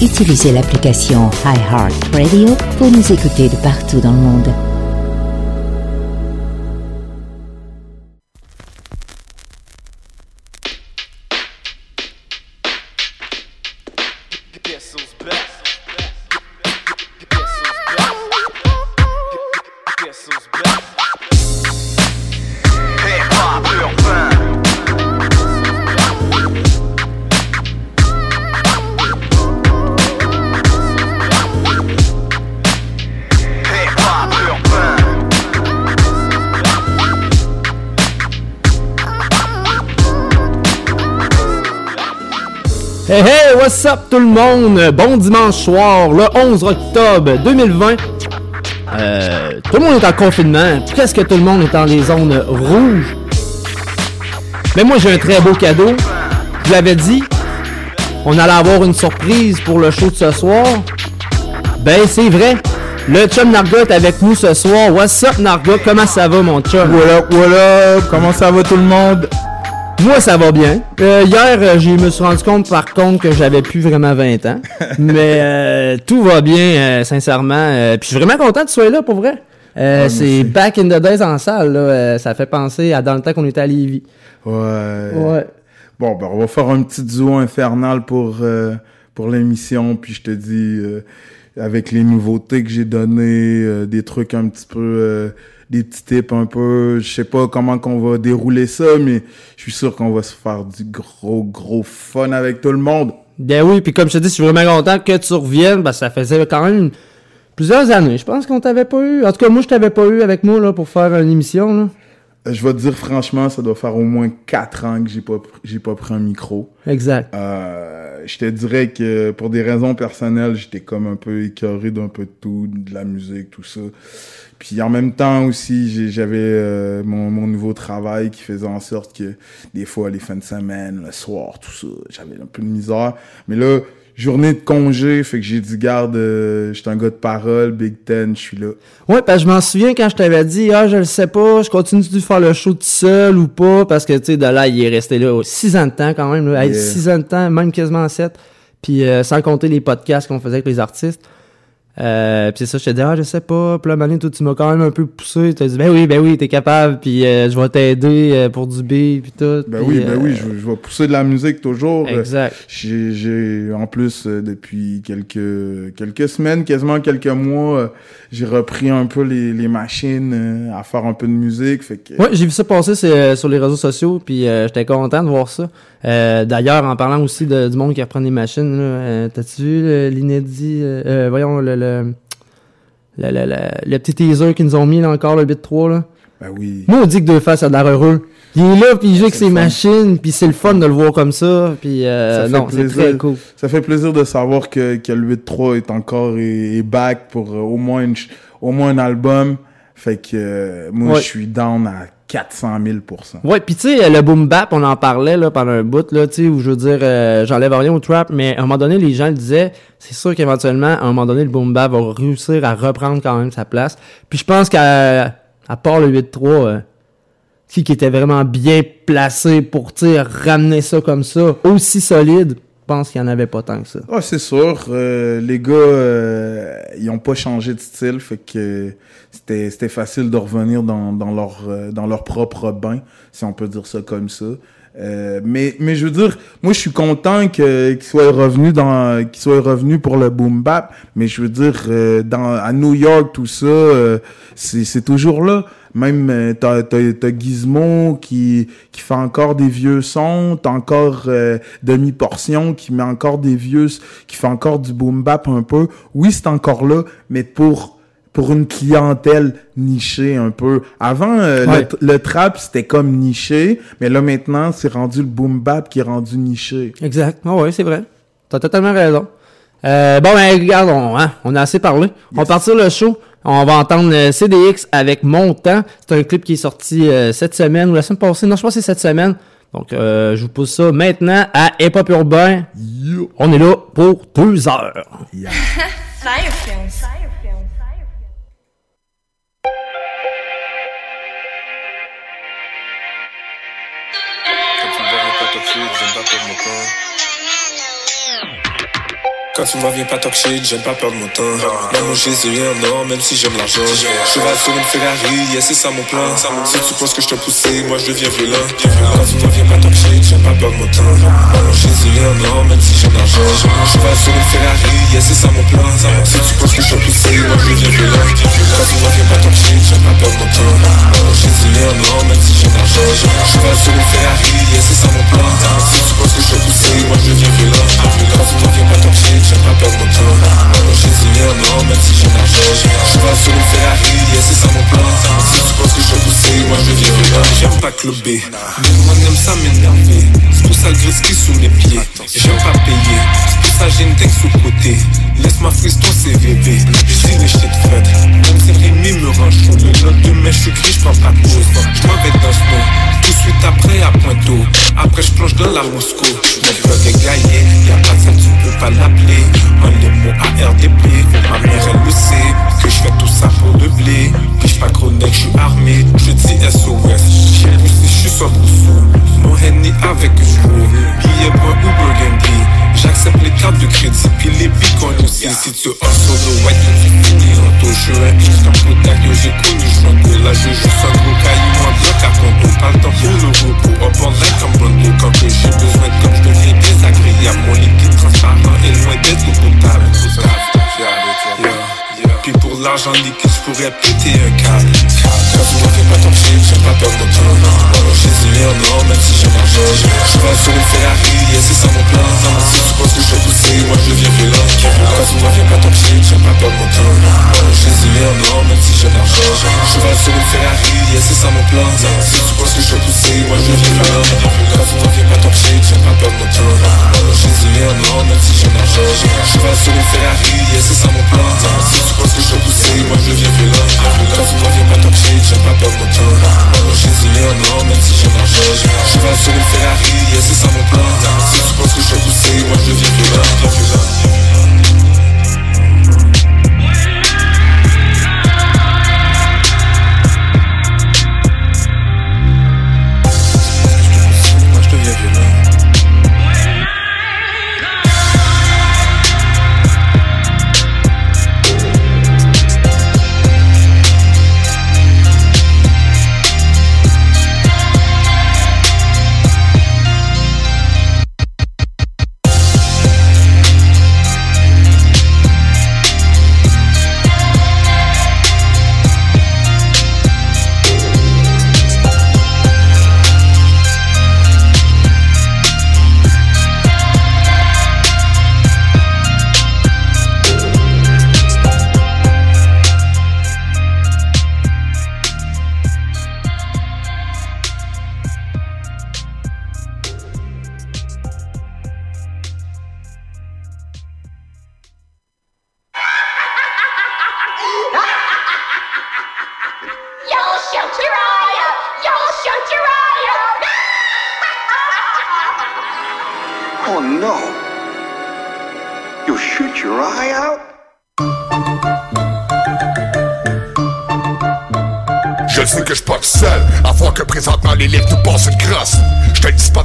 utilisez l'application iHeartRadio pour nous écouter de partout dans le monde. Tout le monde? Bon dimanche soir, le 11 octobre 2020. Euh, tout le monde est en confinement, presque tout le monde est dans les zones rouges. Mais moi j'ai un très beau cadeau. Je vous l'avais dit, on allait avoir une surprise pour le show de ce soir. Ben c'est vrai. Le chum Narga est avec nous ce soir. What's up Narga? Comment ça va mon chum? Voilà, voilà, comment ça va tout le monde? Moi, ça va bien. Euh, hier, euh, je me suis rendu compte, par contre, que j'avais plus vraiment 20 ans. Mais euh, tout va bien, euh, sincèrement. Puis je suis vraiment content que tu sois là, pour vrai. Euh, c'est back in the days en salle. Là. Euh, ça fait penser à dans le temps qu'on était à Lévis. Ouais. Ouais. Bon, ben, on va faire un petit duo infernal pour, euh, pour l'émission, puis je te dis, avec les nouveautés que j'ai données, des trucs un petit peu, des petits tips un peu, je sais pas comment qu'on va dérouler ça, mais je suis sûr qu'on va se faire du gros, gros fun avec tout le monde. Ben oui, puis comme je te dis, je suis vraiment content que tu reviennes, ça faisait quand même plusieurs années. Je pense qu'on t'avait pas eu. En tout cas, moi, je t'avais pas eu avec moi là, pour faire une émission. Là. Euh, Je vais te dire franchement, ça doit faire au moins quatre ans que j'ai pas, j'ai pas pris un micro. Exact. Euh, je te dirais que pour des raisons personnelles, j'étais comme un peu écœuré d'un peu de tout, de la musique, tout ça. Puis en même temps aussi, j'avais euh, mon, mon nouveau travail qui faisait en sorte que des fois, les fins de semaine, le soir, tout ça, j'avais un peu de misère. Mais là, journée de congé, fait que j'ai dit, garde, euh, j'étais un gars de parole, Big Ten, je suis là. Ouais, parce que je m'en souviens quand je t'avais dit, ah, je le sais pas, je continue de faire le show tout seul ou pas, parce que, tu sais, de là, il est resté là 6 ans de temps quand même, là, Yeah. 6 ans de temps, même quasiment 7, puis euh, sans compter les podcasts qu'on faisait avec les artistes. Euh, puis c'est ça, je te dis, ah, je sais pas, puis là, Mané, toi, tu m'as quand même un peu poussé, t'as dit, ben oui, ben oui, t'es capable, puis euh, je vais t'aider euh, pour du B, puis tout. Ben oui, ben euh, oui, je, je vais pousser de la musique toujours. Exact. J'ai, j'ai en plus euh, depuis quelques quelques semaines, quasiment quelques mois, euh, j'ai repris un peu les, les machines euh, à faire un peu de musique. Fait que Ouais, j'ai vu ça passer euh, sur les réseaux sociaux, puis euh, j'étais content de voir ça. Euh, D'ailleurs, en parlant aussi de- du monde qui reprend des machines, euh, t'as-tu vu l'inédit, euh, euh, voyons, le, le, le, le, le- petit teaser qu'ils nous ont mis là, encore, le bit 3, là? ben oui. Moi, on dit que deux faces a de l'air heureux. Il est là, puis il joue avec C'est ses machines, puis c'est le fun de le voir comme ça, puis euh, Ça fait non, c'est plaisir. très cool. Ça fait plaisir de savoir que, que le 8.3 est encore est back pour euh, au moins une au moins un album. Fait que euh, moi Ouais. je suis down à 400 000 Ouais, puis tu sais, le boom bap, on en parlait là pendant un bout là, tu sais, où je veux dire, euh, j'enlève rien au trap, mais à un moment donné, les gens le disaient, c'est sûr qu'éventuellement, à un moment donné, le boom bap va réussir à reprendre quand même sa place. Puis je pense qu'à à part le 8-3, euh, qui, qui était vraiment bien placé pour, tu sais, ramener ça comme ça, aussi solide, je pense qu'il y en avait pas tant que ça. Ah, c'est sûr. euh, les gars, euh, ils ont pas changé de style, fait que c'était c'était facile de revenir dans, dans leur euh, dans leur propre bain, si on peut dire ça comme ça. Euh, mais mais je veux dire, moi je suis content que qu'ils soient revenus dans qu'ils soient revenus pour le boom bap, mais je veux dire euh, dans à New York tout ça, euh, c'est c'est toujours là. Même euh, t'as t'as t'as Gizmo qui qui fait encore des vieux sons, t'as encore euh, demi portion qui met encore des vieux qui fait encore du boom bap un peu. Oui, c'est encore là, mais pour pour une clientèle nichée un peu. Avant euh, Ouais. le, le trap c'était comme niché, mais là maintenant c'est rendu le boom bap qui est rendu niché. Exact. Ah ouais, c'est vrai. T'as totalement raison. Euh, bon, ben, regarde, on, hein, on a assez parlé. On va partir le show. On va entendre euh, CDX avec Mon Temps. C'est un clip qui est sorti euh, cette semaine ou la semaine passée. Non, je pense que c'est cette semaine. Donc, euh, je vous pousse ça maintenant à Hip Hop Urbain. On est là pour deux heures. Firefilms. Comme tu me verrais pas tout Quand tu m'en viens pas talk shit, j'aime pas perdre mon temps. Moi, mon Jésus est or, même si j'aime l'argent. Cheval sur une Ferrari, yeah, c'est ça mon plan. Si tu penses que je te poussé, moi je deviens violent. Quand tu m'en viens pas talk shit, j'aime pas perdre mon temps. Moi, mon Jésus est même si j'aime l'argent. Cheval sur une Ferrari, yeah, c'est ça mon plan. Si tu penses que je te poussé, moi je deviens violent. Quand tu m'en viens pas talk shit, j'aime pas perdre mon temps. Moi, mon Jésus est même si j'aime l'argent. Cheval sur une Ferrari, yeah, c'est ça mon plan. Si tu penses que je te poussé, moi je deviens violent. Quand tu m'en viens pas talk j'aime pas perdre mon temps Moi Jésus est un homme, même si j'ai l'argent Je vais sur une Ferrari, yeah, c'est ça mon plan. Si tu penses que je vais pousser, moi je viens violent J'aime pas clubber, mais moi j'aime ça m'énerver. C'est pour ça le gris sous mes pieds. J'aime pas payer, c'est pour ça j'ai une tech sous côté Laisse-moi frise ton CVV Je dis les shit Fred, même si Rémi me rend chaud Le lendemain je suis gris, je prends pas de pause. Je m'en vais dans ce nom, tout de suite après à Pointeau. Après je plonge dans la Moscou. Mon plug est gaillé, y'a pas de ça tu peux pas l'appeler. En les mots ARDP, ma mère elle le sait Que je fais tout ça pour le blé. Puis pas chronique, je suis armé. Je dis SOS, j'ai poussé, je suis sobre sous Mon Henny avec gros Billet bois ou burgundy J'accepte les cartes de crédit puis les bitcoins aussi. Si tu hustle the white, tu finis en taux Je suis un Kodak, yo j'ai connu Chonto Là je joue sans gros caillou en bloc à conto Pas le temps pour le repos, up en light comme Bondo Quand que j'ai besoin de comme je deviens désagréable. Mon liquide transparent est loin d'être potable puis pour l'argent liquide, je pourrais péter un câble. M'en fais pas ton shit, j'aime pas perdre mon un or, même si j'ai. Je vais sur une Ferrari, et c'est ça mon plan. Si tu penses que je vais pousser, moi je deviens violent. Pas ton shit, j'aime pas perdre mon un or, même si j'ai. Je vais sur une Ferrari, et c'est ça mon plan. Si tu penses que je vais pousser, moi je deviens violent. Pas ton shit, j'aime pas perdre mon un or, même si j'ai. Je vais sur une Ferrari, c'est ça mon plan. Si tu penses que je vais pousser, moi je deviens violent j'aime pas perdre mon temps Moi Jésus est un or, même si j'ai l'argent Je vais sur une Ferrari, et c'est ça mon plan. Si tu penses que je vais pousser, moi je deviens violent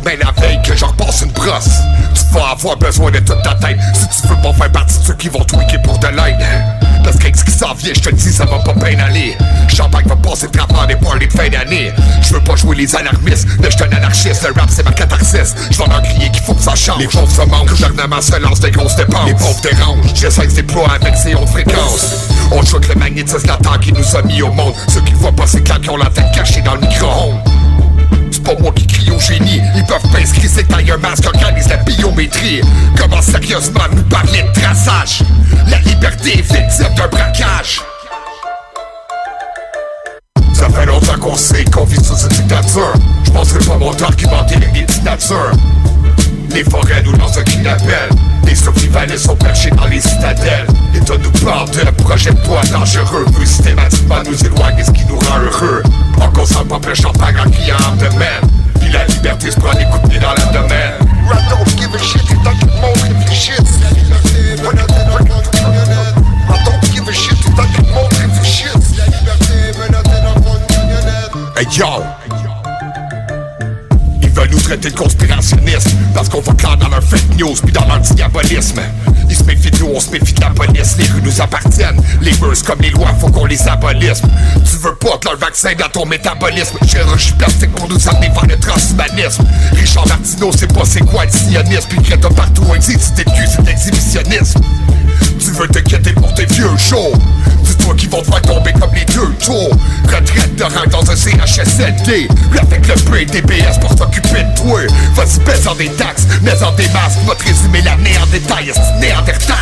Pas demain la veille que j'en repasse une brosse. Tu vas avoir besoin de toute ta tête si tu veux pas faire partie de ceux qui vont tweaker pour de l'aide. Parce qu'avec ce qui s'en vient, je te dis, ça va pas bien aller. Champagne va passer travers des parties de fin d'année. Je veux pas jouer les alarmistes, mais je suis un anarchiste. Le rap, c'est ma catharsis. Je vais leur crier qu'il faut que ça change. Les pauvres se manquent, le gouvernement se lance des grosses dépenses. Les pauvres dérangent, j'essaie de se déployer avec ces hautes fréquences. On choque le magnétisme qui nous a mis au monde. Ceux qui voient pas ces claques qui ont la tête cachée dans le micro-ondes. C'est pas moi qui crie au génie. Ils peuvent pas inscrire c'est taille un masque Organise la biométrie. Comment sérieusement nous parler de traçage? La liberté est victime d'un braquage Ça fait longtemps qu'on sait qu'on vit sous une dictature. Je penserai pas mon temps argumenter avec des dictatures Les forêts nous lancent un cri d'appel. Les survivalistes sont perchés dans les citadelles. L'État nous parle d'un projet de poids dangereux. Veut systématiquement nous éloigner ce qui nous rend heureux. On consomme pas champagne en criant abdomen Puis la liberté se prend des coups de pied dans l'abdomen. Rap don't give a shit. Rap Hey yo Ils veulent nous traiter de conspirationnistes Parce qu'on va clair dans leur fake news puis dans leur diabolisme Ils se méfient de nous, on se méfie de la police. Les rues nous appartiennent. Les mœurs comme les lois, faut qu'on les abolisse. Tu veux pas que leur vaccin dans ton métabolisme. Chirurgie plastique pour nous amener vers le transhumanisme. Richard Martineau, c'est pas c'est quoi le sionisme. Puis Greta partout, un c'est de c'est de l'exhibitionnisme. Tu veux t'inquiéter pour tes vieux shows Dis-toi qu'ils vont te faire tomber comme les deux tours. Retraite de rang dans un CHSLD Avec le PDBS pour s'occuper de toi. Vas-y baisse en des taxes, mais en des masques. Va te résumer l'année en détail, c'est néandertal.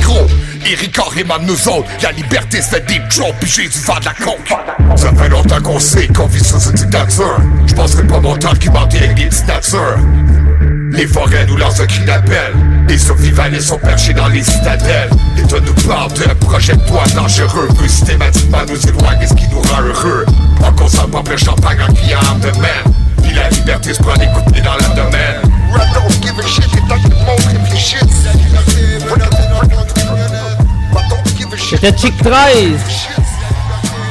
Gros, Eric Carrément nous autres. La liberté fait des jobs puis Jésus vend de la coke Ça fait longtemps qu'on sait qu'on vit sous une dictature. Je pas mon temps qui mentait avec des petites natures. Les forêts nous lancent un cri d'appel Les survivalistes sont perchés dans les citadelles. L'État nous parle d'un projet de loi dangereux. Veut systématiquement nous éloigner ce qui nous rend heureux. En consommant le champagne en criant de même. Puis la liberté se prend des coups de pied dans l'abdomen. Rap don't give a shit, et tant que le monde. C'était Chick 13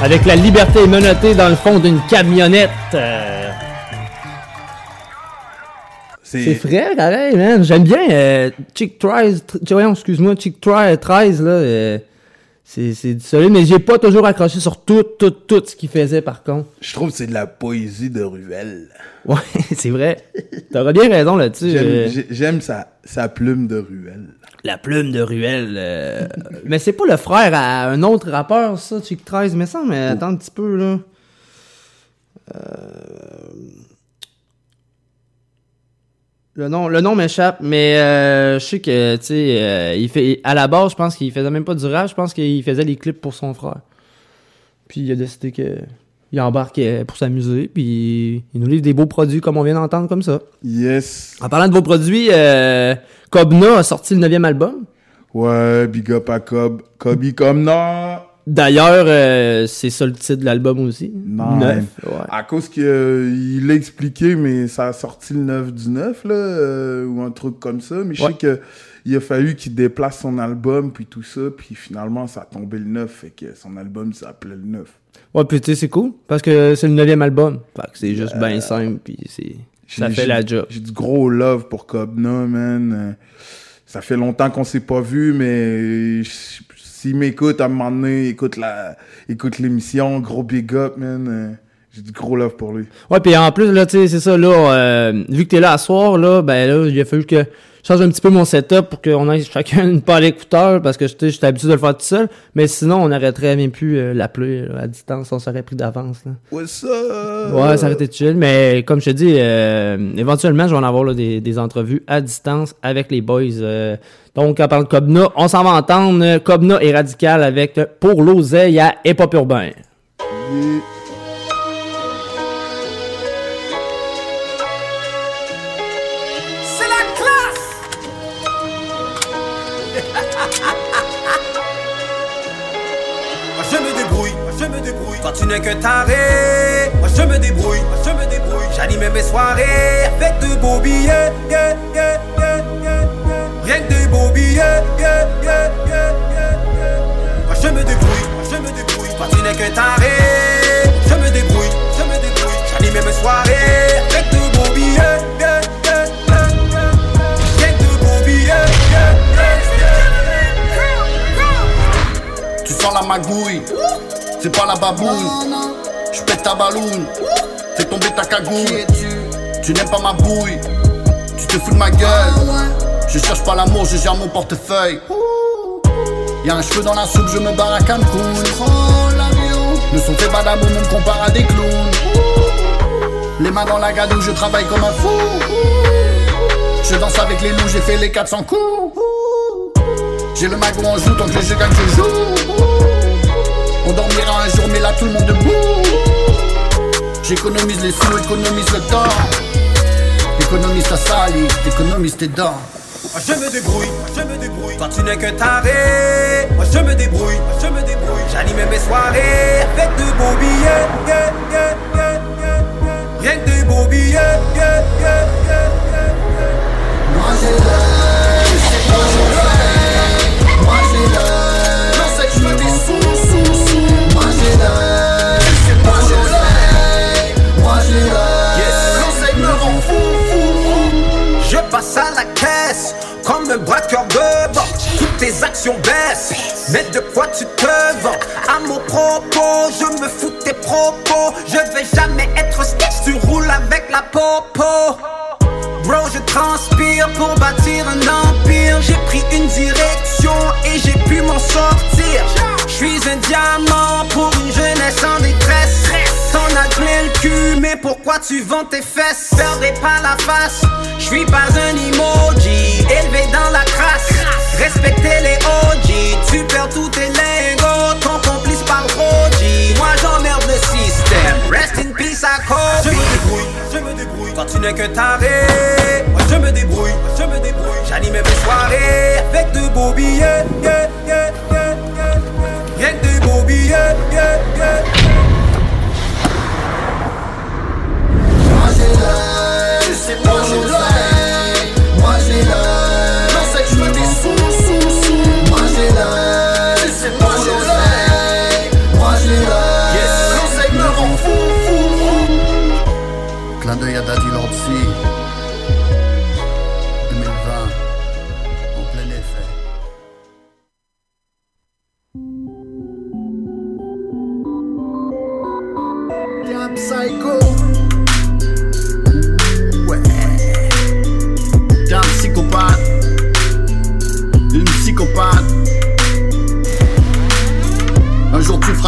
avec la liberté menottée dans le fond d'une camionnette. Euh, c'est frais, pareil, man. J'aime bien euh, Chick 13. tr- Voyons, excuse-moi, Chick 13, 13 là. euh, c'est du solide, mais j'ai pas toujours accroché sur tout, tout, tout ce qu'il faisait par contre. Je trouve que c'est de la poésie de Ruel. Ouais, c'est vrai. T'auras bien raison là-dessus. J'aime euh, j'ai- j'aime sa, sa plume de Ruel. la plume de Ruel. euh, mais c'est pas le frère à un autre rappeur, ça, Chick 13, mais ça, mais attends un petit peu, là. Euh, Le nom, le nom m'échappe, mais euh, je sais que, tu sais, euh, il fait, à la base, je pense qu'il faisait même pas du rap, je pense qu'il faisait les clips pour son frère. Puis il a décidé que il embarquait pour s'amuser, puis il nous livre des beaux produits comme on vient d'entendre comme ça. Yes. En parlant de beaux produits, euh, Kobna a sorti le neuvième album. Ouais, big up à Cobb. Kobe comme non. D'ailleurs, euh, c'est ça le titre de l'album aussi. Non. Neuf, ouais. À cause qu'il il l'a expliqué, mais ça a sorti le 9 du 9, là, euh, ou un truc comme ça. Mais je sais que il a fallu qu'il déplace son album, puis tout ça, puis finalement, ça a tombé le 9, fait que son album s'appelait le 9. Ouais, puis tu sais, c'est cool, parce que c'est le neuvième album. Fait que c'est juste bien simple, puis c'est... Ça fait la job. J'ai du gros love pour Cobna, man. Euh, Ça fait longtemps qu'on s'est pas vu, mais s'il m'écoute à un moment donné, écoute la, écoute l'émission, gros big up, man. Euh, J'ai du gros love pour lui. Ouais, puis en plus, là, tu sais, c'est ça, là, euh, vu que t'es là à soir, là, ben là, il a fallu que change un petit peu mon setup pour qu'on ait chacun une paire d'écouteurs, parce que, j'étais habitué de le faire tout seul, mais sinon, on très bien pu euh, l'appeler là, à distance, on s'aurait pris d'avance, là. What's up? Ouais, ça aurait été chill, mais comme je te dis, euh, éventuellement, je vais en avoir là, des, des entrevues à distance avec les boys. euh. donc, en parlant de Cobna, on s'en va entendre euh, Cobna et Radical avec euh, Pour l'oseille à Hip Hop Urbain. Yeah. Que taré. Moi je me débrouille, moi je me débrouille. J'anime mes soirées avec de beaux billets. Yeah, yeah, yeah. Rien que de beaux billets. Moi je me débrouille, moi je me débrouille. Toi tu n'es que taré. Je me débrouille, je me débrouille. J'anime mes soirées avec de beaux billets. Tu sens la magouille, c'est pas la babouille. Je pète ta balloune, fais tomber ta cagoule. Tu n'aimes pas ma bouille, tu te fous de ma gueule. Je cherche pas l'amour, je gère mon portefeuille. Y'a un cheveu dans la soupe, je me barre à Cancun. Le son fait pas d'amour, on me compare à des clowns. Les mains dans la gadoue, je travaille comme un fou. Je danse avec les loups, j'ai fait les 400 coups. J'ai le magot en joue, tant que je gagne, je joue. On dormira un jour, mais là tout le monde debout. J'économise les sous, économise le temps. Économise ta salive, économise tes dents. Moi je me débrouille, moi je me débrouille. Toi tu n'es que taré. Moi je me débrouille, moi je me débrouille. J'anime mes soirées avec de beaux billets. Yeah, yeah, yeah, yeah, yeah. Rien que de beaux billets. Yeah, yeah, yeah, yeah, yeah. Moi j'ai l'œil, c'est moi je fais. Passe à la caisse comme un braqueur de banque. tes actions baissent. Mais de quoi tu te vends? À mon propos, je me fous de tes propos. Je vais jamais être stitch, tu roules avec la popo. Bro, je transpire pour bâtir un empire. J'ai pris une direction et j'ai pu m'en sortir. Je suis un diamant pour une jeunesse en détresse. T'en as plein le cul, mais pourquoi tu vends tes fesses? Perdez pas la face, je suis pas un emoji, élevé dans la crasse. Respectez les OG, tu perds tous tes lingots, ton complice parle Roji. Moi j'emmerde le système, rest in peace à Kobe. Je me débrouille, je me débrouille, quand tu n'es que taré. Moi je me débrouille, je me débrouille. J'anime mes soirées avec de beaux billets, yeah, yeah, yeah. Rien que de beaux billets, yeah, yeah. Moi j'ai l'œil, je sais pas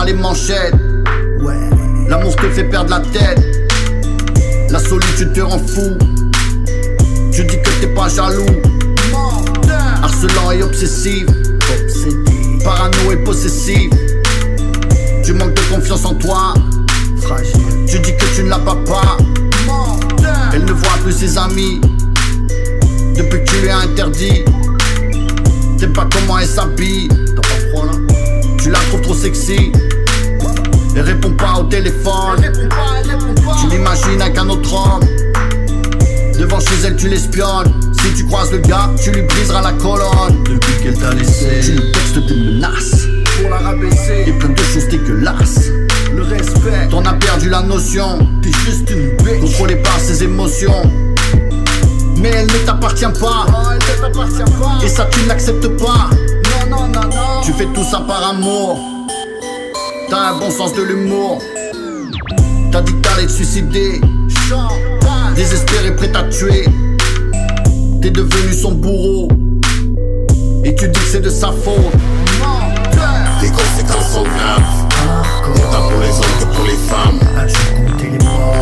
Les manchettes. Ouais. L'amour te fait perdre la tête. La solitude te rend fou. Tu dis que t'es pas jaloux. Harcelant et obsessif. Parano et possessif. Tu manques de confiance en toi. Tu dis que tu ne l'as pas pas. Elle ne voit plus ses amis Depuis que tu lui as interdit T'aimes pas comment elle s'habille Tu la trouves trop sexy Elle répond pas au téléphone. Tu l'imagines avec un autre homme. Devant chez elle tu l'espionnes. Si tu croises le gars tu lui briseras la colonne. Depuis qu'elle t'a laissé. Tu lui textes des menaces Pour la rabaisser. Et plein de choses dégueulasses Le respect. T'en as perdu la notion. T'es juste une bête Contrôlée par ses émotions. Mais elle ne t'appartient pas. Et ça, tu n'acceptes pas. Non, non, non, non. Tu fais tout ça par amour. T'as un bon sens de l'humour. T'as dit que t'allais te suicider. Désespéré, prêt à tuer. T'es devenu son bourreau. Et tu dis que c'est de sa faute. Les conséquences sont graves. Autant pour les hommes que pour les femmes.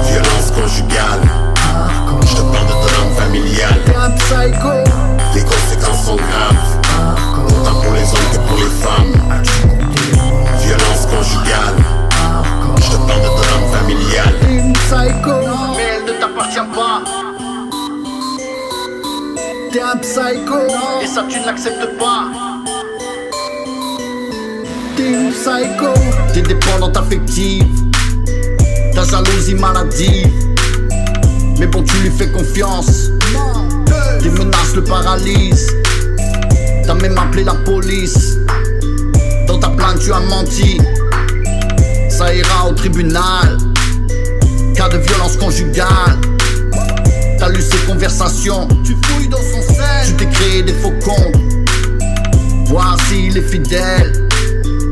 Violence conjugale. Je te parle de drame familial. Les conséquences sont graves. Autant pour les hommes que pour les femmes. Conjugale. Je te parle de drame familial. Mais elle ne t'appartient pas. T'es un psycho. Et ça, tu n'acceptes pas. T'es une psycho. T'es dépendante affective. Ta jalousie maladive. Mais bon, tu lui fais confiance. Tes menaces le paralysent. T'as même appelé la police. Dans ta plainte, tu as menti. Ça ira au tribunal. Cas de violence conjugale. T'as lu ses conversations. Tu fouilles dans son sel. Tu t'es créé des faux comptes. S'il est fidèle.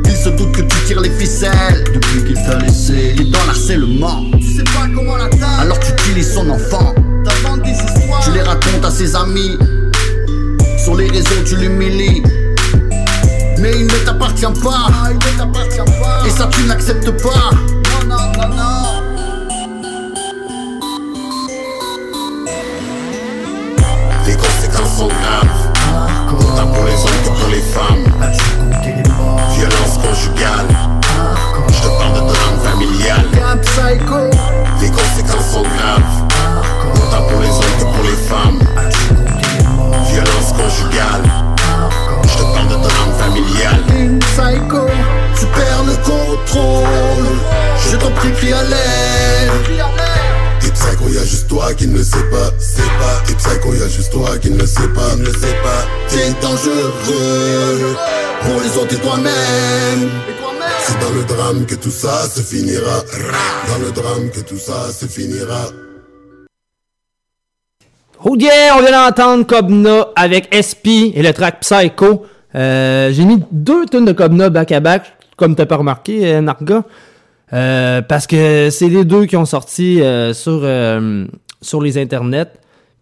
Il se doute que tu tires les ficelles. Depuis qu'il t'a laissé. T'es dans l'harcèlement. Tu sais pas comment la Alors tu utilises son enfant. Tu les racontes à ses amis. Sur les réseaux, tu l'humilies. Mais il ne t'appartient pas. il ne t'appartient pas. Et ça, tu n'acceptes pas. Non, non, non, non. Les conséquences sont graves. Autant pour les hommes que pour les femmes. Violence conjugale. Je te parle de drame familial. Les conséquences sont graves. Autant pour les hommes que pour les femmes. Violence conjugale. Je te parle de drame familial. Une psycho, tu perds le contrôle. Je t'en prie, crie à l'aide. T'es psycho, y'a juste toi qui ne le sais pas, sais pas. T'es psycho, y'a juste toi qui ne le sais pas, ne le sais pas. T'es dangereux pour les autres et toi-même. C'est dans le drame que tout ça se finira. Dans le drame que tout ça se finira. Oh yeah, on vient d'entendre Kobna avec SP et le track Psycho. Euh, j'ai mis deux tonnes de Cobna back-à-back, comme t'as pas remarqué, euh, Narga. Euh, parce que c'est les deux qui ont sorti euh, sur, euh, sur les internets.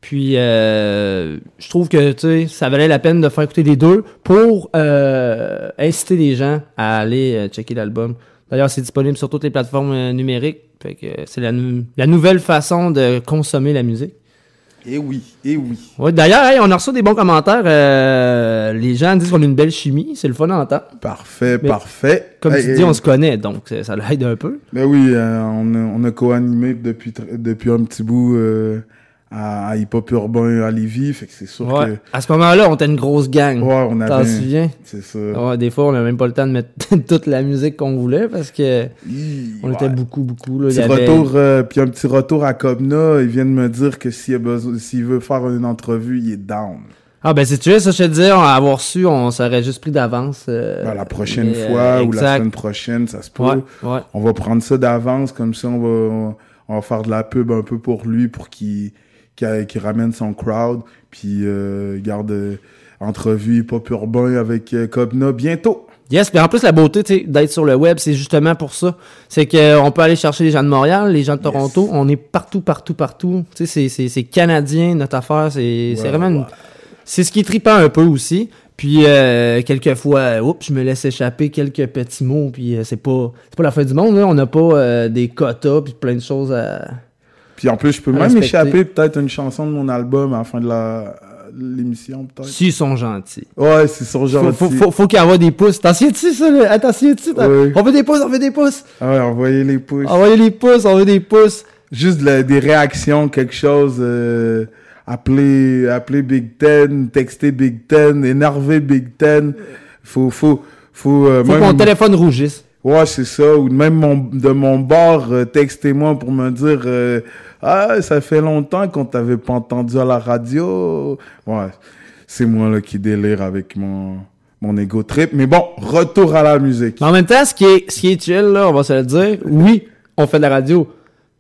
Puis je trouve que tu sais, ça valait la peine de faire écouter les deux pour inciter les gens à aller checker l'album. D'ailleurs, c'est disponible sur toutes les plateformes numériques. Fait que c'est la nouvelle façon de consommer la musique. Et oui, et oui. Ouais, D'ailleurs, hey, on a reçu des bons commentaires. euh, les gens disent qu'on a une belle chimie. C'est le fun à entendre. Parfait, Mais parfait. Comme Hey, tu dis, on se connaît, donc ça, l'aide un peu. Ben oui, euh, on a, on a co-animé depuis, depuis un petit bout euh, à, à Hip Hop Urbain à Lévis, fait que c'est sûr Ouais. À ce moment-là, on était une grosse gang. que... Ouais, on T'en avait... souviens? C'est ça. Ouais, des fois, on n'a même pas le temps de mettre toute la musique qu'on voulait parce que on était beaucoup, beaucoup. Là. Petit avait- retour, euh, puis un petit retour à Cobna, il vient de me dire que s'il a besoin, s'il veut faire une entrevue, il est down. Ah, ben, si tu veux, ça, je te dis, on avoir su, on s'aurait juste pris d'avance. euh, Ben, la prochaine mais, euh, fois ou la semaine prochaine, ça se peut. Ouais, ouais. On va prendre ça d'avance, comme ça, on va, on va faire de la pub un peu pour lui, pour qu'il qu'il ramène son crowd, puis euh, garde euh, entrevue hip-hop urbain avec euh, Cobna bientôt. Yes, mais en plus, la beauté d'être sur le web, c'est justement pour ça. C'est qu'on peut aller chercher les gens de Montréal, les gens de Toronto. On est partout, partout, partout. C'est- canadien, notre affaire. C'est c'est Ouais, vraiment une-. C'est ce qui est trippant un peu aussi. Puis, euh, quelquefois, oups, je me laisse échapper quelques petits mots. Puis, euh, c'est pas, pas la fin du monde. Là. On n'a pas euh, des quotas puis plein de choses à. Puis en plus, je peux même respecter. échapper peut-être une chanson de mon album à la fin de la de l'émission, peut-être. S'ils sont gentils. Ouais, c'est son genre Faut, faut, faut, faut qu'il y envoie des pouces. T'en souviens-tu, ça? Là? Attends, souviens-tu? Oui. On veut des pouces, on veut des pouces. Ah ouais, envoyez les pouces. Envoyez les pouces, on veut des pouces. Juste la- des réactions, quelque chose. Euh, appeler, appeler Big Ten, texter Big Ten, énerver Big Ten. Faut, faut, faut. euh, Faut que même- mon téléphone rougisse. Ouais, c'est ça. Ou même mon, de mon bord, euh, textez-moi pour me dire euh, Ah, ça fait longtemps qu'on t'avait pas entendu à la radio. Ouais, c'est moi là qui délire avec mon, mon ego trip. Mais bon, retour à la musique. Mais en même temps, ce qui est, ce qui est chill, là, on va se le dire, oui, on fait de la radio.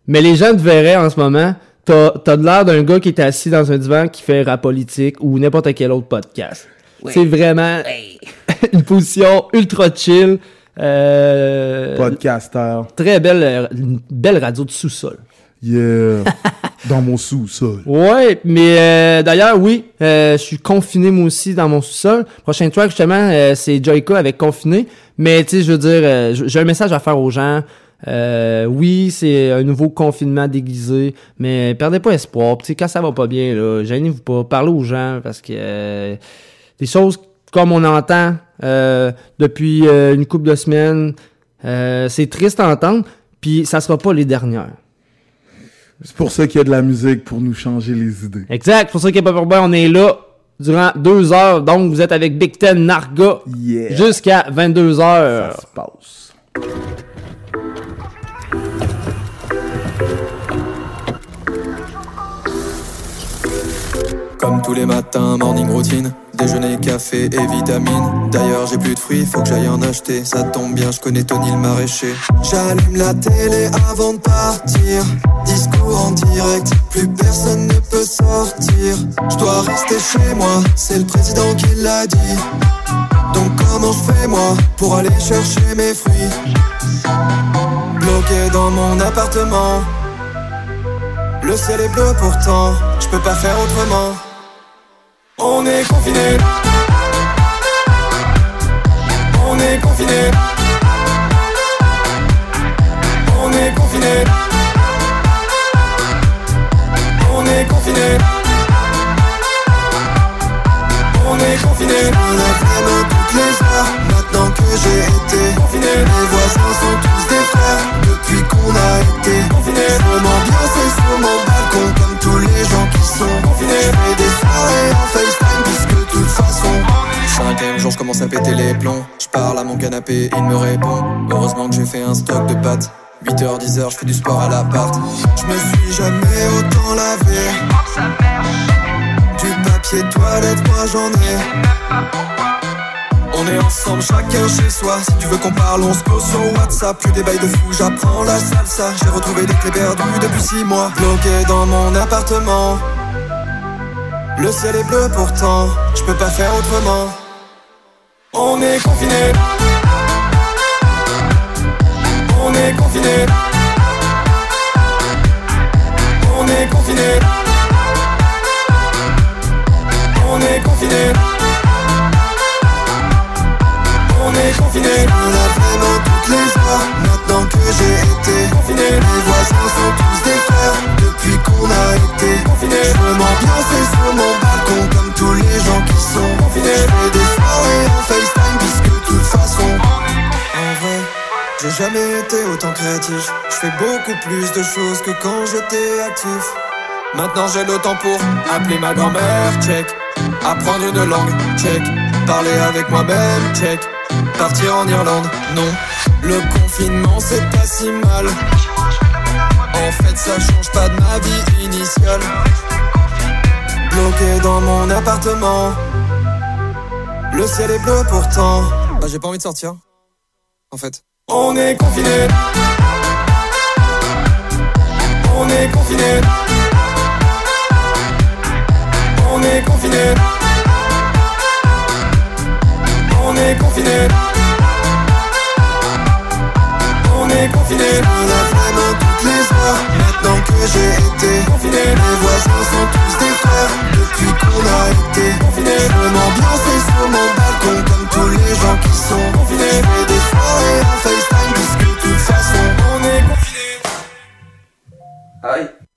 Mais les gens te verraient en ce moment, t'as t'as de l'air d'un gars qui est assis dans un divan qui fait rap politique ou n'importe quel autre podcast. C'est vraiment une position ultra chill. Euh, Podcaster. très belle, une belle radio de sous-sol. Yeah. Dans mon sous-sol. Ouais, mais euh, d'ailleurs, oui, euh, je suis confiné moi aussi dans mon sous-sol. Prochain track, justement, euh, c'est Joyka avec Confiné. Mais tu sais, je veux dire, euh, j'ai un message à faire aux gens. Euh, oui, c'est un nouveau confinement déguisé, mais perdez pas espoir. Sais, quand ça va pas bien, là, gênez-vous pas, parlez aux gens parce que euh, des choses comme on entend depuis euh, une couple de semaines, euh, c'est triste à entendre. Puis ça sera pas les dernières. C'est pour ça qu'il y a de la musique pour nous changer les idées. Exact, c'est pour ça qu'il Pop Urbain, on est là durant deux heures. Donc, vous êtes avec Big Ten Narga Yeah. jusqu'à 22 heures. Ça se passe. Comme tous les matins, morning routine. Déjeuner, café et vitamines. D'ailleurs, j'ai plus de fruits, faut que j'aille en acheter. Ça tombe bien, je connais Tony le maraîcher. J'allume la télé avant de partir. Discours en direct, plus personne ne peut sortir. Je dois rester chez moi, c'est le président qui l'a dit. Donc comment je fais moi pour aller chercher mes fruits? Bloqué dans mon appartement. Le ciel est bleu pourtant, je peux pas faire autrement. On est confiné. On est confiné. On est confiné. On est confiné. On est confiné. Les mains toutes les heures. Maintenant que j'ai été confiné, mes voisins sont tous des frères. Depuis qu'on a été confiné, je m'ambiance sur mon balcon comme tous les gens qui sont confinés. Je fais des soirées en FaceTime puisque de toute façon. Cinquième jour, je commence à péter les plombs. Je parle à mon canapé, il me répond. Heureusement que j'ai fait un stock de pâtes. 8h, 10h, je fais du sport à l'appart. Je me suis jamais autant lavé. Du papier toilette, moi j'en ai. On est ensemble, chacun chez soi. Si tu veux qu'on parle, on se pose sur WhatsApp. Plus des bails de fou, j'apprends la salsa. J'ai retrouvé des clés perdues depuis six mois. Bloqué dans mon appartement. Le ciel est bleu pourtant, je peux pas faire autrement. On est confiné. On est confiné. On est confiné. On est confiné. Confiné. Je me lave les mains toutes les heures. Maintenant que j'ai été confiné, les voisins sont tous des frères. Depuis qu'on a été confiné, je veux m'ambiancer sur mon balcon comme tous les gens qui sont confinés. Je fais des soirées en FaceTime puisque de toute façon. En vrai, j'ai jamais été autant créatif. Je fais beaucoup plus de choses que quand j'étais actif. Maintenant j'ai le temps pour appeler ma grand-mère, check. Apprendre une langue, check. Parler avec moi-même, check. Partir en Irlande, non. Le confinement c'est pas si mal. En fait ça change pas de ma vie initiale. Bloqué dans mon appartement. Le ciel est bleu pourtant. Bah j'ai pas envie de sortir. En fait. On est confiné. On est confiné. On est confiné. Est confiné. On est confiné. Je me lave les mains toutes les heures. Maintenant que j'ai été confiné, les voisins sont tous des frères. Depuis qu'on a été confiné, je veux m'ambiancer sur mon balcon comme tous les gens qui sont confinés. Je fais des soirées en FaceTime puisque de toute façon on est confiné. Aïe.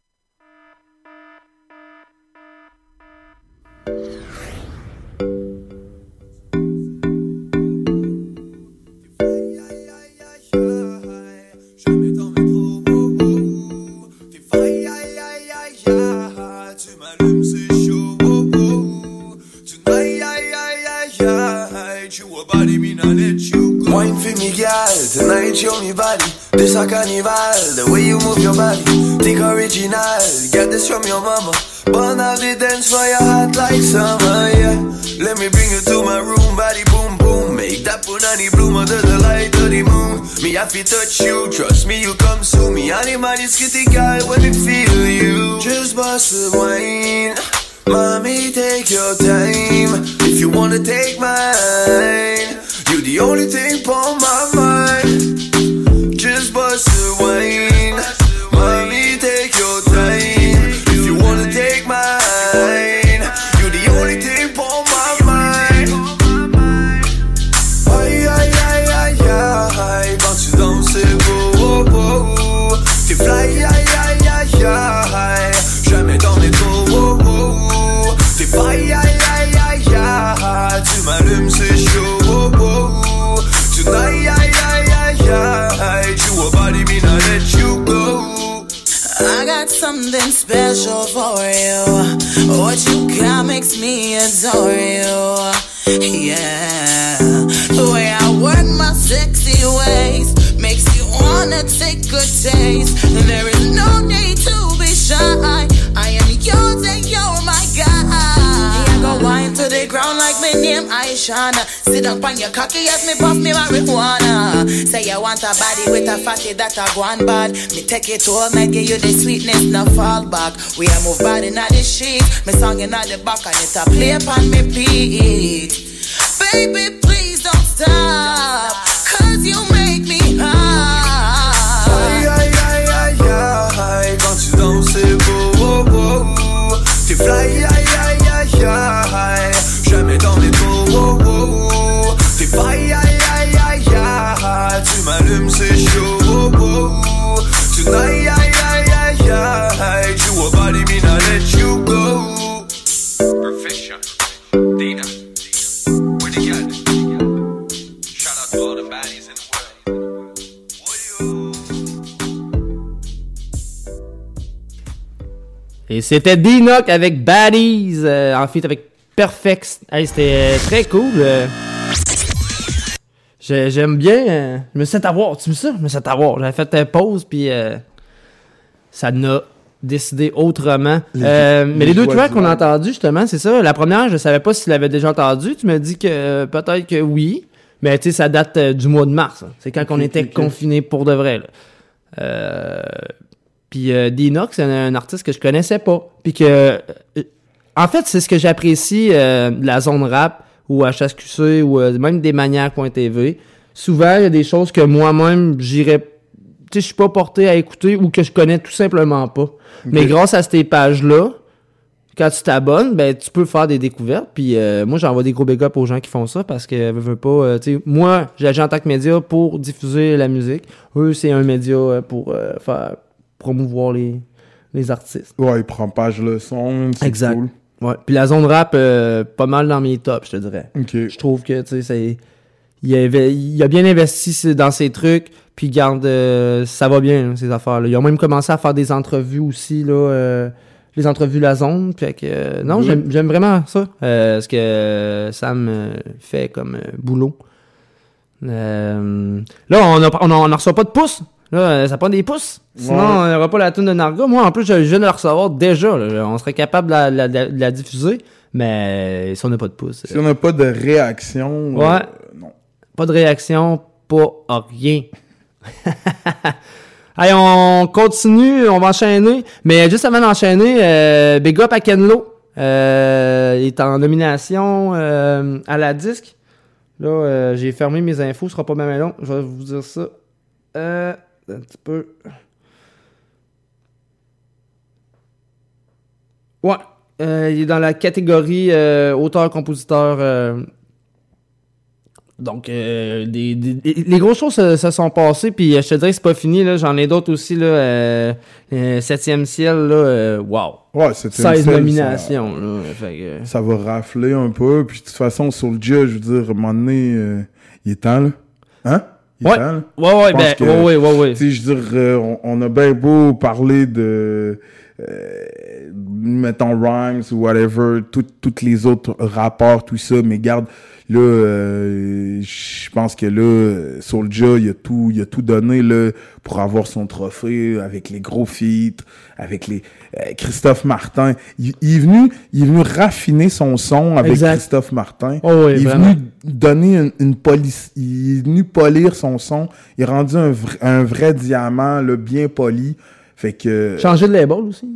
Carnival. The way you move your body. Think original. Get this from your mama. Burn out the dance for your heart like summer, yeah. Let me bring you to my room, body boom boom. Make that punani bloom under the light of the moon. Me have to touch you, trust me, you come soon. Me animal is critical when it feel you. Just bust the wine. Mommy, take your time. If you wanna take mine, you the only thing on my mind. Something special for you. What you got makes me adore you. Yeah. The way I work my sexy ways makes you wanna take a taste. There is Aishana. Sit up on your cocky as me puff me marijuana. Say you want a body with a fatty that a gone bad. Me take it all night, give you the sweetness, no fall back. We a move body in the sheet. Me song in the back and it a play upon me beat. Baby, please don't stop. Cause you make me high. Aïe, aïe, aïe, aïe, aïe. Quand tu danses, c'est beau, oh, oh. T'es fly, Et c'était D-Knock avec Baddies, euh, en fait avec Perfect. Hey, c'était euh, très cool. euh. J'ai- J'aime bien. je me suis avoir. Tu me sais, je me suis avoir. J'avais fait une pause, puis ça n'a décidé autrement. Les- mais les deux tracks qu'on a entendus, justement, c'est ça. La première, je savais pas si tu l'avais déjà entendu. Tu m'as dit que peut-être que oui. Mais tu sais, ça date du mois de mars. hein. C'est quand on était ok. confinés pour de vrai. là. Euh, puis euh, Dinox, c'est un, un artiste que je connaissais pas. Puis que. euh, en fait, c'est ce que j'apprécie euh, de la zone rap ou HSQC ou euh, même des maniaques.tv, souvent il y a des choses que moi-même j'irais tu sais je suis pas porté à écouter ou que je connais tout simplement pas. Mais grâce à ces pages-là, quand tu t'abonnes, ben tu peux faire des découvertes. Puis euh, moi, j'envoie des gros big up aux gens qui font ça parce que veux, veux pas. euh, tu sais, moi, j'agis en tant que média pour diffuser la musique. Eux, c'est un média euh, pour euh, faire promouvoir les, les artistes. Ouais, il prend page le son, c'est Exact. cool. Ouais. Puis la zone rap, euh, pas mal dans mes tops, je te dirais. Je trouve que tu sais. Il, avait- il a bien investi dans ses trucs, puis garde, euh, ça va bien, hein, ces affaires-là. Ils ont même commencé à faire des entrevues aussi, là, euh, les entrevues La Zone. Fait que, non, Oui. j'aime j'aime vraiment ça, ce que Sam fait comme boulot. Là, on a, on reçoit pas de pouces. Là, euh, ça prend des pouces. Sinon, Ouais. on n'aura pas la tune de Narga. Moi, en plus, je viens de la recevoir déjà. là. On serait capable de la, la- de la- de la diffuser, mais si on n'a pas de pouces. Si on n'a pas de réaction, Ouais. euh, non. Pas de réaction, pas à rien. Allez, on continue, on va enchaîner. Mais juste avant d'enchaîner, euh, Big Up à Kenlo. Euh, il est en nomination euh, à la disque. Là, euh, j'ai fermé mes infos, ce sera pas même long. Je vais vous dire ça. Euh, un petit peu. Ouais. Euh, il est dans la catégorie euh, auteur-compositeur. euh, donc, des, des- des- les grosses choses se, se sont passées, puis je te dirais que c'est pas fini. là. J'en ai d'autres aussi. Là, euh, euh, Septième ciel, là, wow. Ouais, Septième 16 ciel, nominations. Là, fait que- Ça va rafler un peu. Puis de toute façon, sur le jeu, je veux dire, à un moment donné, il est temps, là. Hein? Ouais. temps. Ouais, ouais, ben, que, ouais, ouais, ouais. Tu sais, je veux dire, euh, on, on a bien beau parler de. euh, mettons Rhymes ou whatever, tout- tous les autres rapports, tout ça, mais garde, là, euh, je pense que là, Soulja, il a tout, il a tout donné, là, pour avoir son trophée avec les gros feats, avec les, euh, Christophe Martin. Il, il est venu, il est venu raffiner son son avec Exact. Christophe Martin. Oh oui, il est vraiment. venu donner une, une police, il est venu polir son son. Il est rendu un, vrai- un vrai diamant, là, bien poli. Fait que. Changer de label aussi?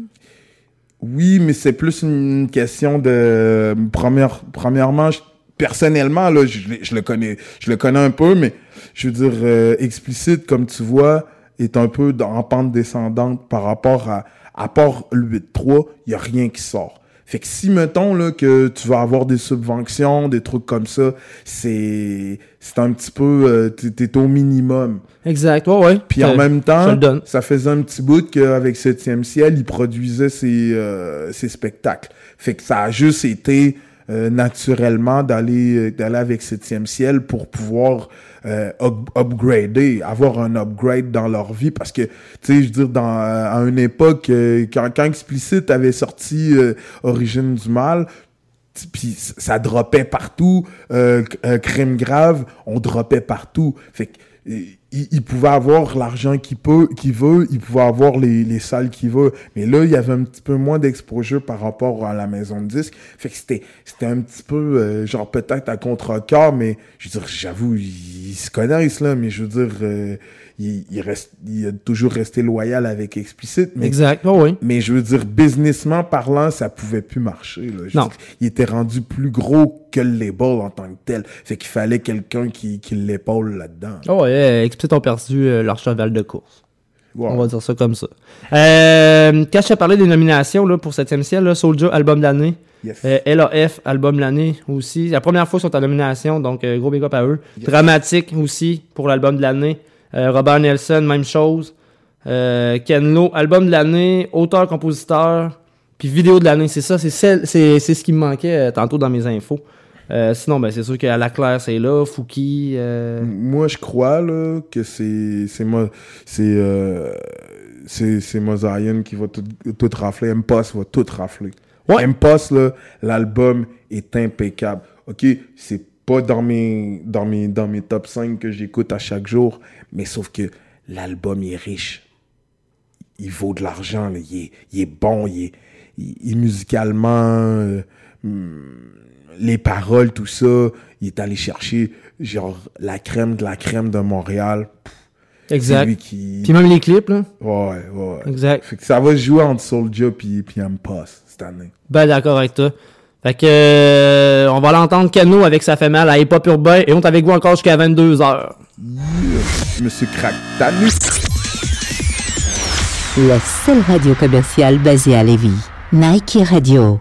Oui, mais c'est plus une question de première, premièrement, je- personnellement là, je, le connais, je le connais un peu, mais je veux dire euh, explicite comme tu vois est un peu en pente descendante par rapport à à part le 8.3, il y a rien qui sort. Fait que si mettons là que tu vas avoir des subventions, des trucs comme ça, c'est c'est un petit peu euh, t'es au minimum. Exact, ouais, ouais. Puis en même temps, ça faisait un petit bout qu'avec Septième Ciel, il produisait ses, euh, ses spectacles. Fait que ça a juste été euh, naturellement d'aller euh, d'aller avec Septième Ciel pour pouvoir euh, up- upgrader, avoir un upgrade dans leur vie. Parce que, tu sais, je veux dire, dans, à une époque, euh, quand, quand Explicit avait sorti euh, Origine du Mal, puis ça droppait partout. Crime grave, on droppait partout. Fait que, il, il pouvait avoir l'argent qu'il peut, qu'il veut, il pouvait avoir les, les salles qu'il veut. Mais là, il y avait un petit peu moins d'exposure par rapport à la maison de disques. Fait que c'était, c'était un petit peu, euh, genre peut-être à contre-cœur, mais je veux dire, j'avoue, ils, se connaissent là, mais je veux dire, euh, il, il reste, il a toujours resté loyal avec Explicit. Mais, Exact, ouais, ouais. mais je veux dire, businessment parlant, ça pouvait plus marcher. Là. Je Non. dire, il était rendu plus gros que le label en tant que tel. Fait qu'il fallait quelqu'un qui, qui l'épaule là-dedans. Oh, ouais, euh, Explicit ont perdu euh, leur cheval de course. Wow. On va dire ça comme ça. Euh, quand je t'ai parlé des nominations là, pour 7e ciel, là, Soulja, album de l'année. Yes. Euh, LAF, album de l'année aussi. La première fois sont en nomination, donc euh, gros big up à eux. Dramatique aussi pour l'album de l'année. Euh, Robert Nelson, même chose. Euh, Ken Lo, album de l'année, auteur-compositeur, puis vidéo de l'année. C'est ça, c'est celle- c'est c'est ce qui me manquait euh, tantôt dans mes infos. Euh, sinon, ben, c'est sûr qu'à la Claire, c'est là. Fouki. euh, Moi, je crois là, que c'est c'est moi c'est euh, c'est Mosaïen qui va tout, tout rafler. M-Post va tout rafler. Ouais. M-Post, là, l'album est impeccable. OK, c'est pas dans mes, dans mes, dans mes top 5 que j'écoute à chaque jour, mais sauf que l'album est riche. Il vaut de l'argent. Il, est, il est bon, il est, il, musicalement... euh, hum, les paroles, tout ça, il est allé chercher genre la crème de la crème de Montréal. Pff, Exact. Lui qui... Puis même les clips, là. Ouais, ouais. Exact. Fait que ça va jouer entre Soulja puis, puis M-Post cette année. Ben d'accord avec toi. Fait que euh, on va l'entendre Cano avec sa femelle à Hip Hop Urbain et on est avec vous encore jusqu'à 22h. Monsieur Crack Tanus. La seule radio commerciale basée à Lévis. Nike Radio.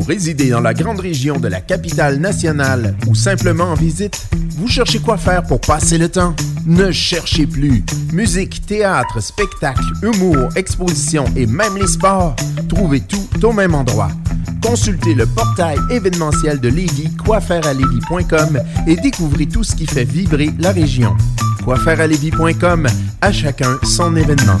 Vous résidez dans la grande région de la capitale nationale ou simplement en visite? Vous cherchez quoi faire pour passer le temps? Ne cherchez plus. Musique, théâtre, spectacle, humour, exposition et même les sports. Trouvez tout au même endroit. Consultez le portail événementiel de Lévis, quoifairealévis.com et découvrez tout ce qui fait vibrer la région. Quoifairealévis.com, à chacun son événement.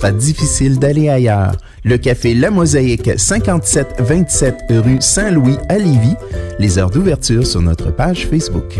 difficile d'aller ailleurs. Le café La Mosaïque, 5727 rue Saint-Louis à Lévis. Les heures d'ouverture sur notre page Facebook.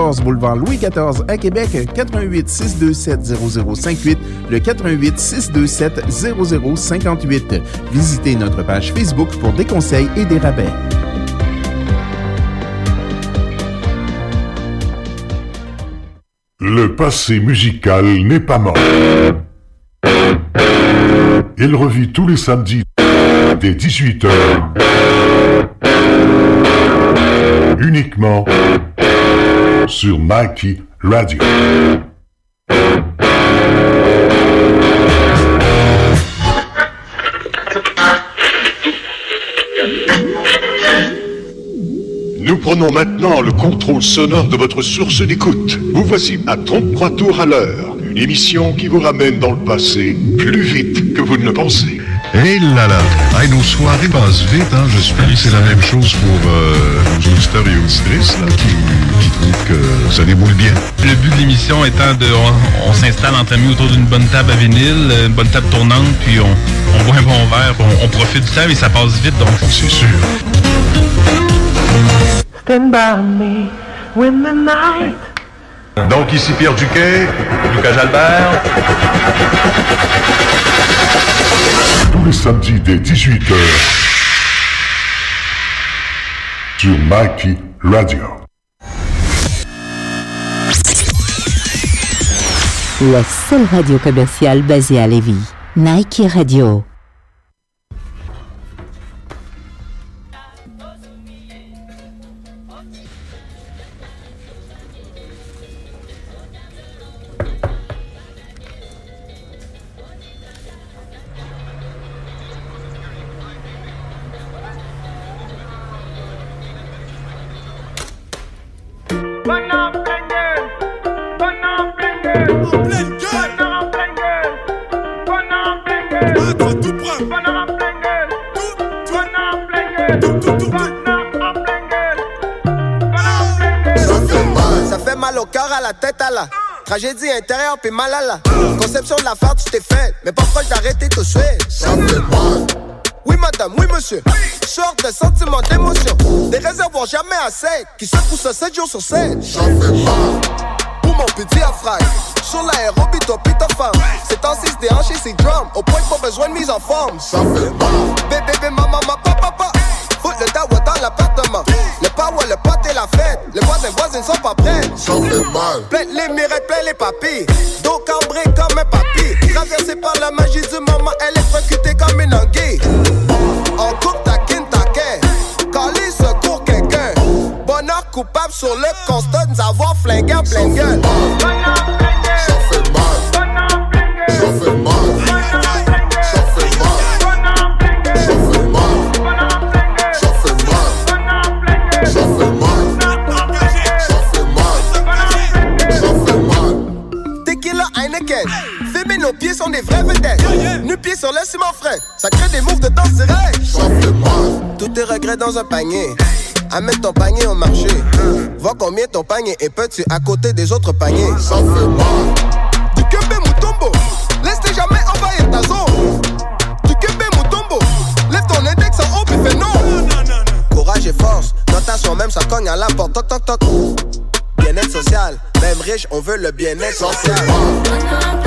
boulevard Louis XIV à Québec, 88 627 0058, le 88 627 0058. Visitez notre page Facebook pour des conseils et des rabais. Le passé musical n'est pas mort. Il revit tous les samedis dès 18h. Uniquement sur Mikey Radio. Nous prenons maintenant le contrôle sonore de votre source d'écoute. Vous voici à 33 tours à l'heure. Une émission qui vous ramène dans le passé plus vite que vous ne le pensez. Et là là, hey, nos soirées passent vite, hein, j'espère que c'est la même chose pour euh, nos auditeurs et auditrices là, qui, que ça déboule bien. Le but de l'émission étant de... On, on s'installe entre amis autour d'une bonne table à vinyle, une bonne table tournante, puis on, on boit un bon verre, on, on profite du temps et ça passe vite, donc... C'est sûr. Stand by me when the night Donc ici Pierre Duquet, Lucas Jalbert. Tous les samedis dès 18h. Sur Mikey Radio. La seule radio commerciale basée à Lévis. Nike Radio. Intérieure, puis mal à la conception de la farce, tu t'es fait, mais pas proche d'arrêter tout de suite. Ça fait mal. Oui, madame, oui, monsieur. Sorte de sentiments, d'émotions, des réservoirs jamais assez, qui se poussent 7 jours sur 7. Ça fait mal. Pour mon petit diaphragme, sur l'aérobie, toi, ta femme. C'est en 6 déhanché, c'est drum, au point pas besoin de mise en forme. Ça fait mal. Bébé, bébé, ça les mirettes, plein les papilles. Dos cambré comme un papy. Traversé par la magie du moment, électrocutée comme une anguille. En coupe taquine, taquin. Cali secours quelqu'un. Bonheur coupable sur le constat nous avoir flingué plein gueule. Dans un panier. Amène ton panier au marché. Vois combien ton panier est petit à côté des autres paniers. Ça fait. Du Kembe Mutombo. Laisse jamais envahir ta zone. Du Kembe Mutombo. Lève ton index en haut puis fais non. Courage et force. Notation même, ça cogne à la porte. Toc toc toc. Bien-être social. Même riche, on veut le bien-être social.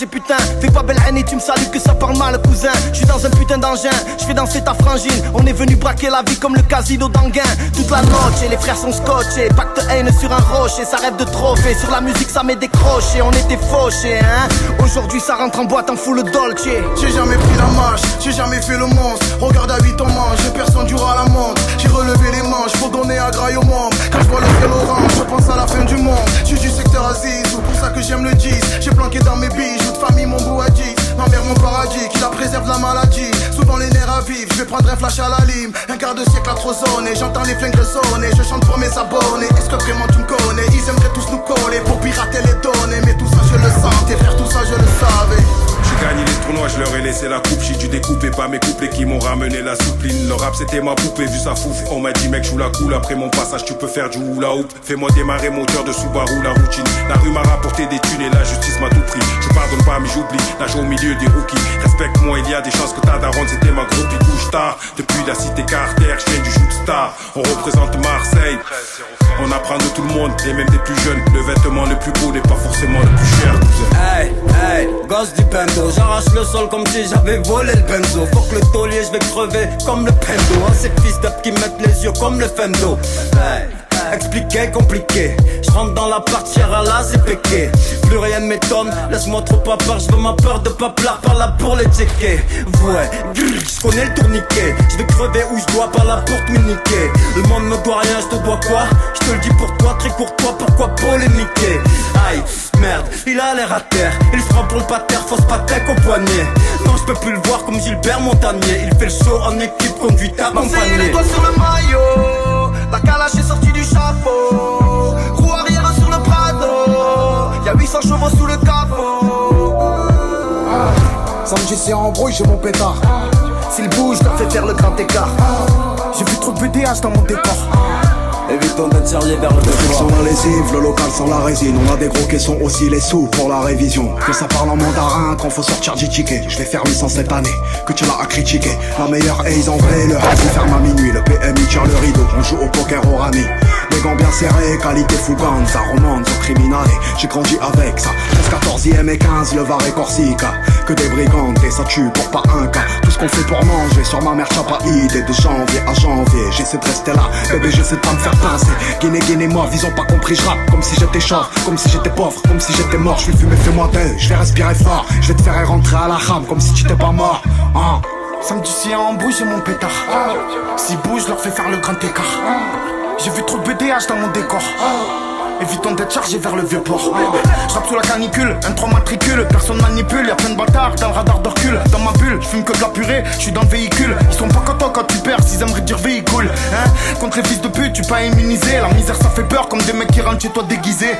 Et putain, fais pas belle haine et tu me salues que ça parle mal, cousin. Je suis dans un putain d'engin, je fais danser ta frangine. On est venu braquer la vie comme le casino d'Anguin. Toute la noche et les frères sont scotchés. Pacte haine sur un rocher, ça rêve de trophée. Sur la musique, ça m'est décroché. On était fauchés, hein. Aujourd'hui, ça rentre en boîte en full dolce. J'ai jamais pris la marche, j'ai jamais fait le monstre. Regarde à 8 on mange, personne du à la montre. J'ai relevé les manches, faut donner à graille au monde. Quand je vois le ciel orange, je pense à la fin du monde. Je suis du secteur Aziz, ça que j'aime le 10. J'ai planqué dans mes bijoux de famille mon beau à 10. Ma mère mon paradis, qui la préserve la maladie. Souvent les nerfs à vivre, je vais prendre un flash à la lime. Un quart de siècle à trop sonner, j'entends les flingues sonner. Je chante pour mes abonnés, est-ce que vraiment tu me connais? Ils aimeraient tous nous coller pour pirater les données. Mais tout ça je le sens, tes frères tout ça je le savais. Gagné les tournois, je leur ai laissé la coupe. J'ai dû découper pas mes couplets qui m'ont ramené la soupline. Le rap c'était ma poupée, vu sa fouf. On m'a dit mec, joue la cool. Après mon passage, tu peux faire du hula hoop. Fais-moi démarrer moteur de Subaru, la routine. La rue m'a rapporté des thunes et la justice m'a tout pris. Je pardonne pas, mais j'oublie. Nage au milieu des rookies. Respecte-moi, il y a des chances que ta daronne c'était ma groupie couche tard. Depuis la cité Carter, je du shoot star. On représente Marseille. On apprend de tout le monde, et même des plus jeunes. Le vêtement le plus beau n'est pas forcément le plus cher. Hey, hey, gosse du pendo, j'arrache le sol comme si j'avais volé le benzo. Faut que le taulier, je vais crever comme le pendo. Ces fils d'up qui mettent les yeux comme le fendo. Hey. Expliqué, compliqué. Je rentre dans la partie à la c'est. Laisse-moi trop pas peur. Je veux ma peur de pas plare par là pour les checker. Ouais, je connais le tourniquet. Je vais crever où je dois par là pour te niquer. Le monde me doit rien, je te dois quoi? Je te le dis pour toi, très courtois, pourquoi polémiquer? Aïe, merde, il a l'air à terre. Il frappe pour le pater, fausse patek au poignet. Non, je peux plus le voir comme Gilbert Montagnier. Il fait le show en équipe, conduite accompagnée. les doigts sur le maillot. La calache est sortie du chapeau. 800 chevaux sous le capot. Samedi c'est embrouille, j'ai mon pétard. S'il bouge, t'as fait faire le grand écart. J'ai vu trop de BDH dans mon décor. Évitons d'être sérieux vers le Sans décor. la lessive, le local sans la résine. On a des gros caissons aussi les sous pour la révision. Que ça parle en mandarin quand faut sortir du ticket. Je vais faire 800 cette année, que tu l'as à critiquer. La meilleure aise en vrai, le reste ferme à minuit. Le PMI tire le rideau, on joue au poker au rami. Les gants bien serrés, qualité fougante, ça remonte au criminel. J'ai grandi avec ça. 13, 14e et 15, le Var et Corsica. Que des brigands, et ça tue pour pas un cas. Tout ce qu'on fait pour manger sur ma mère, t'as pas idée. De janvier à janvier, j'essaie de rester là. Bébé, j'essaie de pas me faire pincer. Guinée, Guinée, moi, ils ont pas compris, je rappe comme si j'étais chauve, comme si j'étais pauvre, comme si j'étais mort. Je vais fumer, fais-moi deux, je vais respirer fort. Je vais te faire rentrer à la rame comme si t'étais pas mort. Hein. Samedi c'est embrouille, j'ai mon pétard. S'ils bougent, je leur fais faire le grand écart. J'ai vu trop de BDH dans mon décor. Évitons d'être chargé vers le vieux port. Je rappe sous la canicule, un 3 matricule, personne manipule, y'a plein de bâtards dans le radar de recul. Dans ma bulle, je fume que de la purée, je suis dans le véhicule. Ils sont pas contents quand tu perds, s'ils aimeraient dire véhicule. Hein Contre les fils de pute, tu pas immunisé. La misère ça fait peur comme des mecs qui rentrent chez toi déguisés.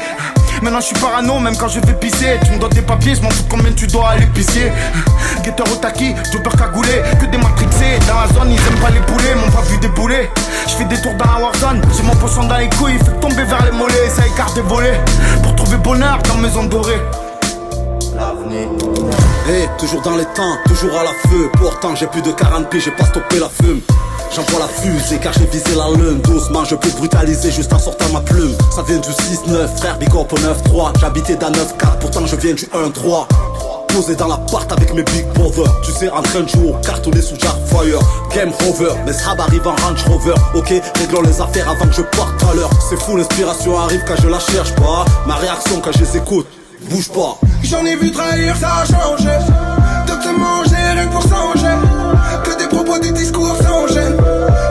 Maintenant je suis parano, même quand je vais pisser. Tu me dois des papiers, je m'en fous combien tu dois à l'épicier. Guetteur au taquis, jobber cagoulé, que des matrixés. Dans la zone, ils aiment pas les poulets, m'ont pas vu débouler. Je fais des tours dans la warzone, j'ai mon poisson dans les couilles, fait tomber vers les mollets, écarte des volets. Pour trouver bonheur dans maison dorée. Hey, toujours dans les temps, toujours à la feu. Pourtant, j'ai plus de 40 pieds, j'ai pas stoppé la fume. J'envoie la fusée car j'ai visé la lune Doucement je peux brutaliser juste en sortant ma plume Ça vient du 6-9 frère Big Up au 9-3 J'habitais dans 9-4 pourtant je viens du 1-3 Posé dans l'appart avec mes big brothers Tu sais en train de jouer au cartonné sous Jarfire Game over, mes srab arrivent en Range Rover Ok, réglons les affaires avant que je parte à l'heure C'est fou l'inspiration arrive quand je la cherche pas Ma réaction quand je les écoute, bouge pas J'en ai vu trahir, ça a changé. De te manger, rien pour s'anger. Que des propos, des discours sans gêne.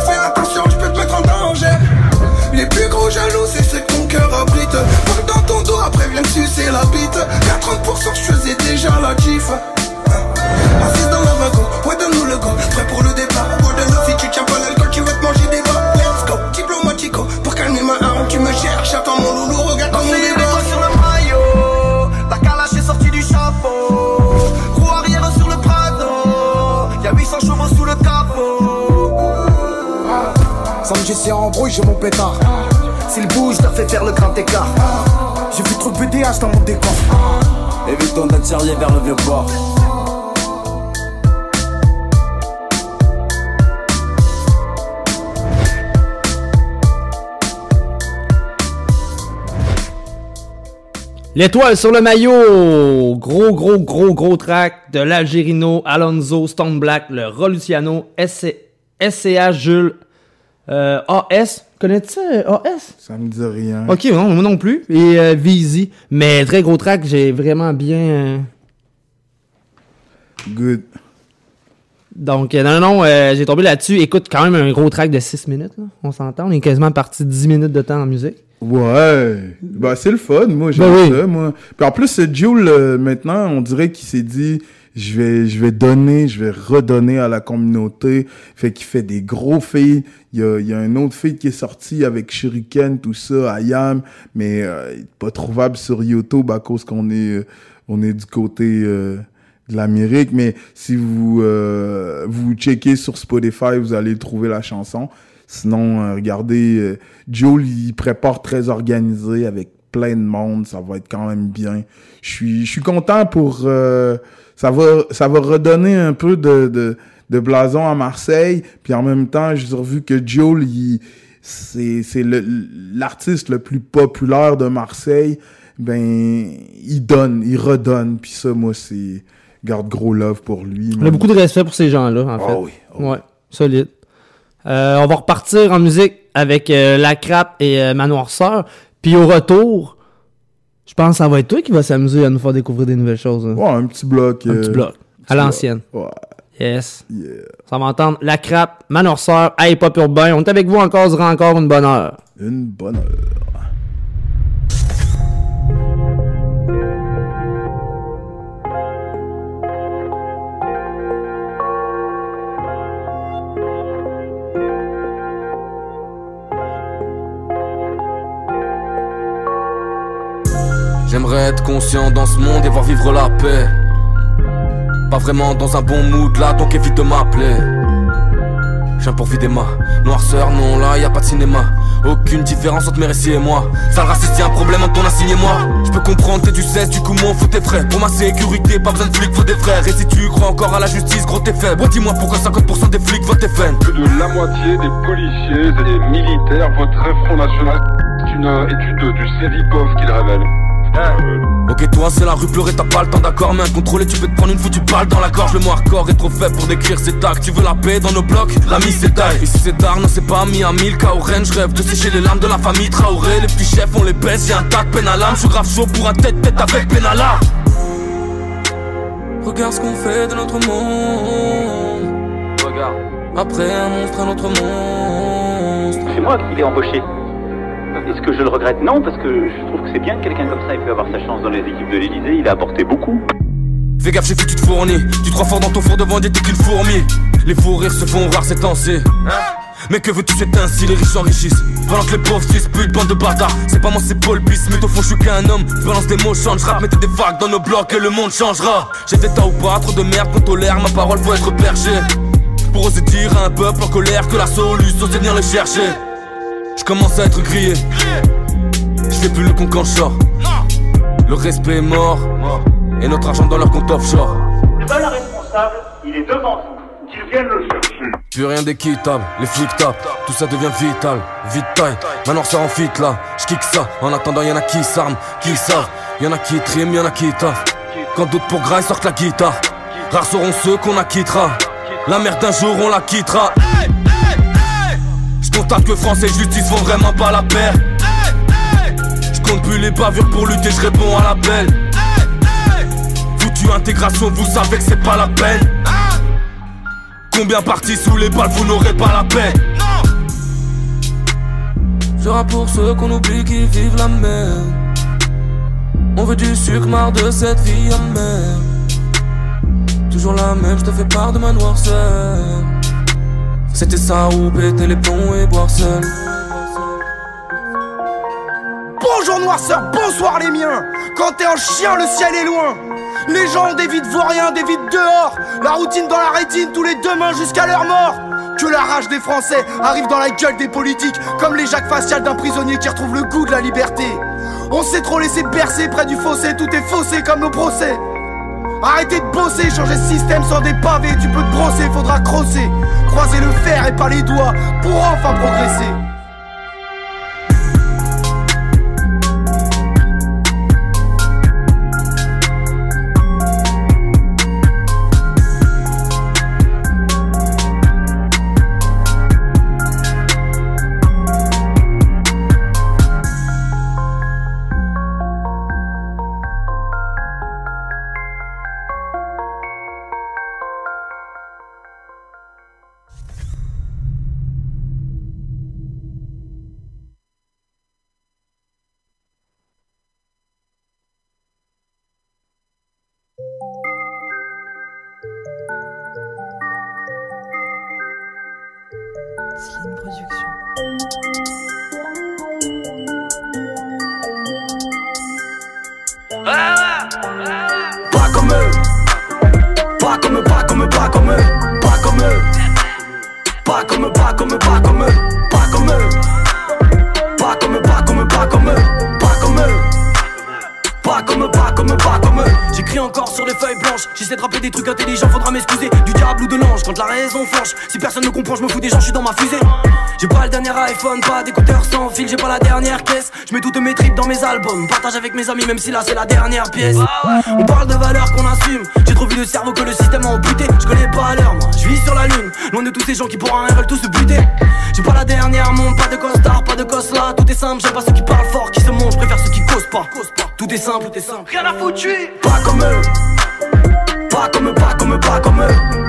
Fais attention, je peux te mettre en danger. Les plus gros jaloux, c'est ceux que ton cœur abrite. Parle dans ton dos, après viens te sucer la bite. Qu'à 30%, je faisais déjà la gif. Assise dans la wagon, ouais, donne-nous le go. Prêt pour le départ. De l'eau, si tu tiens pas l'alcool, tu vas te manger des bas. Let's go, diplomatico. Pour calmer ma âme, tu me cherches. Attends mon loulou, regarde comme on est sur le maillot. La calache est sortie du chapeau. Roue arrière sur le Prado. Y'a 800 chevaux sous le capot. Samedi c'est embrouille, j'ai mon pétard. S'il bouge, t'as fait faire le grand écart. J'ai vu trop de BDH dans mon décor. Évitons d'être sérieux vers le vieux port L'étoile sur le maillot! Gros, gros, gros, gros track de l'Algérino, Alonso, Stone Black, le Roluciano, SC SCH Jules, euh, AS. Connais-tu ça, euh, AS? Ça me dit rien. Ok, non, moi non plus. Et euh, Vizy. Mais très gros track, j'ai vraiment bien. euh, Good. Donc, euh, non, non, euh, j'ai tombé là-dessus. Écoute, quand même un gros track de 6 minutes. là. On s'entend. On est quasiment parti 10 minutes de temps en musique. Ouais, bah c'est le fun, moi j'aime Ben oui. ça, moi. Puis en plus, Jules, euh, maintenant, on dirait qu'il s'est dit, je vais, je vais donner, je vais redonner à la communauté. Fait qu'il fait des gros feats. Il y a, il y a un autre feat qui est sorti avec Shuriken, tout ça, Ayam, mais euh, pas trouvable sur YouTube à cause qu'on est, euh, on est du côté euh, de l'Amérique. Mais si vous, euh, vous checkez sur Spotify, vous allez trouver la chanson. Sinon, euh, regardez, euh, Joel, il prépare très organisé avec plein de monde. Ça va être quand même bien. Je suis, je suis content pour... euh, ça, va, ça va redonner un peu de, de, de blason à Marseille. Puis en même temps, j'ai vu que Joel, il, c'est c'est le- l'artiste le plus populaire de Marseille, ben il donne, il redonne, puis ça moi c'est garde gros love pour lui. On a beaucoup de respect pour ces gens-là, en Ah fait. oui, Ouais, solide. Euh, on va repartir en musique avec euh, La Crappe et euh, Manoir Sœur. Puis au retour, je pense que ça va être toi qui va s'amuser à nous faire découvrir des nouvelles choses. hein. Ouais, un petit bloc. Un euh, petit bloc. À l'ancienne. Ouais. Yes. Ça va entendre La Crappe, Manoir Sœur, Hey Pop Urbain. On est avec vous encore durant encore une bonne heure. Une bonne heure. J'aimerais être conscient dans ce monde et voir vivre la paix. Pas vraiment dans un bon mood là, donc évite de m'appeler. Viens pour vider ma noirceur, non là y a pas de cinéma. Aucune différence entre mes récits et moi. Sale raciste, y a un problème entre ton et moi. Je peux comprendre, t'es du 16, du coup, moi, faut tes frais. Pour ma sécurité, pas besoin de flics, faut des frères. Et si tu crois encore à la justice, gros, t'es faible. Ouais, dis-moi pourquoi 50% des flics votent FN. Plus de la moitié des policiers et des militaires voteraient Front National. C'est une euh, étude du Sevipov qui le révèle. Ok toi c'est la rue pleurer t'as pas le temps d'accord. Mais incontrôlé tu peux te prendre une foutue balle dans la gorge. Le mot hardcore est trop faible pour décrire ces tacs Tu veux la paix dans nos blocs? L'ami c'est taille. Ici c'est tard non c'est pas Miami Le cas au Rennes je rêve de sécher les larmes de la famille Traoré. Les petits chefs on les baisse. J'ai un tas de peine à l'âme. Je suis grave chaud pour un tête-tête avec Benalla Regarde ce qu'on fait de notre monde. Regarde. Après un monstre un autre monstre. C'est moi qui l'ai embauché. Est-ce que je le regrette Non, parce que je trouve que c'est bien que quelqu'un comme ça ait pu avoir sa chance dans les équipes de l'Elysée. Il a apporté beaucoup. Fais gaffe, j'ai vu, tu te fournis. Tu te crois fort dans ton four de vent, t'es qu'une fourmi. Les fous rires se font rares ces temps-ci. Mais que veux-tu, c'est ainsi, les riches s'enrichissent. Pendant que les pauvres se disputent, bande de bâtards. C'est pas moi, c'est Paul Bismuth. Au fond, je suis qu'un homme. Je balance des mots, change rap, mettez des vagues dans nos blocs et le monde changera. J'ai des tas ou pas, trop de merde qu'on tolère. Ma parole faut être perchée. Pour oser dire à un peuple en colère que la solution c'est venir le chercher. Je commence à être grillé. Je fais plus le con quand je sors. Le respect est mort. Et notre argent dans leur compte offshore. C'est pas le responsable, il est devant vous. Qu'il vienne le chercher. Plus rien d'équitable, les flics tapent, tout ça devient vital, vite taille. Maintenant ça en fit là, j'kick ça. En attendant, y'en a qui s'arment, qui savent. Y'en a qui triment, y'en a qui taffent. Quand d'autres pour graille sortent la guitare. Rares seront ceux qu'on acquittera. La merde d'un jour on la quittera. Je constate que France et justice font vraiment pas la paire. Je compte plus les bavures pour lutter, je réponds à l'appel. Foutu intégration, vous savez que c'est pas la peine. Combien partis sous les balles, vous n'aurez pas la paix. Sera pour ceux qu'on oublie qui vivent la merde. On veut du sucre, marre de cette vie amère. Toujours la même, je te fais part de ma noirceur. C'était ça ou péter les plombs et boire seul. Bonjour noirceur, bonsoir les miens. Quand t'es un chien, le ciel est loin. Les gens vides vauriens, des vides dehors. La routine dans la rétine, tous les demain jusqu'à leur mort. Que la rage des Français arrive dans la gueule des politiques Comme les jacques faciales d'un prisonnier qui retrouve le goût de la liberté. On s'est trop laissé bercer près du fossé, tout est faussé comme nos procès Arrêtez de bosser, changer de système sans des pavés. Tu peux te brosser, faudra crosser. Croiser le fer et pas les doigts pour enfin progresser dans ma fusée. J'ai pas le dernier iPhone, pas d'écouteurs sans fil, j'ai pas la dernière caisse. Je mets toutes mes tripes dans mes albums, partage avec mes amis, même si là c'est la dernière pièce. On parle de valeurs qu'on assume. J'ai trop vu de cerveau que le système a amputé. Je connais pas l'heure, moi. Je vis sur la lune, loin de tous ces gens qui pour rien veulent tous se buter. J'ai pas la dernière montre, pas de costard, pas de cosla. Tout est simple, j'aime pas ceux qui parlent fort, qui se montrent, je préfère ceux qui causent pas. Tout est simple, tout est simple. Rien à foutre, Pas comme eux. Pas comme eux, pas comme eux, pas comme eux.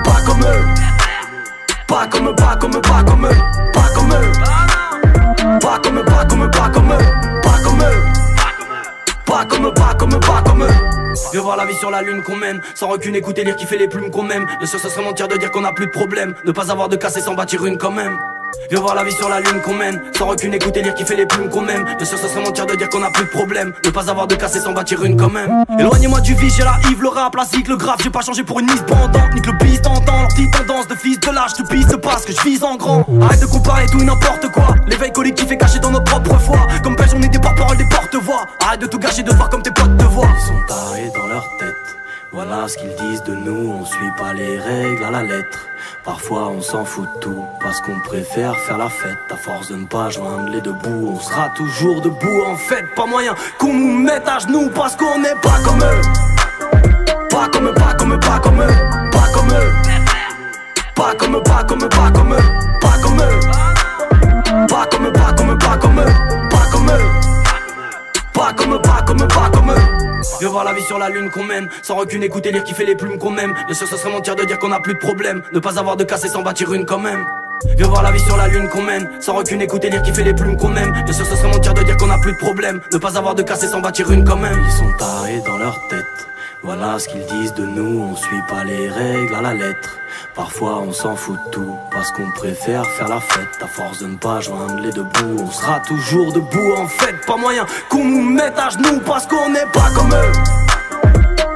Pas comme eux. Pas comme eux, pas comme eux, pas comme eux. Pas comme eux. Pas comme eux, pas comme eux, pas comme eux. Pas comme eux. Pas comme eux, pas comme eux. Viens voir la vie sur la lune qu'on mène Sans recul, écouter, lire, kiffer les plumes qu'on m'aime Bien sûr ce serait mentir de dire qu'on a plus de problème Ne pas avoir de casse et s'en bâtir une quand même Viens voir la vie sur la lune qu'on mène Sans recul, écouter, lire, kiffer les plumes qu'on m'aime Bien sûr ce serait mentir de dire qu'on a plus de problème. Ne pas avoir de casse et s'en bâtir une quand même. Éloignez-moi du vice, j'ai la Yves, le rap, la zik, le graphe. J'ai pas changé pour une mise bandante, nique le beast entend. Leur petite tendance de fils de lâche, tout pisse parce que je vise en grand. Arrête de comparer tout et n'importe quoi. L'éveil collectif est caché dans notre propre foi Comme belge on est des porte-paroles, des porte-voix. Arrête de tout gâcher, de voir comme tes potes te voient. Ils sont tarés dans leur tête voilà ce qu'ils disent de nous, on suit pas les règles à la lettre. Parfois on s'en fout de tout, parce qu'on préfère faire la fête. À force de ne pas joindre les deux on sera toujours debout. En fait, pas moyen qu'on nous mette à genoux, parce qu'on n'est pas comme eux. Pas comme eux, pas comme eux, pas comme eux, pas comme eux. Pas comme eux, pas comme eux, pas comme eux, pas comme eux. Pas comme eux, pas comme eux, pas comme eux, pas comme eux. Pas comme pas comme pas comme eux. Voir la vie sur la lune qu'on mène Sans recul, écouter, lire, kiffer les plumes qu'on m'aime. Bien sûr ce serait mentir de dire qu'on a plus de problème Ne pas avoir de casse et s'en bâtir une quand même. Viens voir la vie sur la lune qu'on mène Sans recul, écouter, lire, kiffer les plumes qu'on aime Bien sûr ce serait mentir de dire qu'on a plus de problème Ne pas avoir de casse et s'en bâtir une quand même. Ils sont tarés dans leur tête Voilà ce qu'ils disent de nous On suit pas les règles à la lettre. Parfois on s'en fout de tout Parce qu'on préfère faire la fête. À force de ne pas joindre les deux bouts On sera toujours debout. En fait Pas moyen qu'on nous mette à genoux Parce qu'on n'est pas comme eux.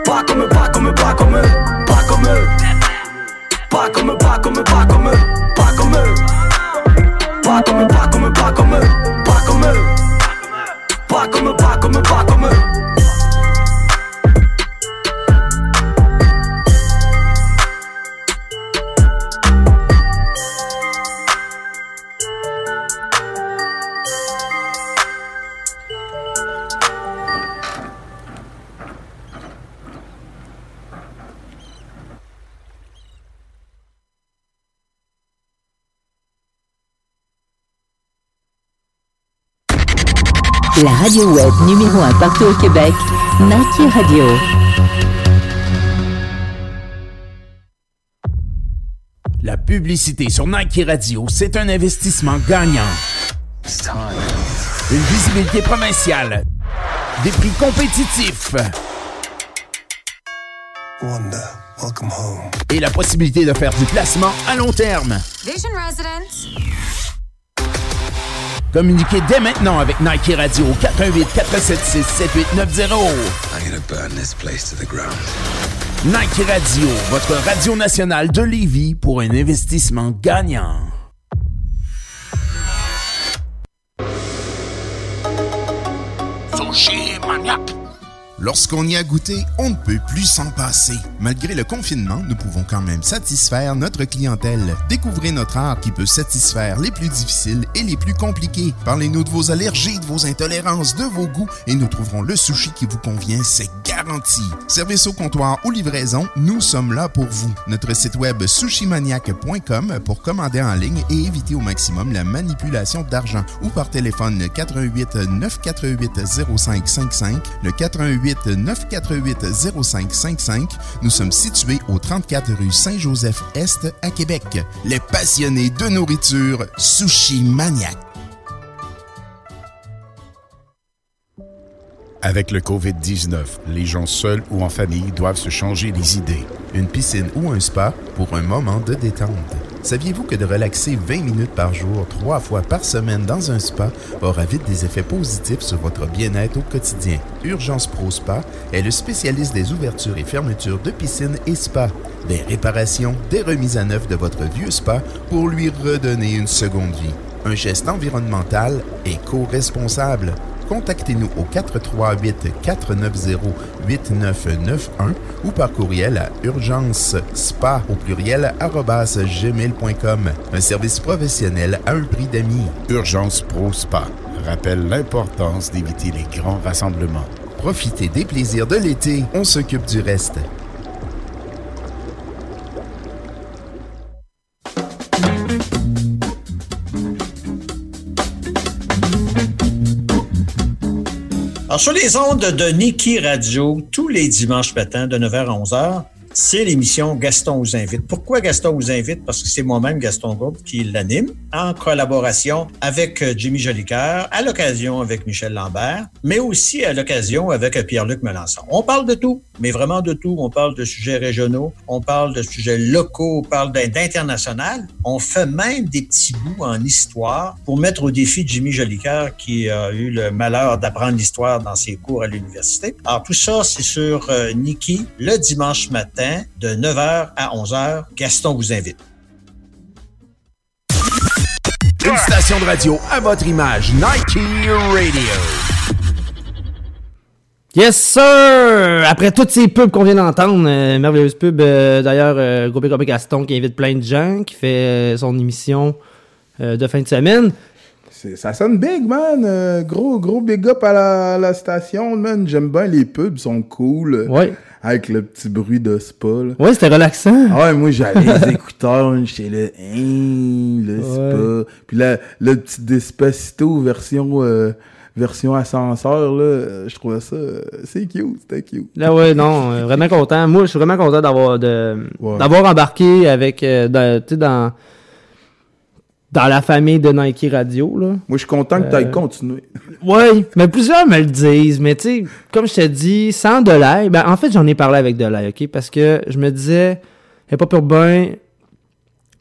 Pas comme eux, pas comme eux, pas comme eux. Pas comme eux. Pas comme eux, pas comme eux, pas comme eux. Pas comme eux. Pas comme eux, pas comme eux, pas comme eux. Pas comme eux. Pas comme eux, pas comme eux, pas comme eux La radio web numéro 1 partout au Québec, Nike Radio. La publicité sur Nike Radio, c'est un investissement gagnant. Une visibilité provinciale. Des prix compétitifs. Et la possibilité de faire du placement à long terme. Vision Residence. Communiquez dès maintenant avec Nike Radio au 418 476 7890. I'm gonna burn this place to the ground. Nike Radio, votre radio nationale de Lévis pour un investissement gagnant. Sushi Maniac. Lorsqu'on y a goûté, on ne peut plus s'en passer. Malgré le confinement, nous pouvons quand même satisfaire notre clientèle. Découvrez notre art qui peut satisfaire les plus difficiles et les plus compliqués. Parlez-nous de vos allergies, de vos intolérances, de vos goûts et nous trouverons le sushi qui vous convient, c'est garanti. Service au comptoir ou livraison, nous sommes là pour vous. Notre site web sushimaniac.com pour commander en ligne et éviter au maximum la manipulation d'argent ou par téléphone 88 948 0555 le 88 948 0555. Nous sommes situés au 34 rue Saint-Joseph-Est à Québec. Les passionnés de nourriture, Sushi Maniac. Avec le COVID-19, les gens seuls ou en famille doivent se changer les idées. Une piscine ou un spa pour un moment de détente. Saviez-vous que de relaxer 20 minutes par jour, trois fois par semaine dans un spa aura vite des effets positifs sur votre bien-être au quotidien? Urgence Pro Spa est le spécialiste des ouvertures et fermetures de piscines et spas, des réparations, des remises à neuf de votre vieux spa pour lui redonner une seconde vie. Un geste environnemental éco-responsable. Contactez-nous au 438-490-8991 ou par courriel à urgence spa au pluriel gmail.com. Un service professionnel à un prix d'amis. Urgence Pro Spa rappelle l'importance d'éviter les grands rassemblements. Profitez des plaisirs de l'été, on s'occupe du reste. Sur les ondes de Niki Radio, tous les dimanches matins de 9h à 11h, c'est l'émission Gaston vous invite. Pourquoi Gaston vous invite? Parce que c'est moi-même, Gaston Groupe, qui l'anime en collaboration avec euh, Jimmy Jolicoeur, à l'occasion avec Michel Lambert, mais aussi à l'occasion avec euh, Pierre-Luc Melançon. On parle de tout, mais vraiment de tout. On parle de sujets régionaux, on parle de sujets locaux, on parle d'in- d'international. On fait même des petits bouts en histoire pour mettre au défi Jimmy Jolicoeur qui a eu le malheur d'apprendre l'histoire dans ses cours à l'université. Alors tout ça, c'est sur euh, Niki le dimanche matin de 9h à 11h. Gaston vous invite. Une station de radio à votre image, Nike Radio. Yes, sir! Après toutes ces pubs qu'on vient d'entendre, euh, merveilleuse pub, euh, d'ailleurs, euh, Groupe Groupe Gaston qui invite plein de gens, qui fait euh, son émission euh, de fin de semaine. Ça sonne big, man. Euh, gros, gros big up à la, à la station, man. J'aime bien les pubs, ils sont cool. Ouais. Avec le petit bruit de spa, là. Ouais, c'était relaxant. Ah ouais, moi, j'avais les écouteurs, j'étais là, hein, le spa. Puis là, le petit Despacito version, euh, version ascenseur, là, euh, je trouvais ça, euh, c'est cute, c'était cute. Là, ouais, non, euh, vraiment content. Moi, je suis vraiment content d'avoir de, d'avoir embarqué avec, euh, dans, tu sais, dans, la famille de Nike Radio, là. Moi, je suis content que tu Euh, ailles continuer. Oui, mais plusieurs me le disent. Mais tu sais, comme je te dis, sans Delay, ben en fait, j'en ai parlé avec Delay, OK? Parce que je me disais, Hip Hop Urbain,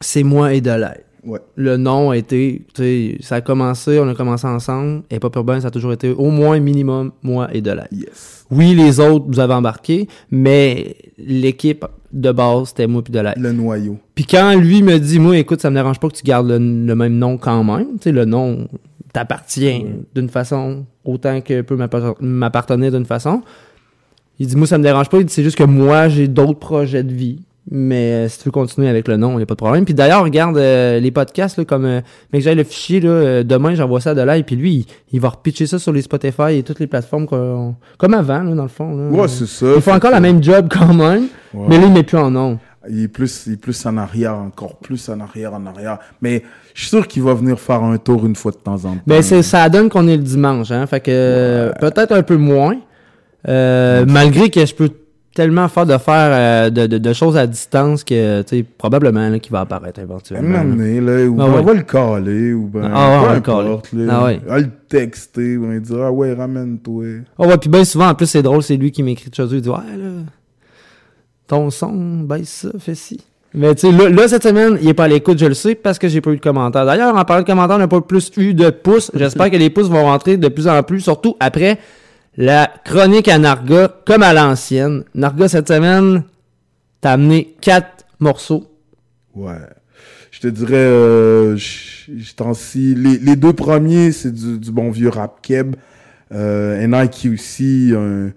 c'est moi et Delay. Ouais. Le nom a été, tu sais, ça a commencé, on a commencé ensemble. Hip Hop Urbain, ça a toujours été au moins minimum moi et Delay. Yes. Oui, les autres, vous avez embarqué, mais l'équipe de base, c'était moi puis Delay. Le noyau. Puis quand lui me dit, moi, écoute, ça me dérange pas que tu gardes le, le même nom quand même. Tu sais, le nom t'appartient d'une façon autant que peut m'appart- m'appartenir d'une façon. Il dit, moi, ça me dérange pas. Il dit, c'est juste que moi, j'ai d'autres projets de vie. Mais euh, si tu veux continuer avec le nom, il n'y a pas de problème. Puis d'ailleurs, regarde euh, les podcasts, là, comme euh, mec, j'ai le fichier, là, euh, demain, j'envoie ça à Delay, puis lui, il, il va repitcher ça sur les Spotify et toutes les plateformes qu'on- comme avant, là, dans le fond. là. Ouais, c'est ça. Il fait encore la même job quand même, Ouais. mais là, il met plus en nom. Il est plus, il est plus en arrière, encore plus en arrière, en arrière. Mais je suis sûr qu'il va venir faire un tour une fois de temps en temps. Ben, c'est, ça donne qu'on est le dimanche, hein. Fait que, peut-être un peu moins. Euh, malgré que je peux tellement faire de faire euh, de, de- de choses à distance que, tu sais, probablement, qu'il va apparaître Un éventuellement. moment donné, là, ou Ah ben, ouais. on va le caler, ou ben, Ah ouais, on va le caler. importe, là. Ah ouais. On va le texter, on va dire, ah ouais, ramène-toi. Oh ouais, puis ben souvent, en plus, c'est drôle, c'est lui qui m'écrit de choses, il dit, ouais, là, ton son, baisse ça, fais ci. Mais tu sais, là, là, cette semaine, il est pas à l'écoute, je le sais, parce que j'ai pas eu de commentaires. D'ailleurs, en parlant de commentaires, on n'a pas plus eu de pouces. J'espère que les pouces vont rentrer de plus en plus, surtout après la chronique à Narga, comme à l'ancienne. Narga, cette semaine, t'as amené quatre morceaux. Ouais. Je te dirais, euh, je t'en scie- les, deux premiers, c'est du, bon vieux rap keb. Euh, Nike aussi, un,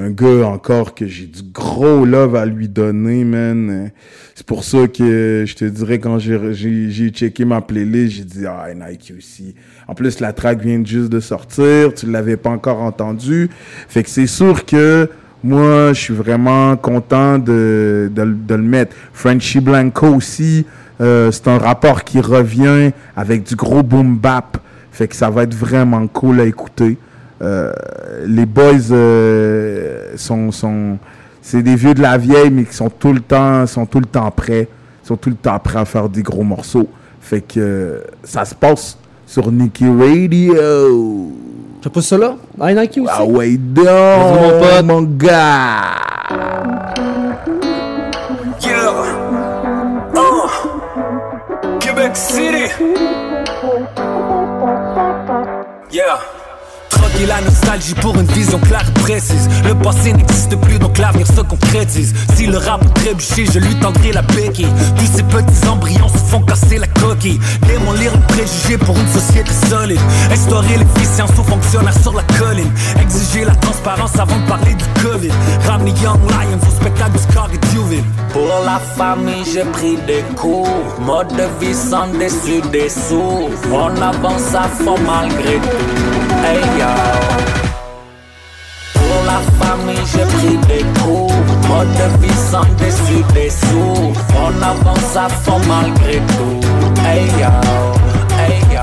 un gars encore que j'ai du gros love à lui donner, man. C'est pour ça que je te dirais, quand j'ai checké ma playlist, j'ai dit, ah, Nike aussi. En plus, la track vient juste de sortir, tu l'avais pas encore entendu. Fait que c'est sûr que moi, je suis vraiment content de, de, de le mettre. Frenchy Blanco aussi, euh, c'est un rapport qui revient avec du gros boom bap. Fait que ça va être vraiment cool à écouter. Euh, les boys euh, sont, sont c'est des vieux de la vieille, mais qui sont tout le temps, sont tout le temps prêts, sont tout le temps prêts à faire des gros morceaux. Fait que euh, ça se passe sur Nicky Radio. Tu pas ça là? Ah, Nike aussi? Ah ouais, donc, pote. mon gars. Yeah. Uh. Quebec City. Yeah. La nostalgie pour une vision claire et précise. Le passé n'existe plus, donc l'avenir se concrétise. Si le rap trébuché, je lui tendrai la béquille. Tous ces petits embryons se font casser la coquille. Démolir le préjugé pour une société solide. Instaurer l'efficience aux fonctionnaires sur la colline. Exiger la transparence avant de parler du Covid. Ramener Young Lions au spectacle du Scar et. Pour la famille, j'ai pris des cours. Mode de vie sans dessus dessous. On avance à fond malgré tout. Pour la famille, j'ai pris des cours. Mode de vie sans dessus dessous. On avance à fond malgré tout. Hey yo. Hey yo.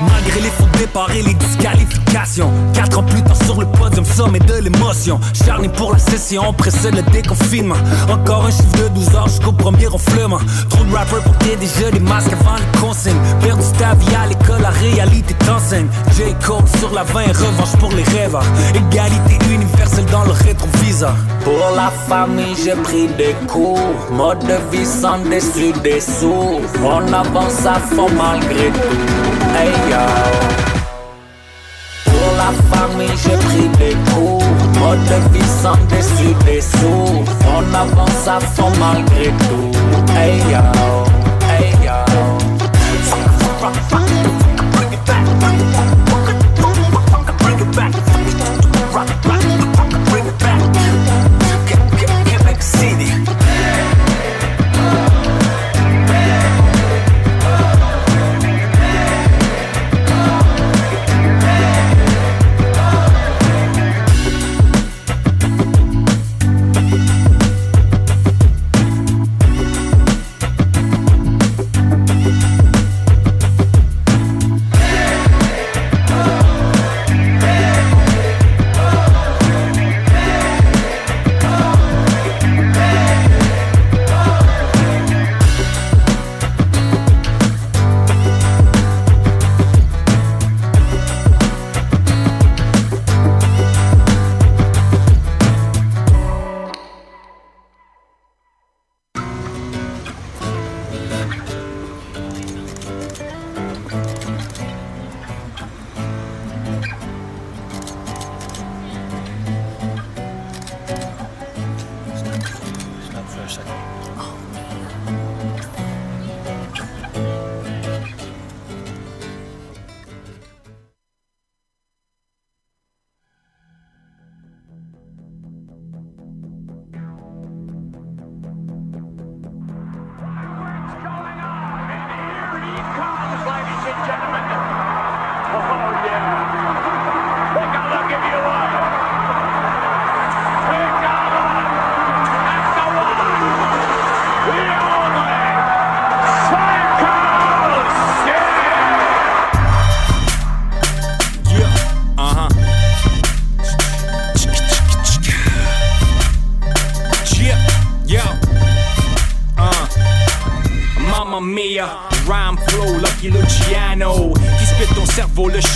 Malgré les fautes départ et les disqualifications 4 ans plus tard sur le podium, sommet de l'émotion Charné pour la session, précède le déconfinement Encore un chiffre de 12 heures jusqu'au premier ronflement Trop de rappers pour déjà des masques avant les consignes Perdu ta vie à l'école, la réalité t'enseigne J. Cole sur la 20, revanche pour les rêveurs Égalité universelle dans le rétroviseur Pour la famille, j'ai pris des cours. Mode de vie sans dessus dessous. On avance à fond malgré tout. Hey yo. La famille, j'ai pris des cours. Mode de vie sans dessus dessous. On avance à fond malgré tout. Hey yo. Hey yo.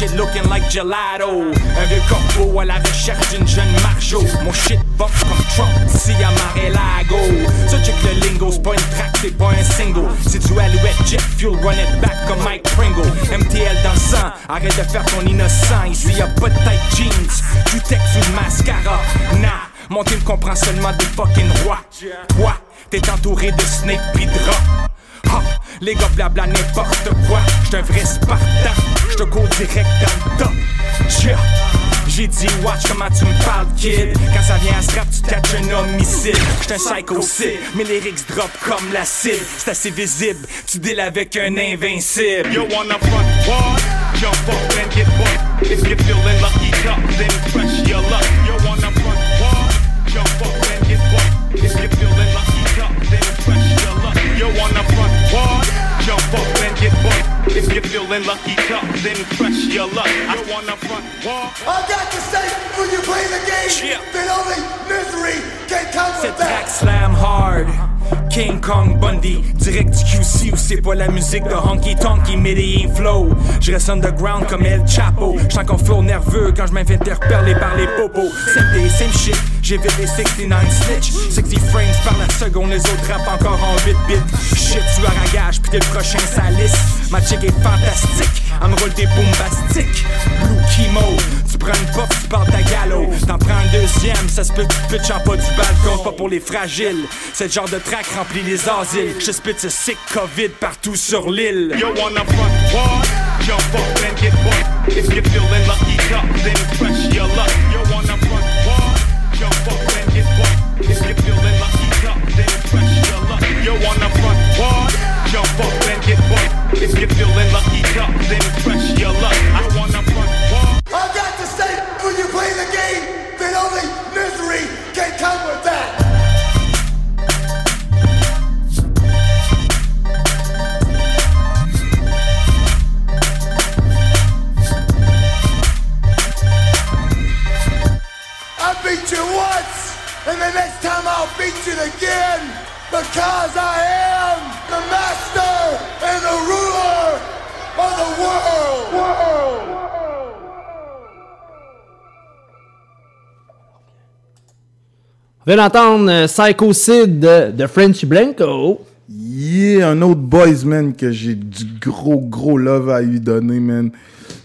Shit looking like gelato. Un vieux corbeau à la recherche d'une jeune marjo. Mon shit box comme Trump, si à Mar-a-Lago. So check le lingo, c'est pas une track, c'est pas un single. C'est du alouette, jet fuel, run it back comme Mike Pringle. MTL dans le sang, arrête de faire ton innocent. Ici y'a pas de tight jeans, du texte ou de mascara. Nah, mon team comprend seulement des fucking rois. Toi, t'es entouré de snake pis de les gars blabla n'importe quoi. J'suis un vrai Spartan, j'te cours direct dans le top. Yeah. J'ai dit, watch comment tu me parles, kid. Quand ça vient à ce rap, tu catches un homicide. J'suis un psycho sick, mes lyrics drop comme l'acide. C'est assez visible, tu deals avec un invincible. You wanna front hard? Jump up and get bucked. If you're feeling lucky, duck, then press your luck. You wanna front hard? Jump up and get bucked. If you're feeling lucky, duck, then press your luck. You wanna front hard? Jump up and get bucked. If you're feeling lucky, duck, then press your luck. You wanna front hard? I got to say, when you play the game, then only misery can come Cette with that. track slam hard. King Kong Bundy, direct du QC où c'est pas la musique de Honky Tonky, mais des flow. Je reste underground comme El Chapo. J'sens qu'on flow nerveux quand je interpeller par les popos. Same day, same shit, J'évite les 69 snitch 60 frames par la seconde, les autres rappent encore en 8 bits Shit, tu arragage, puis t'es le prochain salice Ma chick est fantastique, elle me roule des bombastiques Blue chemo, tu prends une puff, tu pars ta galop T'en prends un deuxième, ça se peut que tu pitches en bas du balcon pas pour les fragiles, c'est le genre de track rempli les asiles Je spit ce sick COVID partout sur l'île Yo, on a front wall, jump up and get bucked. If you're feeling lucky, duck, then press your luck. Yo, on a front wall, jump up and get bucked. If you're feeling lucky, duck, then press your luck. Yo, on a front wall, jump up and get bucked. If you're feeling lucky, duck, then press your luck. Yo, on a front wall. I got to say, when you play the game, then only misery can come with that. Beat you once, and the next time I'll beat you again, because I am the master and the ruler of the world. world. On vient d'entendre euh, Psycho Sid de, de French Blanco. Yeah, un autre boys, man, que j'ai du gros, gros love à lui donner, man.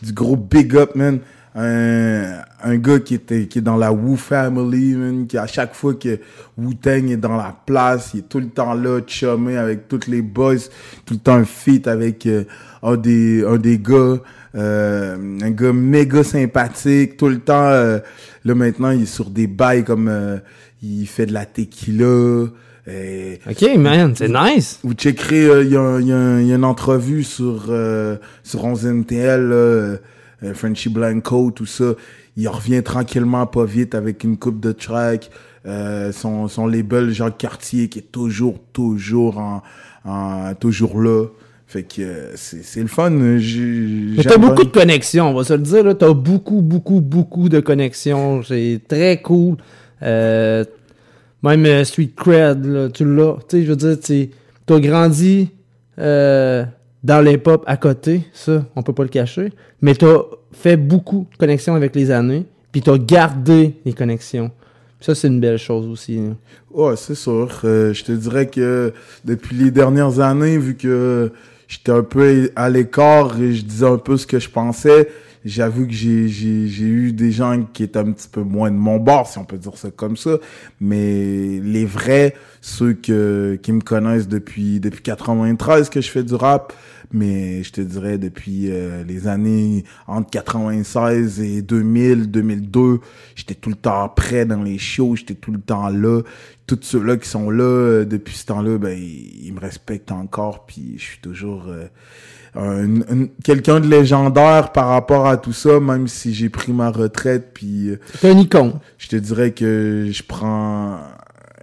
Du gros big up, man. Un, un gars qui, était, qui est dans la Wu Family, man, qui à chaque fois que Wu-Tang est dans la place, il est tout le temps là, chumé avec tous les boys, tout le temps feat avec euh, un, des, un des gars, euh, un gars méga sympathique, tout le temps, euh, là maintenant il est sur des bails comme, euh, il fait de la tequila, et- Ok, man, c'est nice. vous checkerez, euh, il y, a y a y a une entrevue sur, euh, sur 11NTL, là, euh, Frenchy Blanco, tout ça. Il revient tranquillement, pas vite, avec une coupe de track. Euh, son, son label Jacques Cartier qui est toujours, toujours en, en- toujours là. Fait que euh, c'est c'est le fun. T'as beaucoup de connexions, on va se le dire. là. T'as beaucoup, beaucoup, beaucoup de connexions. C'est très cool. Euh, même Street Cred, là, tu l'as. Tu sais, je veux dire, tu as grandi euh, dans l'hip-hop à côté, ça, on peut pas le cacher. Mais t'as fait beaucoup de connexions avec les années, puis t'as gardé les connexions. Ça, c'est une belle chose aussi. là. Ouais, c'est sûr. Euh, je te dirais que depuis les dernières années, vu que j'étais un peu à l'écart et je disais un peu ce que je pensais, j'avoue que j'ai, eu des gens qui étaient un petit peu moins de mon bord, si on peut dire ça comme ça. Mais les vrais, ceux qui me connaissent depuis, depuis 93 que je fais du rap, mais je te dirais depuis euh, les années entre 96 et 2000, 2002, j'étais tout le temps prêt dans les shows, j'étais tout le temps là. Tous ceux-là qui sont là euh, depuis ce temps-là, ben ils, ils me respectent encore, puis je suis toujours euh, un- un- quelqu'un de légendaire par rapport à tout ça, même si j'ai pris ma retraite, puis euh, T'es un icône. je te dirais que je prends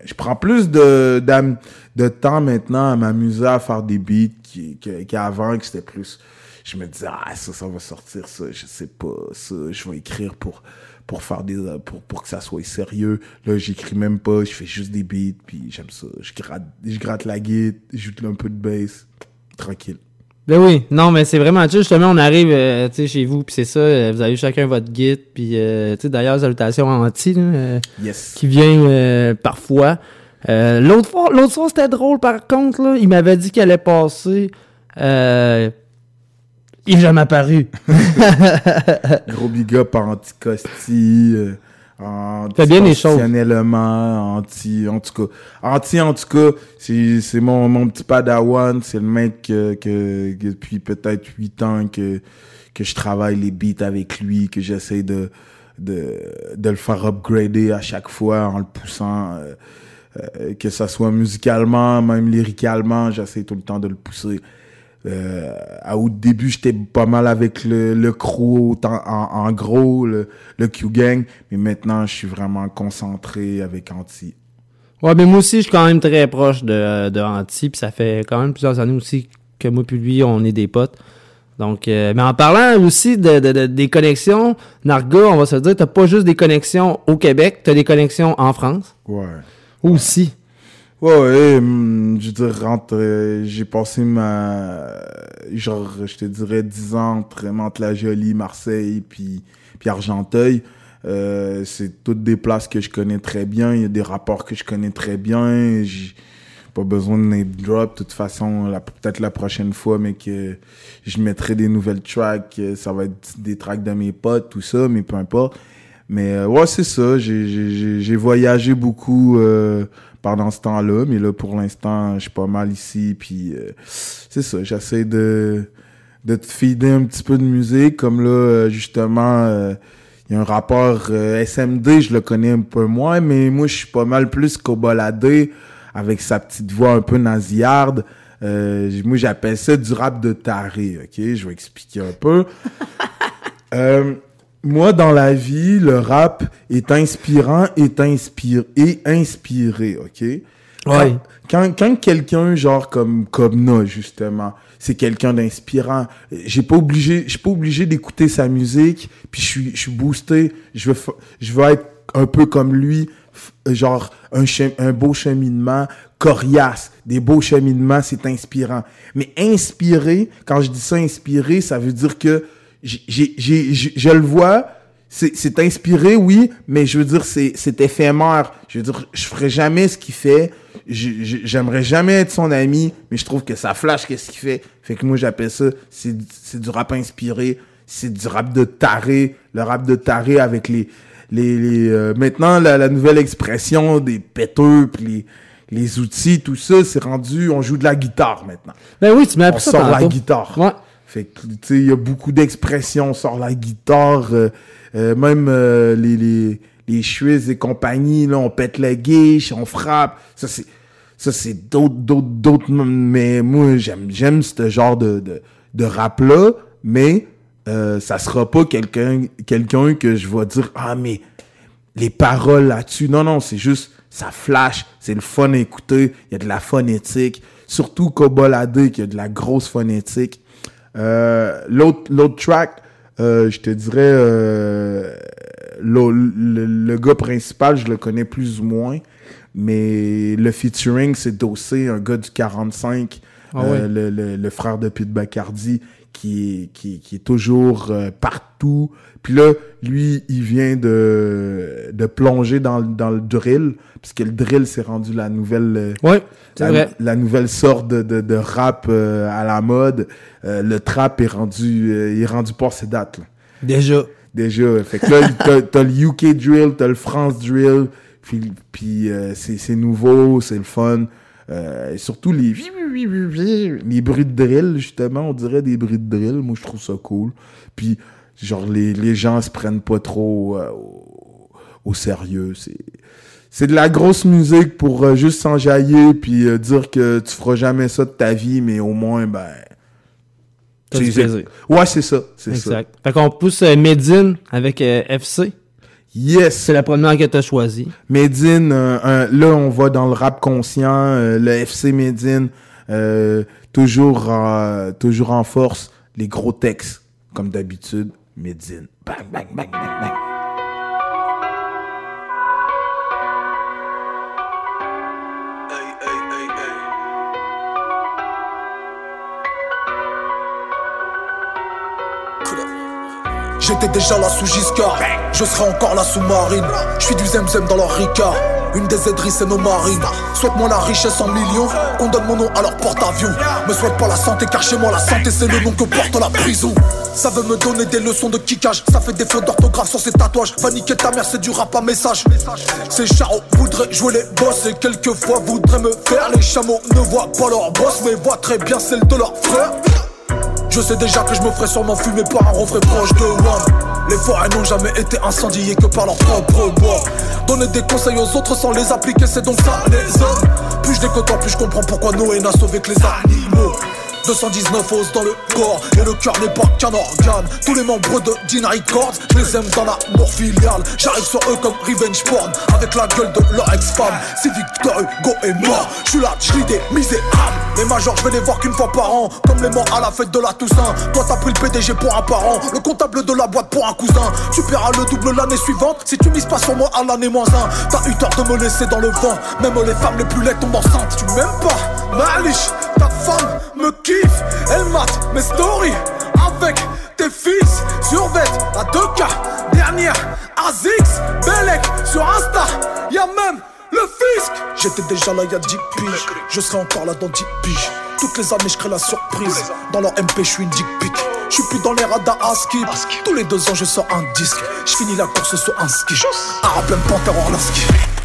je prends plus de d'am- de temps maintenant à m'amuser à faire des beats qui- que- qu'avant que c'était plus je me disais ah ça ça va sortir ça je sais pas ça je vais écrire pour pour faire des pour pour que ça soit sérieux là j'écris même pas je fais juste des beats puis j'aime ça je gratte je gratte la guitare j'ajoute un peu de bass tranquille Ben oui, non, mais c'est vraiment chill. Justement, on arrive euh, tu sais, chez vous, puis c'est ça, euh, vous avez chacun votre guide, puis euh, tu sais, d'ailleurs, salutations Anti, là, Yes. qui vient parfois. Euh, l'autre fois, l'autre soir, c'était drôle, par contre, là, il m'avait dit qu'il allait passer. Euh, il est jamais apparu. Gros big up anti-costi, euh, Fais bien les choses. anti, en tout cas, anti, en tout cas, c'est, c'est mon, mon petit padawan, c'est le mec que, que, que depuis peut-être 8 ans que, que je travaille les beats avec lui, que j'essaie de, de, de le faire upgrader à chaque fois en le poussant, euh, euh, que ça soit musicalement, même lyricalement, j'essaie tout le temps de le pousser. Euh, à- au début, j'étais pas mal avec le, le crew en, en gros, le, le Q-Gang, mais maintenant, je suis vraiment concentré avec Anti. Ouais, mais moi aussi, je suis quand même très proche de, de Anti, puis ça fait quand même plusieurs années aussi que moi puis lui, on est des potes. Donc, euh, mais en parlant aussi de, de- de- des connexions, Narga, on va se dire, t'as pas juste des connexions au Québec, t'as des connexions en France. Ouais. Aussi. Ouais, ouais, hum, je veux dire, entre, euh, j'ai passé ma, genre, je te dirais 10 ans entre, la Jolie, Marseille, puis, puis Argenteuil. Euh, c'est toutes des places que je connais très bien. Il y a des rapports que je connais très bien. J'ai pas besoin de name drop. De toute façon, peut-être la prochaine fois, mais que je mettrai des nouvelles tracks. euh, Ça va être des tracks de mes potes, tout ça, mais peu importe. Mais euh, ouais, c'est ça. J'ai- voyagé beaucoup euh, pendant ce temps-là, mais là, pour l'instant, je suis pas mal ici. Puis euh, c'est ça, j'essaie de, de te feeder un petit peu de musique. Comme là, justement, euh, il y a un rappeur euh, SMD, je le connais un peu moins, mais moi, je suis pas mal plus coboladé avec sa petite voix un peu nasillarde. Moi, j'appelle ça du rap de taré, ok? Je vais expliquer un peu. Euh, moi, dans la vie, le rap est inspirant, est inspiré, et inspiré, ok? Ouais. quand, quand quelqu'un, genre comme Kobna, justement, c'est quelqu'un d'inspirant, j'ai pas obligé, je suis pas obligé d'écouter sa musique, puis je suis, je suis boosté, je veux, je veux être un peu comme lui, genre un, un beau cheminement, coriace, des beaux cheminements, c'est inspirant. Mais inspiré, quand je dis ça inspiré, ça veut dire que j'ai, j'ai, je le vois, c'est, c'est inspiré, oui, mais je veux dire, c'est, c'est éphémère. Je veux dire, je ferai jamais ce qu'il fait. J'aimerais jamais être son ami, mais je trouve que ça flash qu'est-ce qu'il fait. Fait que moi, j'appelle ça, c'est, c'est du rap inspiré. C'est du rap de taré. Le rap de taré avec les, les, les euh, maintenant, la, la nouvelle expression des péteux, puis les, les outils, tout ça, c'est rendu, on joue de la guitare maintenant. Ben oui, tu m'as appris On ça sort la guitare. Ouais. Fait que, tu sais, il y a beaucoup d'expressions, on sort la guitare, euh, euh, même euh, les, les, les chuises et compagnie, là, on pète la guiche, on frappe. Ça, c'est, ça, c'est d'autres, d'autres, d'autres, mais moi, j'aime, j'aime ce genre de, de, de rap-là, mais euh, ça sera pas quelqu'un, quelqu'un que je vais dire, ah, mais les paroles là-dessus. Non, non, c'est juste, ça flash, c'est le fun à écouter, il y a de la phonétique, surtout Kobolade, qui a de la grosse phonétique. Euh, l'autre, l'autre track, euh, je te dirais, euh, le, le- le gars principal, je le connais plus ou moins, mais le featuring, c'est Dossé, un gars du 45, Ah ouais. le- le frère de Pete Bacardi, qui, est- qui, qui est toujours euh, partout. Puis là, lui, il vient de, de plonger dans, le- dans le drill, puisque le drill, c'est rendu la nouvelle... euh, Ouais, la, vrai. la nouvelle sorte de, de, de rap euh, à la mode. Euh, le trap est rendu, euh, il est rendu pour ses dates. là. Déjà. Déjà. Fait que là, t'as, t'as le UK drill, t'as le France drill, puis, puis euh, c'est, c'est nouveau, c'est le fun. Euh, et surtout les, les bruits de drill, justement, on dirait des bruits de drill. Moi, je trouve ça cool. Puis, genre, les, les gens se prennent pas trop euh, au, au sérieux. C'est, c'est de la grosse musique pour euh, juste s'enjailler puis euh, dire que tu feras jamais ça de ta vie, mais au moins, ben. Plaisir. Ouais, c'est ça. C'est ça. Exact. Fait qu'on pousse euh, Medine avec FC. Yes! C'est la première que t'as choisie. Medine, euh, là, on va dans le rap conscient, euh, le FC Medine, euh, toujours, en- toujours en force, les gros textes, comme d'habitude, Medine. Bang, bang, bang, bang, bang. J'étais déjà là sous Giscard, je serai encore là sous Marine. Je suis du zemzem dans leur Ricard, une des aideries c'est nos marines. Souhaite-moi la richesse en millions, qu'on donne mon nom à leur porte-avions. Me souhaite pas la santé car chez moi la santé c'est le nom que porte la prison. Ça veut me donner des leçons de kickage, ça fait des fautes d'orthographe sur ces tatouages. Va ta mère, c'est du rap à message. Ces charros voudraient jouer les boss et quelquefois voudraient me faire. Les chameaux ne voient pas leur boss, mais voient très bien celle de leur frère. Je sais déjà que je me ferai sûrement fumer par un refrain proche de Wam. Les forêts n'ont jamais été incendiées que par leur propre bois. Donner des conseils aux autres sans les appliquer, c'est donc ça les hommes. Plus je les plus je comprends pourquoi Noé n'a sauvé que les animaux. 219 os dans le corps et le cœur n'est pas qu'un organe. Tous les membres de Dina Records, les aime dans l'amour filial. J'arrive sur eux comme revenge porn avec la gueule de leur ex-femme. Si Victor Hugo est mort, je suis là, je des misérables. Les majors, je vais les voir qu'une fois par an, comme les morts à la fête de la Toussaint. Toi, t'as pris le PDG pour un parent, le comptable de la boîte pour un cousin. Tu paieras le double l'année suivante si tu mises pas sur moi à l'année moins un. T'as eu tort de me laisser dans le vent, même les femmes les plus laides tombent enceintes. Tu m'aimes pas, Malish, femme me kiffe, elle mate mes stories avec tes fils, survêt à 2K, dernière, Azix, Belek, sur Insta, y'a même le fisc. J'étais déjà là y'a 10 piges, je serai encore là dans 10 piges. Toutes les années, je crée la surprise. Dans leur MP, je suis une dick pic. Je suis plus dans les radars à skip. Tous les deux ans, je sors un disque. Je finis la course sur un ski. Arabe, Panther, Orlaski.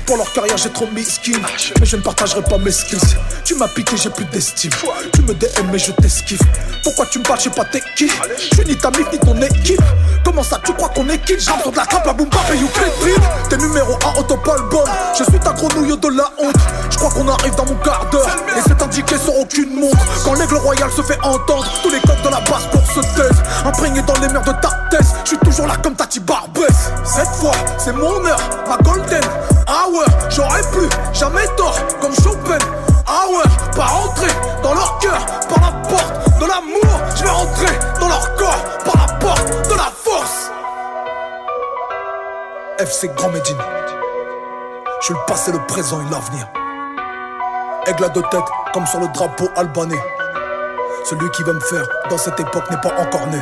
Pour leur carrière, j'ai trop mis skin. Mais je ne partagerai pas mes skills. Tu m'as piqué, j'ai plus d'estime. Tu me DM, mais je t'esquive. Pourquoi tu me parles, je sais pas t'es qui. Je suis ni ta mif, ni ton équipe. Comment ça, tu crois qu'on est qui J'entre de la crape, la boum bap et you clip. T'es numéro 1 au top album. Je suis ta grenouille de la honte. Je crois qu'on arrive dans mon quart d'heure. Et c'est indiqué sur aucune montre. Quand l'aigle royal se fait entendre, tous les codes de la basse pour se taise. Imprégné dans les mers de ta tête. Je suis toujours là comme Tati Barbès. Cette fois, c'est mon heure, ma golden. Ah ouais, j'aurais pu, jamais tort, comme Chopin. Ah ouais, pas rentrer dans leur cœur par la porte de l'amour. Je vais rentrer dans leur corps par la porte de la force. FC Grand Médine. Je suis le passé, le présent et l'avenir. Aigle à deux têtes, comme sur le drapeau albanais. Celui qui va me faire dans cette époque n'est pas encore né.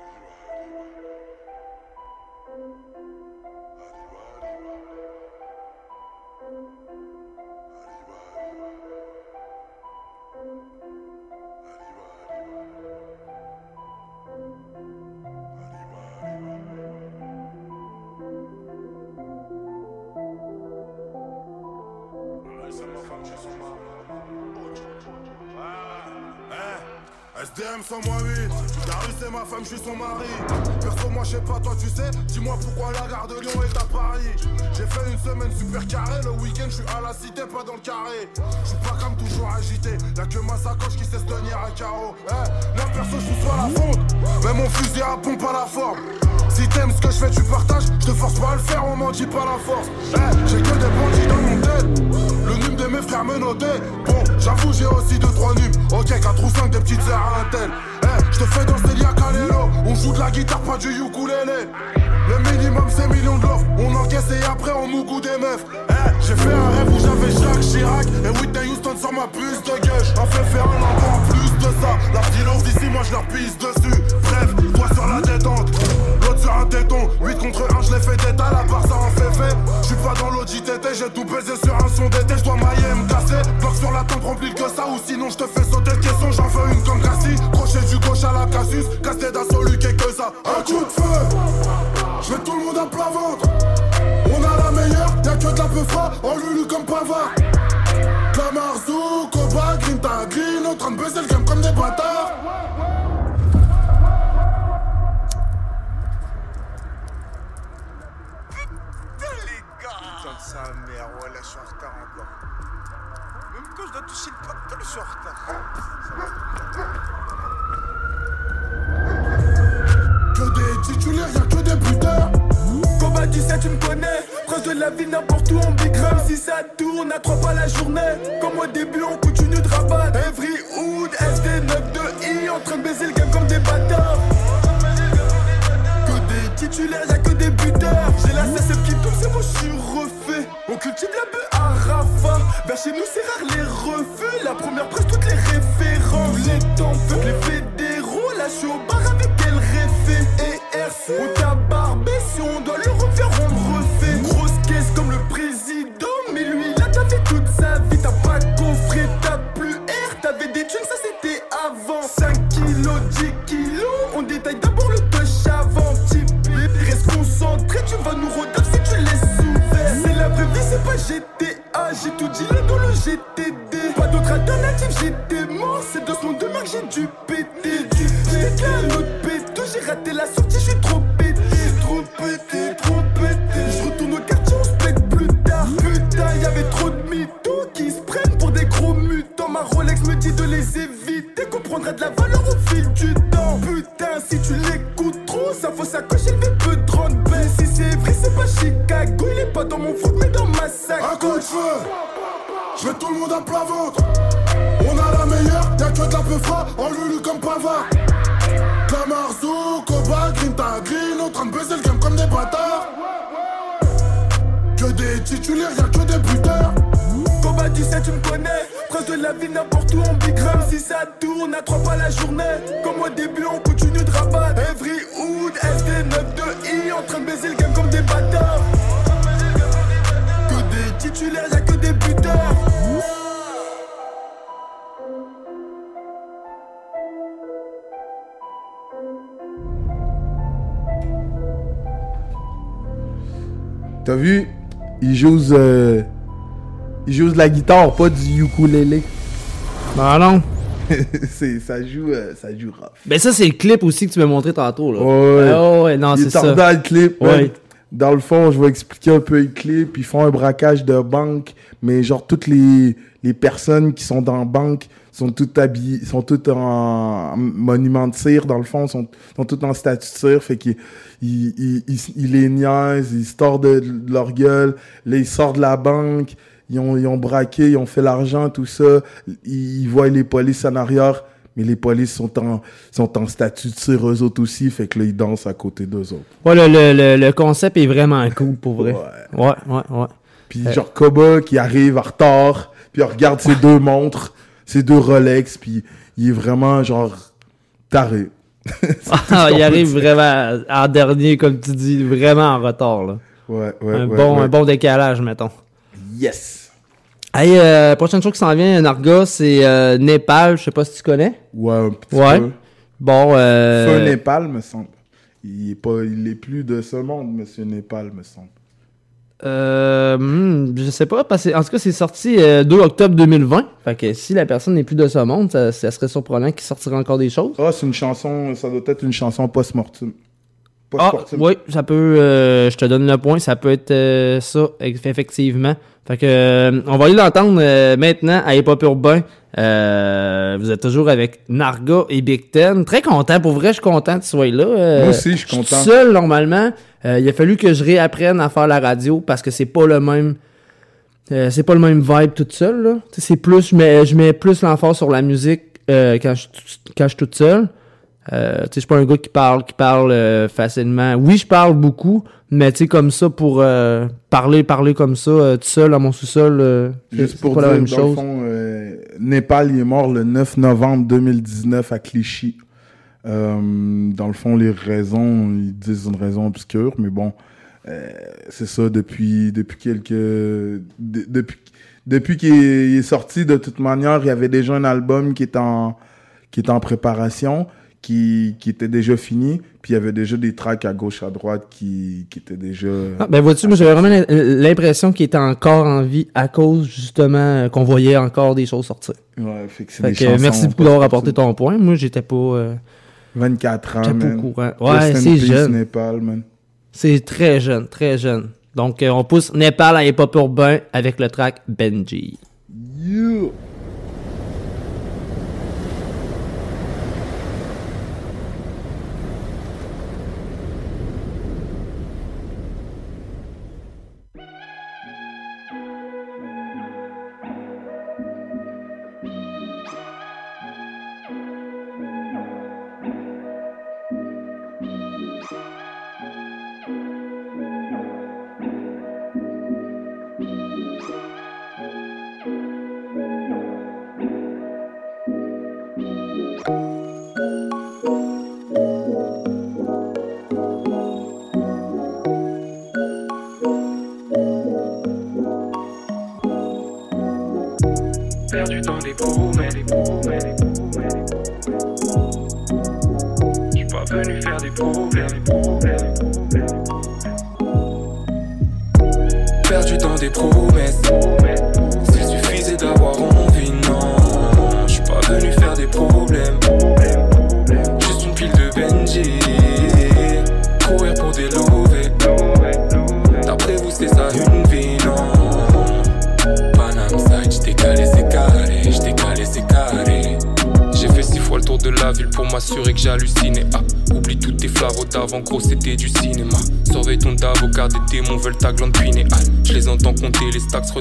Je suis son mari Perso moi je sais pas, toi tu sais Dis-moi pourquoi la gare de Lyon est à Paris J'ai fait une semaine super carré Le week-end je suis à la cité, pas dans le carré Je suis pas comme toujours agité Y'a que ma sacoche qui sait se tenir à carreau Eh, Là perso je suis sur la fonte Mais mon fusil à pompe à la forme si t'aimes ce que je fais, tu partages. Je te force pas à le faire, on m'en dit pas la force. Eh, j'ai que des bandits dans mon tête. Le nume de mes frères me notait. Bon, j'avoue, j'ai aussi 2-3 numes. Ok, 4 ou 5 des petites sœurs à un. Je te fais danser Lia Calelo. On joue de la guitare, pas du ukulélé. Le minimum, c'est millions de love. On encaisse et après, on mougou des meufs. Eh, j'ai fait un rêve où j'avais Jacques Chirac. Et Whitney Houston sur ma puce de gueule. En fait, faire un encore en plus de ça. La petite d'ici, moi je leur pisse dessus. Bref, toi sur la détente. L'autre sur un téton. 8 contre 1, je l'ai fait tête à la part, ça en fait fait. J'suis pas dans l'audit j'ai tout baisé sur un son d'été. J'dois mailler, me casser. Bloc sur la tempe rempli que ça. Ou sinon, je te fais sauter le caisson. J'en veux une comme Cassie. Crochet du gauche à la Casus. Casse d'assaut, lui, que ça. Un coup de feu. Je tout le monde à plat ventre. On a la meilleure, y'a que de la peu froid. En lulu comme Pavard. Camarzou, Koba, Green Green. En train de baiser le game comme des bâtards. Je suis en retard encore. Même quand je dois toucher le pactole, je suis en retard. Que des titulaires, y'a que des buteurs. Combat 17, tu me connais. Proche de la vie, n'importe où, on big run. Si ça tourne, à trois pas la journée. Comme au début, on continue de rabattre. Every Hood, SD 92i, en train de baiser le game comme des bâtards. Que des titulaires, y'a que des buteurs. J'ai la CSF qui tourne, c'est moi, je suis refait. On cultive la bœuf à Rafa. Vers chez nous, c'est rare les refus. La première presse, toutes les références. Les temps, les fédéraux. Là, je au bar avec El Réfé et RC. On t'a y'a que des buteurs. Combat 17, tu me connais. Prince de la vie, n'importe où, on big ram. Si ça tourne, à trois pas la journée. Comme au début, on continue de rabattre. Every Hood, SD 92i, en train de baiser le game comme des bâtards. Que des titulaires, y'a que des buteurs. T'as vu? Il joue euh, il joue de la guitare, pas du ukulélé. Bah non. c'est ça joue euh, ça joue rough. Ben ça, c'est le clip aussi que tu m'as montré tantôt, là. Ouais. Ah ouais, non, c'est est ça. dans le clip. Ouais. Dans le fond, je vais expliquer un peu le clip. Ils font un braquage de banque, mais genre toutes les, les personnes qui sont dans la banque sont toutes habillées, sont toutes en monument de cire, dans le fond, sont, sont toutes en statue de cire. Fait qu'ils ils, ils, ils- ils les niaisent, ils sortent de, de leur gueule. Là, ils sortent de la banque. Ils ont, ils ont braqué, ils ont fait l'argent, tout ça. Ils, ils voient les polices en arrière. Mais les polices sont en, sont en statut de cire eux autres aussi, fait que là, ils dansent à côté d'eux autres. Ouais, le, le, le, le concept est vraiment cool, pour vrai. Ouais, ouais, ouais. Puis Euh, genre Koba qui arrive en retard, puis il regarde ses deux montres, ses deux Rolex, puis il est vraiment genre taré. C'est Ah, il arrive vraiment en dernier, comme tu dis, vraiment en retard, là. Ouais, ouais, un, ouais, bon, ouais. un bon décalage, mettons. Yes! Hey, euh, prochaine chose qui s'en vient, Narga, c'est euh, Népal, je sais pas si tu connais. Ouais, un petit Ouais. peu. Bon, euh... Feu Népal, me semble. Il est pas, il est plus de ce monde, Monsieur Népal, me semble. Euh, hmm, je sais pas, parce que en tout cas, c'est sorti euh, 2 octobre 2020. Fait que si la personne n'est plus de ce monde, ça, ça serait surprenant qu'il sortirait encore des choses. Ah, c'est une chanson, ça doit être une chanson post-mortem. Ah, Post-mortem. oui, ça peut, euh, je te donne le point, ça peut être euh, ça, eff- effectivement. Fait que, euh, on va aller l'entendre euh, maintenant à Hip Hop Urbain. Euh, vous êtes toujours avec Narga et Big Ten. Très content, pour vrai, je suis content que tu sois là. Euh, Moi aussi, je suis content. tout seul, normalement. Euh, il a fallu que je réapprenne à faire la radio parce que c'est pas le même. euh, c'est pas le même vibe toute seule, C'est plus, je mets, je mets plus l'emphase sur la musique euh, quand, je, quand je suis toute seule. Euh, je suis pas un gars qui parle, qui parle euh, facilement. Oui, je parle beaucoup, mais tu comme ça, pour euh, parler, parler comme ça, euh, tout seul, à mon sous-sol, c'est Juste c'est pour pas dire, la même dans chose. le fond, Népal, il est mort le 9 novembre 2019 à Clichy. Dans le fond, les raisons, ils disent une raison obscure, mais bon, c'est ça, depuis, depuis quelques... de- depuis depuis qu'il est, est sorti, de toute manière, il y avait déjà un album qui est en, qui est en préparation, qui, qui était déjà fini, puis il y avait déjà des tracks à gauche, à droite qui, qui étaient déjà... Ah, ben vois-tu, moi j'avais vraiment l'im- l'impression qu'il était encore en vie à cause justement euh, qu'on voyait encore des choses sortir. Ouais, fait que c'est Fait des que, chansons merci beaucoup d'avoir apporté ton point. Moi j'étais pas. euh, 24 ans, J'étais pas au courant. Ouais, c'est jeune. Népal, man. C'est très jeune, très jeune. Donc euh, on pousse Népal à hip-hop urbain avec le track Benji. You.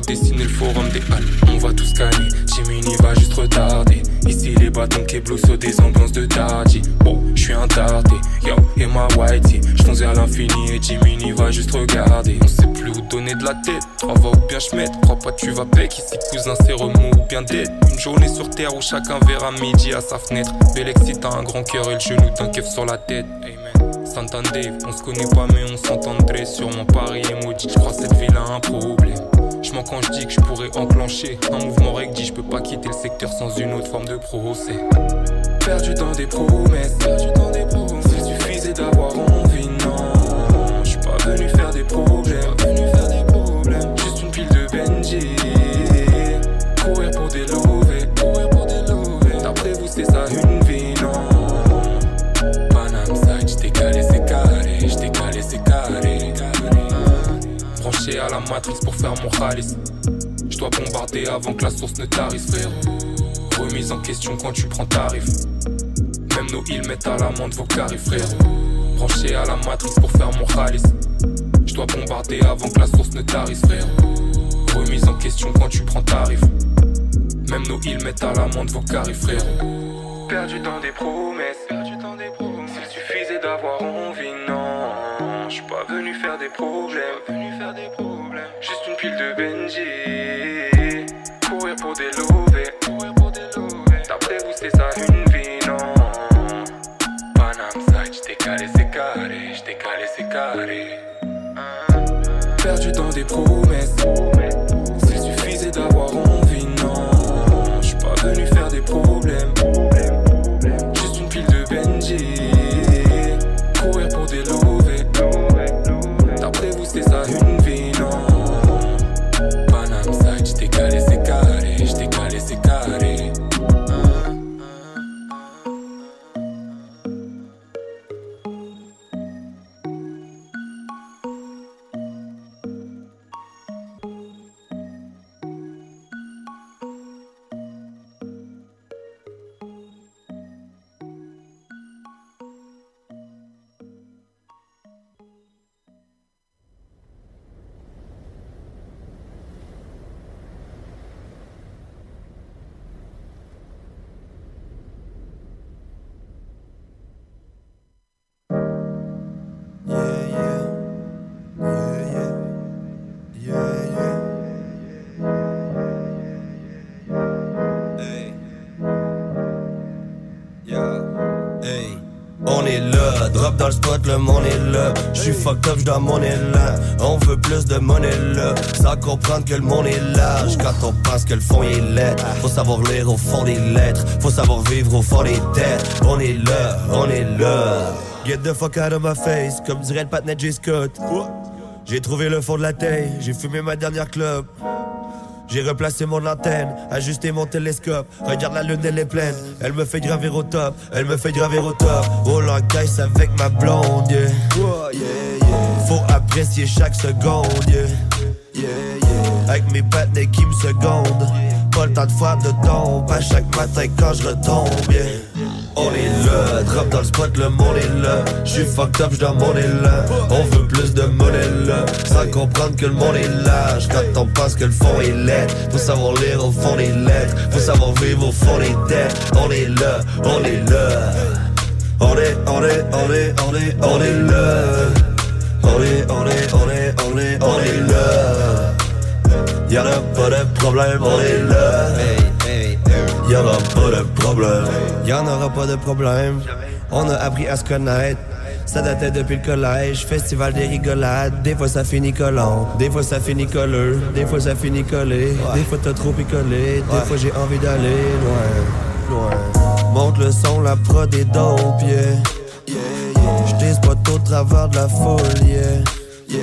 Redessiner le forum des halles. On va tout scanner, Jimmy va juste retarder. Ici, les bâtons qui sur des ambiances de daddy. Oh, je suis un tardé, yo, et ma whitey. Je à l'infini et Jimmy va juste regarder. On sait plus où donner de la tête, trois va ou bien je Crois pas, tu vas bec ici, cousin, c'est remous ou bien dead. Une journée sur terre où chacun verra midi à sa fenêtre. Bélexi, t'as un grand cœur et le genou d'un keuf sur la tête. Amen. Santander, on se connaît pas mais on s'entendrait Sûrement Paris et maudit, je crois cette ville a un problème Quand je dis que je pourrais enclencher Un mouvement dit je peux pas quitter le secteur sans une autre forme de procès. Perdu dans des promesses, perdu dans des promesses. S'il suffisait d'avoir envie, faire Je dois bombarder avant que la source ne tarisse, frérot. Remise en question quand tu prends tarif. Même nos îles mettent à l'amende vos carrés, frérot. Branché à la matrice pour faire mon chalice Je dois bombarder avant que la source ne tarisse, frérot. Remise en question quand tu prends tarif. Même nos îles mettent à l'amende vos carrés, frérot. Perdu dans des promesses, perdu dans des promesses. S'il suffisait d'avoir envie, des problèmes, venu faire des problèmes. Juste une pile de Benji. Courir pour des lovés, courir pour des lovés. Vous c'est ça une vie, non? Panam side, j't'ai calé, c'est carré, j't'ai calé, c'est carré. Perdu dans des promesses On veut plus de monnaie là. Sans comprendre que le monde est large. Quand on pense que le fond est laid. Faut savoir lire au fond des lettres. Faut savoir vivre au fond des têtes. On est là, on est là. Get the fuck out of my face, comme dirait le patinet J. Scott. J'ai trouvé le fond de la taille, j'ai fumé ma dernière club. J'ai replacé mon antenne, ajusté mon télescope. Regarde la lune, elle est pleine. Elle me fait gravir au top, elle me fait gravir au top. Oh la guys avec ma blonde, yeah. Faut apprécier chaque seconde, yeah. Avec mes patinets qui me secondent. Pas le temps de faire de tombe à chaque matin quand je retombe, yeah. On est là, drop dans le spot, le monde est là. J'suis fucked up, j'dois monter là. On veut plus de monnaie là. Sans comprendre que le monde est large. Quand on pense que le fond est laid. Faut savoir lire au fond des lettres. Faut savoir vivre au fond des dettes. On est là, on est là. On est, on est, on est, on est, on est là. On est, on est, on est, on est, on est là. Y'en a pas de problème, on est là. Y'en aura pas de problème. Y'en aura pas de problème. On a appris à se connaître. Ça datait depuis le collège, festival des rigolades. Des fois ça finit collant, des fois ça finit colleux, des fois ça finit collé, des fois t'as trop picolé, des fois j'ai envie d'aller loin, loin. Monte le son, la prod est dope, yeah. J'tise pas au travers de la foule, yeah.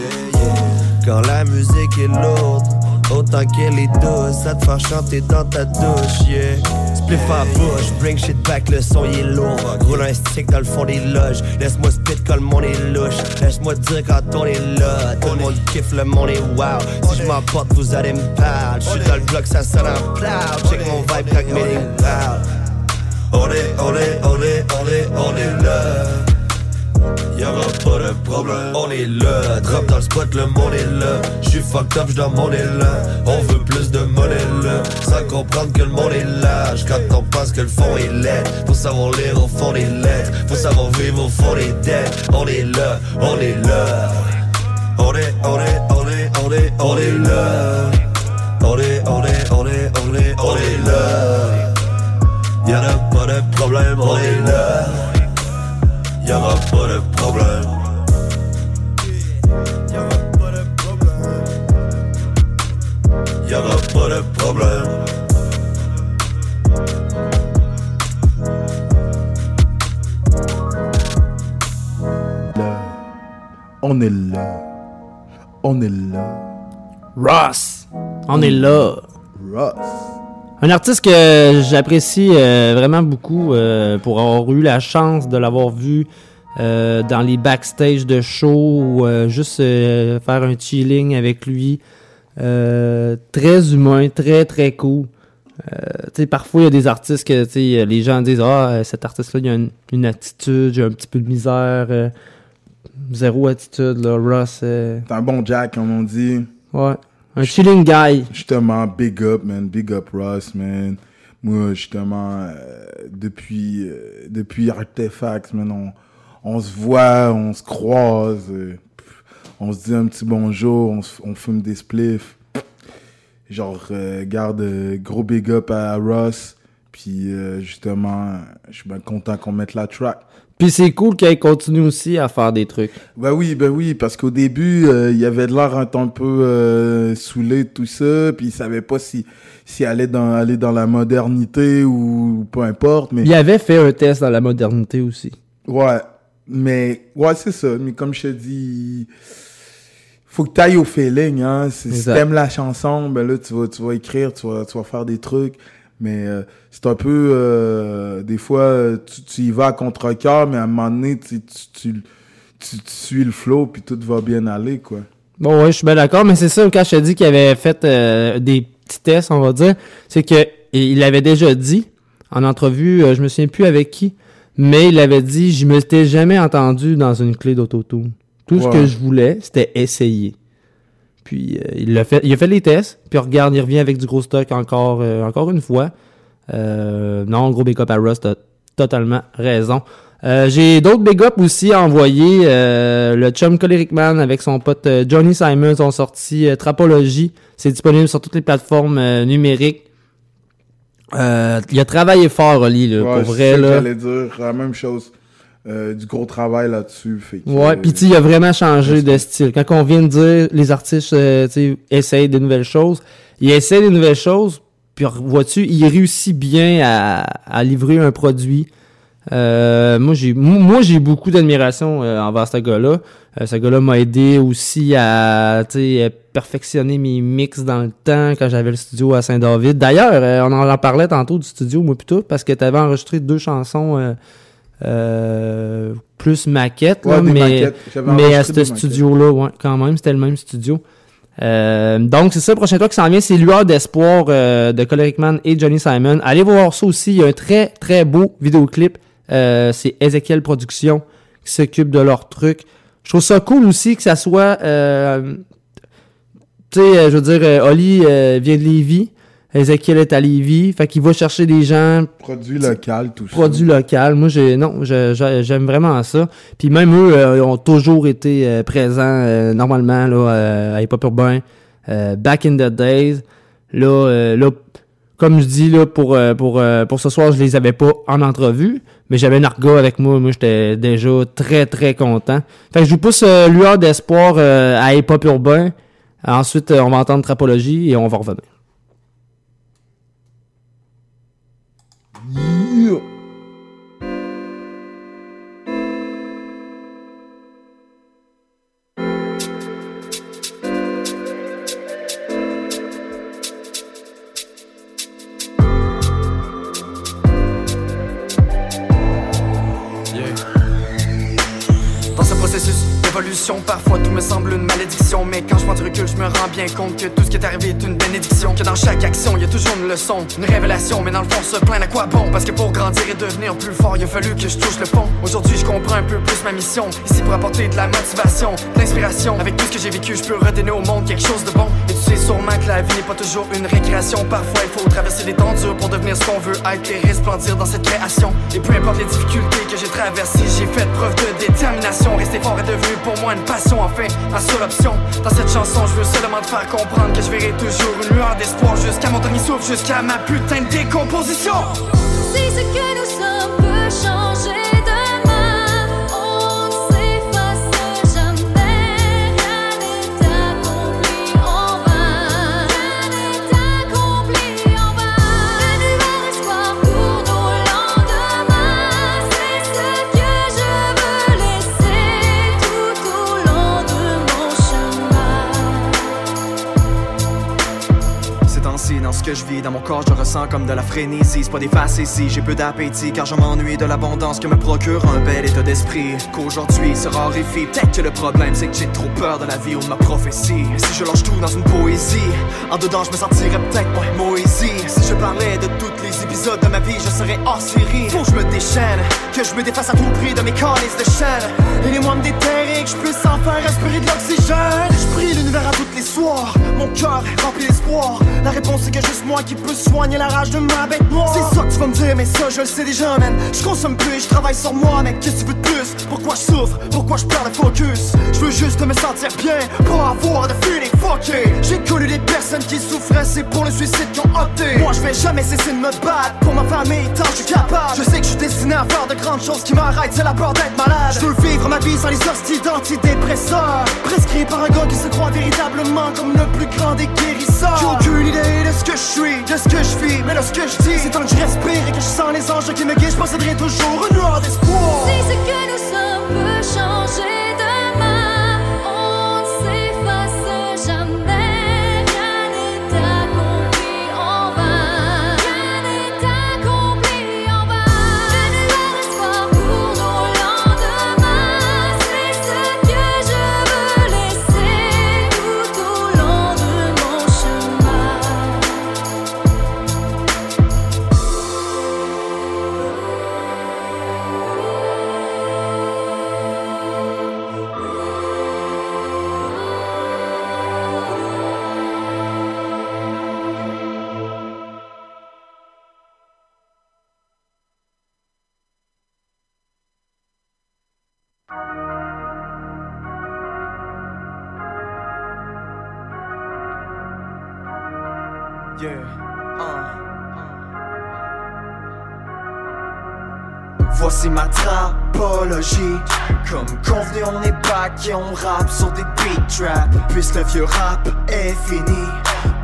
Quand la musique est lourde, autant qu'elle est douce, ça te fait chanter dans ta douche, yeah. Spliff à bouche, bring shit back, le son il est lourd. Roule un stick dans le fond des loges. Laisse-moi spit quand le monde est louche. Laisse-moi dire quand on est là. Tout le monde kiffe, le monde est wow. Si je m'emporte, vous allez me parler. J'suis dans le bloc, ça sonne en plow. Check mon vibe quand meeting parle. On est, on est, on est, on est, on est là. Y'aura pas de problème. On est là, drop dans le spot, le monde est là. J'suis fucked up, j'dois mon là. On veut plus de monnaie là. Sans comprendre que le monde est large. Quand on pense que le fond est laid. Faut savoir lire au fond des lettres. Faut savoir vivre au fond des dettes. On est là, on est là. On est, on est, on est, on est, on est là. On est, on est, on est, on est, on est là. Y'en a pas de problème, on est là. Y'aura pas de problème. Y'aura pas de problème. On est là. On est là. Ross! On est là. Ross. Un artiste que j'apprécie euh, vraiment beaucoup euh, pour avoir eu la chance de l'avoir vu euh, dans les backstage de show ou juste faire un chilling avec lui. Très humain, très très cool. Tu sais, parfois il y a des artistes que les gens disent Ah, cet artiste-là, il a une, une attitude, il a un petit peu de misère. zéro attitude, là. Ross. T'es un bon Jack, comme on dit. Ouais. Un chilling guy. Justement, big up, man. Big up Ross, man. Moi, justement, euh, depuis, euh, depuis Artefacts, man, on, se voit, on se croise, euh, on se dit un petit bonjour, on, fume des spliffs. Genre, garde gros big up à Ross. Puis, justement, je suis bien content qu'on mette la track. Puis c'est cool qu'il continue aussi à faire des trucs. Ben oui, ben oui, parce qu'au début, euh, il avait de l'air un, un peu euh, saoulé de tout ça, puis il savait pas si s'il allait dans aller dans la modernité ou peu importe, mais Il avait fait un test dans la modernité aussi. ouais, mais ouais, c'est ça, mais comme je te dis, faut que tu ailles au feeling hein, si si t'aimes la chanson, ben là tu vas tu vas écrire, tu vas tu vas faire des trucs, mais euh, c'est un peu euh, des fois euh, tu, tu y vas à contre-cœur, mais à un moment donné tu tu, tu, suis le flow puis tout va bien aller quoi. Bon, ouais, je suis bien d'accord, mais c'est ça, quand je te dis qu'il avait fait euh, des petits tests, on va dire, c'est que il avait déjà dit en entrevue, euh, je me souviens plus avec qui, mais il avait dit Je me t'ai jamais entendu dans une clé d'autotune. Tout ce que je voulais, c'était essayer. Puis euh, il, a fait, il a fait les tests, puis regarde, il revient avec du gros stock encore, euh, encore une fois. Euh, non, gros big up à Rust, t'as totalement raison. J'ai d'autres big up aussi à envoyer. Le chum Choleric Man avec son pote Johnny Simons ont sorti Trapology. C'est disponible sur toutes les plateformes numériques. Il a travaillé fort, Oli, là, Ouais, pour c'est vrai. Là. dire la même chose. Euh, du gros travail là-dessus. fait que, Ouais, euh, puis tu sais, il a vraiment changé de style. Quand on vient de dire les artistes euh, essayent des nouvelles choses, il essaie des nouvelles choses, puis vois-tu, il réussit bien à, à livrer un produit. Euh, moi, j'ai mo- moi j'ai beaucoup d'admiration euh, envers ce gars-là. Euh, ce gars-là m'a aidé aussi à tu sais, à perfectionner mes mix dans le temps quand j'avais le studio à Saint-David. D'ailleurs, on en parlait tantôt du studio, moi plutôt, parce que tu avais enregistré deux chansons euh, plus maquettes, là, Ouais, mais, maquettes. Mais à ce studio-là, ouais, quand même, c'était le même studio. Euh, donc, c'est ça, le prochain tour qui s'en vient, c'est Lueur d'espoir euh, de Choleric Man et Johnny Simon. Allez voir ça aussi, il y a un très, très beau vidéoclip. Euh, c'est Ezekiel Productions qui s'occupe de leur truc. Je trouve ça cool aussi que ça soit... Euh, tu sais, euh, je veux dire, euh, Oli vient de Lévis, Ezekiel est à Lévis, fait qu'il va chercher des gens Produit local, tout ça. produit local. Moi, j'ai non, j'aime vraiment ça. Puis même eux euh, ont toujours été euh, présents euh, normalement là euh, à Hip Hop Urbain, back in the days. Là, euh, là, comme je dis là pour pour pour ce soir, je les avais pas en entrevue, mais j'avais Narga avec moi. Moi, j'étais déjà très très content. Fait que je vous pousse lueur d'espoir à Hip Hop Urbain. Ensuite, on va entendre Trapologie et on va revenir. Semble une malédiction. Mais quand je prends du recul, je me rends bien compte que tout ce qui est arrivé est une bénédiction. Que dans chaque action, il y a toujours une leçon, une révélation. Mais dans le fond, se plaindre à quoi bon? Parce que pour grandir et devenir plus fort, il a fallu que je touche le fond. Aujourd'hui, je comprends un peu plus ma mission. Ici pour apporter de la motivation, de l'inspiration. Avec tout ce que j'ai vécu, je peux redonner au monde quelque chose de bon. Sûrement que la vie n'est pas toujours une récréation. Parfois, il faut traverser les temps durs pour devenir ce qu'on veut être et resplendir dans cette création. Et peu importe les difficultés que j'ai traversées, j'ai fait preuve de détermination. Rester fort est devenu pour moi une passion, enfin, ma seule option. Dans cette chanson, je veux seulement te faire comprendre que je verrai toujours une lueur d'espoir jusqu'à mon dernier souffle, jusqu'à ma putain de décomposition. Si ce que nous sommes dans ce que je vis, dans mon corps, je ressens comme de la frénésie. C'est pas des faces ici, j'ai peu d'appétit, car je m'ennuie de l'abondance que me procure un bel état d'esprit. Qu'aujourd'hui se raréfie. Peut-être que le problème, c'est que j'ai trop peur de la vie ou de ma prophétie. Si je lâche tout dans une poésie, en dedans, je me sentirais peut-être moins Moïse. Si je parlais de tous les de ma vie, je serais hors série. Faut que je me déchaîne, que je me défasse à tout prix de mes calices de chaîne. Aidez-moi à me déterrer, que je puisse enfin respirer de l'oxygène. Je prie l'univers à tous les soirs, mon cœur est rempli d'espoir. La réponse c'est que juste moi qui peux soigner la rage de ma bête noire. C'est ça que tu vas me dire, mais ça je le sais déjà, man. Je consomme plus, je travaille sur moi, mec. Qu'est-ce que tu veux de plus? Pourquoi je souffre? Pourquoi je perds le focus? Je veux juste me sentir bien, pas avoir de feeling fucké. J'ai connu des personnes qui souffraient, c'est pour le suicide qui ont opté. Moi je vais jamais cesser de me battre pour ma famille tant je suis capable. Je sais que je suis destiné à faire de grandes choses qui m'arrêtent, c'est la peur d'être malade. Je veux vivre ma vie sans les hosties d'antidépresseurs. Prescrit par un gars qui se croit véritablement comme le plus grand des guérisseurs. J'ai aucune idée de ce que je suis, de ce que je vis, mais de ce que je dis. C'est tant que je respire et que je sens les anges qui me guident, je posséderai toujours une lueur d'espoir. Voici ma trapologie Comme convenu on est back et on rappe sur des beat trap. Puisque le vieux rap est fini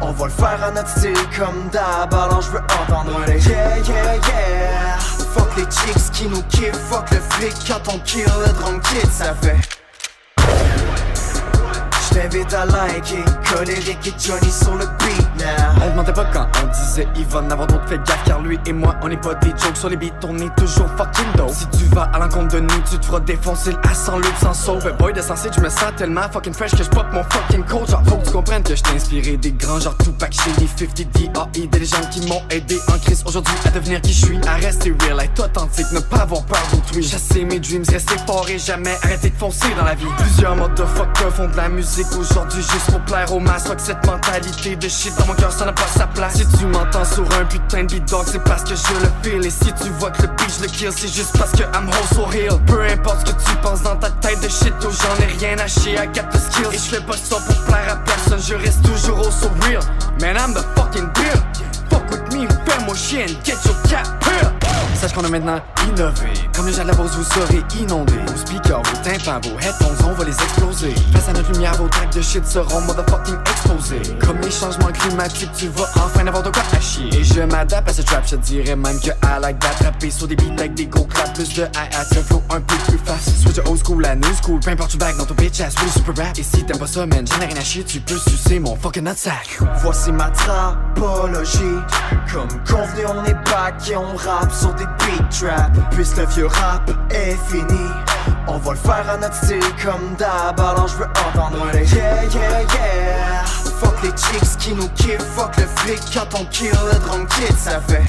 On va le faire à notre style comme d'hab. Alors je veux entendre les Yeah yeah yeah. Fuck les chicks qui nous kiffent Fuck le flic quand on kill le drum kit ça fait t'invite à et Johnny sur le beat now. Pas quand on disait Yvonne avoir d'autres fait gaffe car lui et moi on est pas des jokes sur les beats on est toujours fucking dope. Si tu vas à l'encontre de nous tu te feras défoncer le A sans loop sans sauve. Boy de sensé je me sens tellement fucking fresh que je pop mon fucking coat Genre faut que tu comprennes que je t'ai inspiré des grands genre Tupac Shady 50 D.A.E. Des légendes qui m'ont aidé en crise. Aujourd'hui à devenir qui je suis À rester real, être authentique, ne pas avoir peur d'autrui Chasser mes dreams, rester fort et jamais arrêter de foncer dans la vie. Plusieurs motherfuckers font de la musique aujourd'hui juste pour plaire au mass Fuck cette mentalité de shit dans mon cœur ça n'a pas sa place. Si tu m'entends sur un putain de beat dog c'est parce que je le feel. Et si tu vois que le je le kill c'est juste parce que I'm whole so real. Peu importe ce que tu penses dans ta tête de shit oh j'en ai rien à chier I got skills. Et je fais pas ça pour plaire à personne je reste toujours au so real. Man I'm the fucking deal Fuck with me, fais-moi chier and get your cap peeled. Sache qu'on a maintenant innové. Comme les gens de la bourse vous serez inondés Vos speakers, vos tympans, vos headphones on va les exploser. Face à notre lumière vos tracks de shit seront motherfucking exposés. Comme les changements climatiques tu vas enfin avoir de quoi à chier. Et je m'adapte à ce trap je dirais même que I like d'attraper sur des beats avec des gros claps Plus de hi-hat, le flow un peu plus fast. Switch old school à new school Peu importe tu back dans ton bitch ass really super rap. Et si t'aimes pas ça man j'en ai rien à chier Tu peux sucer mon fucking nutsack Voici ma trapologie. Comme convenu on est back et on rappe sur des beat trap Puisque le vieux rap est fini On va le faire à notre style comme d'hab, alors je veux entendre les yeah yeah yeah. Fuck les chicks qui nous kiffent, fuck le flic quand on kill le drum kid, ça fait.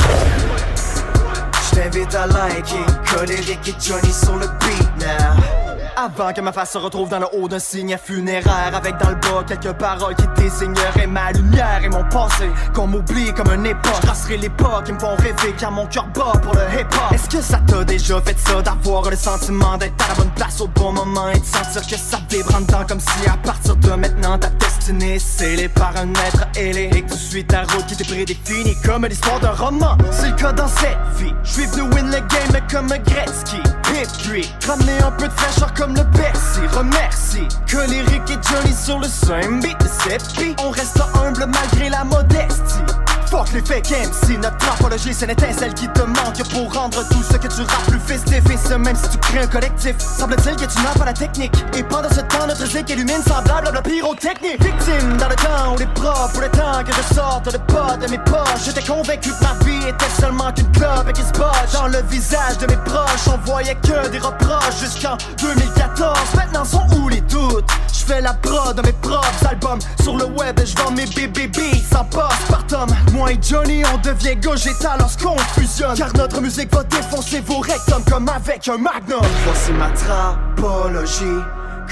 Je t'invite à liker, colérique et Johnny sur le beat now. Avant que ma face se retrouve dans le haut d'un signe funéraire. Avec dans le bas quelques paroles qui désigneraient ma lumière et mon passé Qu'on m'oublie comme un époque. Je tracerai l'époque qui me font rêver car mon cœur bat pour le hip-hop. Est-ce que ça t'a déjà fait ça d'avoir le sentiment d'être à la bonne place au bon moment Et de sentir que ça vibre en dedans comme si à partir de maintenant ta destinée est scellée par un être ailé Et que tu suis ta route qui t'est prédéfinie comme l'histoire d'un roman. C'est le cas dans cette vie. Je suis venu win le game comme Gretzky Creek Ramener un peu de fraîcheur comme le Bercy Remercie Colérique et Johnny sur le same beat de On reste humble malgré la modestie Fuck les fake MC, notre apologie c'est l'étincelle qui te manque. Pour rendre tout ce que tu rappes plus festif. Et ce même si tu crées un collectif Semble-t-il que tu n'as pas la technique. Et pendant ce temps notre zik illumine semblable à la pyrotechnique. Victime dans le temps où les profs Pour le temps que je sorte le pas de mes poches. J'étais convaincu que ma vie était seulement qu'une clope Et qui se botte dans le visage de mes proches On voyait que des reproches jusqu'en 2014 Maintenant sont où les doutes? Je fais la prod de mes propres albums. Sur le web et je vends mes BBB sans post-partum Moi et Johnny on devient Gogeta lorsqu'on fusionne Car notre musique va défoncer vos rectums comme avec un magnum Voici ma trapologie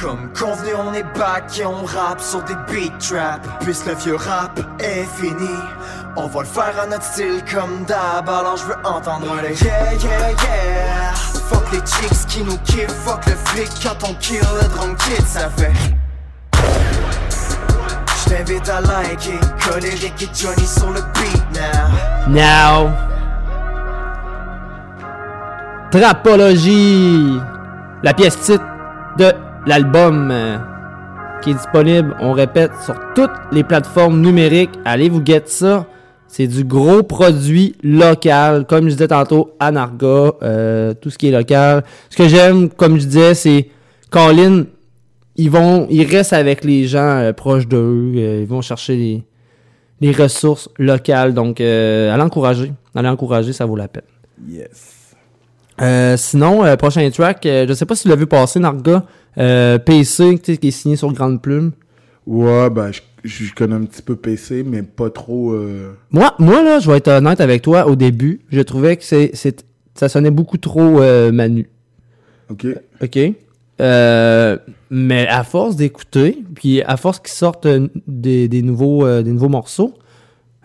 comme convenu, on est back et on rappe sur des beat trap. Puisque le vieux rap est fini, on va le faire à notre style comme d'hab. Alors je veux entendre les yeah yeah yeah. Fuck les chicks qui nous kiffent, fuck le flic quand on kill le drum kid, ça fait. Now. Now. La pièce titre de l'album euh, qui est disponible, on répète, sur toutes les plateformes numériques. Allez vous get ça. C'est du gros produit local. Comme je disais tantôt, Anarga, euh, tout ce qui est local. Ce que j'aime, comme je disais, c'est Colin, ils vont, ils restent avec les gens euh, proches d'eux. euh, ils vont chercher les, les ressources locales. Donc, euh, allez encourager. Allez encourager, ça vaut la peine. Yes. Euh, sinon, euh, prochain track, euh, je sais pas si tu l'as vu passer, Narga. Euh, PC, tu sais, qui est signé sur Grande Plume. Ouais, ben, je, je connais un petit peu PC, mais pas trop. euh, Moi, moi là, je vais être honnête avec toi, au début, je trouvais que c'est, c'est, ça sonnait beaucoup trop euh, Manu. Ok. OK? Euh, mais à force d'écouter, puis à force qu'ils sortent des, nouveaux, euh, des nouveaux morceaux,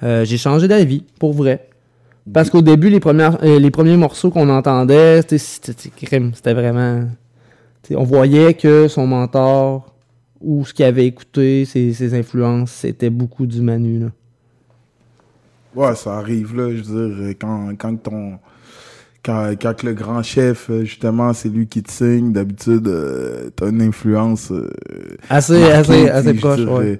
euh, j'ai changé d'avis, pour vrai. Parce qu'au début, les, premières, les premiers morceaux qu'on entendait, c'était, vraiment... on voyait que son mentor, ou ce qu'il avait écouté, ses, ses influences, c'était beaucoup du Manu. Là. Ouais, ça arrive là, je veux dire, quand, quand ton. Quand, quand le grand chef, euh, justement, c'est lui qui te signe, d'habitude, euh, t'as une influence. euh, Assez- assez- assez proche, dirais. ouais.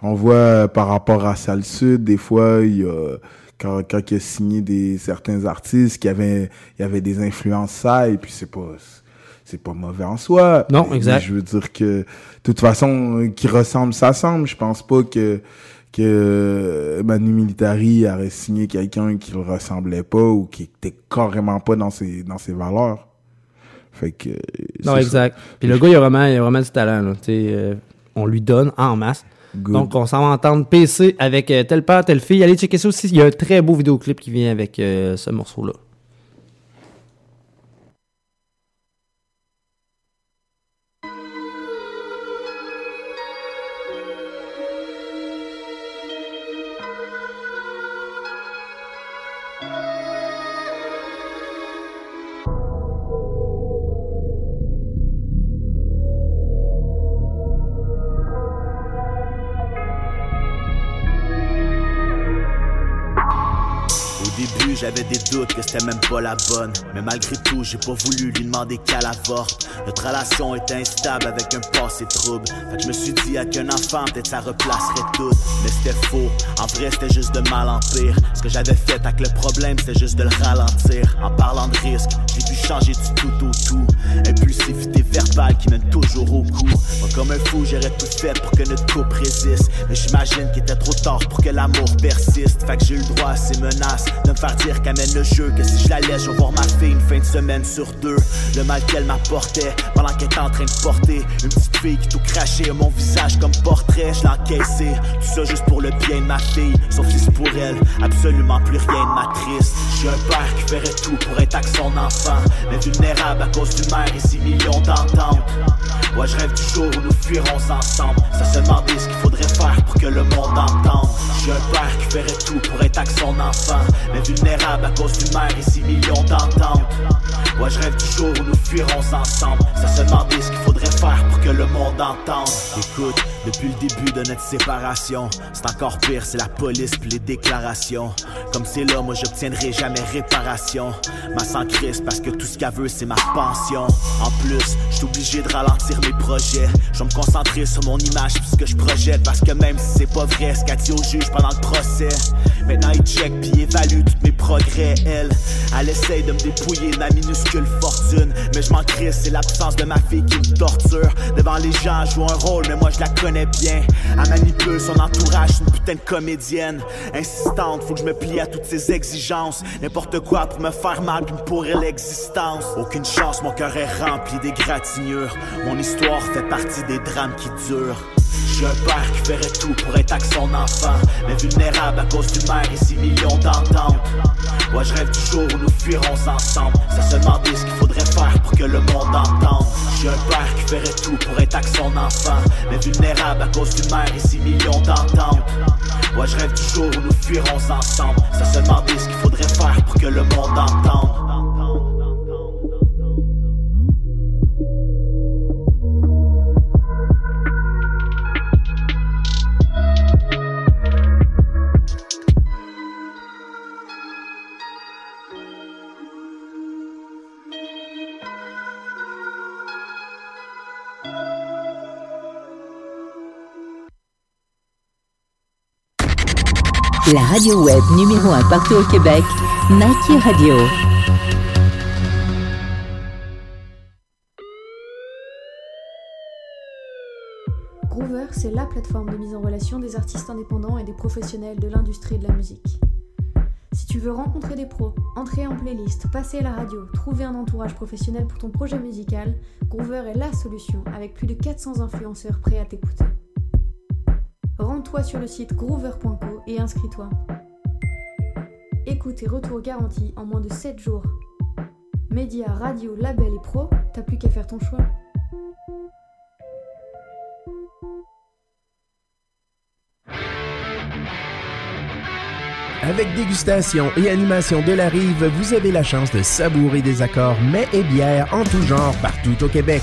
On voit euh, par rapport à Salle Sud, des fois, il y a. Quand, quand il a signé des, certains artistes, qui avaient, il y avait des influences ça, et puis c'est pas, c'est pas mauvais en soi. Non, Mais exact. Je veux dire que, de toute façon, qui ressemble, ça semble. Je pense pas que, que Manu Militari aurait signé quelqu'un qui le ressemblait pas ou qui était carrément pas dans ses, dans ses valeurs. Fait que. Non, exact. ça. Puis le gars, il a vraiment, il a vraiment du talent. Là. Euh, on lui donne en masse. Good. Donc, on s'en va entendre PC avec euh, tel père, telle fille. Allez checker ça aussi. Il y a un très beau vidéoclip qui vient avec euh, ce morceau-là. C'était même pas la bonne. Mais malgré tout, j'ai pas voulu lui demander qu'elle avorte. Notre relation était instable avec un passé trouble. Fait que je me suis dit, avec un enfant, peut-être ça replacerait tout. Mais c'était faux. En vrai, c'était juste de mal en pire. Ce que j'avais fait avec le problème, c'était juste de le ralentir. En parlant de risque, j'ai dû changer du tout au tout. Impulsivité verbale qui mène toujours au coup. Moi, comme un fou, j'aurais tout fait pour que notre couple résiste. Mais j'imagine qu'il était trop tard pour que l'amour persiste. Fait que j'ai eu le droit à ces menaces de me faire mentir qu'amène le jeu si je la laisse, je vais voir ma fille une fin de semaine sur deux. Le mal qu'elle m'apportait pendant qu'elle était en train de porter. Une petite fille qui tout craché mon visage comme portrait. Je l'ai encaissé, tout ça juste pour le bien de ma fille. Si c'est pour elle, absolument plus rien de m'attriste J'ai un père qui ferait tout pour être son enfant. Mais vulnérable à cause du mère et six millions d'ententes. Ouais, je rêve du jour où nous fuirons ensemble. Ça se demander ce qu'il faudrait faire pour que le monde entende. J'ai un père qui ferait tout pour être avec son enfant. Mais vulnérable à cause du mère et six millions d'ententes. Ouais, je rêve du jour où nous fuirons ensemble. Ça se demander ce qu'il faudrait faire pour que le monde entende. Écoute, depuis le début de notre séparation C'est encore pire, c'est la police puis les déclarations. Comme c'est là, moi j'obtiendrai jamais réparation. Ma sang crise parce que tout ce qu'elle veut c'est ma pension. En plus, je suis obligé de ralentir mes projets. Je vais me concentrer sur mon image puis ce que je projette Parce que même si c'est pas vrai ce qu'a dit au juge pendant le procès. Maintenant il check puis évalue tous mes progrès Elle, elle essaye de me dépouiller de ma minuscule fortune. Mais je m'en crisse, c'est l'absence de ma fille qui me torture. Devant les gens, je joue un rôle mais moi je la connais bien. Elle manipule son entourage, une putain de comédienne. Insistante, faut que je me plie à toutes ses exigences. N'importe quoi pour me faire mal puis me pourrir l'existence. Aucune chance, mon cœur est rempli d'égratignures Mon histoire fait partie des drames qui durent j'ai un père qui ferait tout pour être avec son enfant. Mais vulnérable à cause du mère et 6 millions d'ententes Ouais je rêve du jour où nous fuirons ensemble. Ça se demander ce qu'il faudrait faire pour que le monde entende. J'ai un père qui ferait tout pour être son enfant. Mais vulnérable à cause du mère et 6 millions d'ententes Ouais je rêve du jour où nous fuirons ensemble. Ça se demander ce qu'il faudrait faire pour que le monde entende La radio web numéro 1 partout au Québec, Nike Radio. Groover, c'est la plateforme de mise en relation des artistes indépendants et des professionnels de l'industrie de la musique. Si tu veux rencontrer des pros, entrer en playlist, passer à la radio, trouver un entourage professionnel pour ton projet musical, Groover est la solution avec plus de 400 influenceurs prêts à t'écouter. Rends-toi sur le site groover.co et inscris-toi. Écoute et retour garanti en moins de 7 jours. Média, radio, label et pro, t'as plus qu'à faire ton choix. Avec dégustation et animation de la rive, vous avez la chance de savourer des accords mets et bières en tout genre partout au Québec.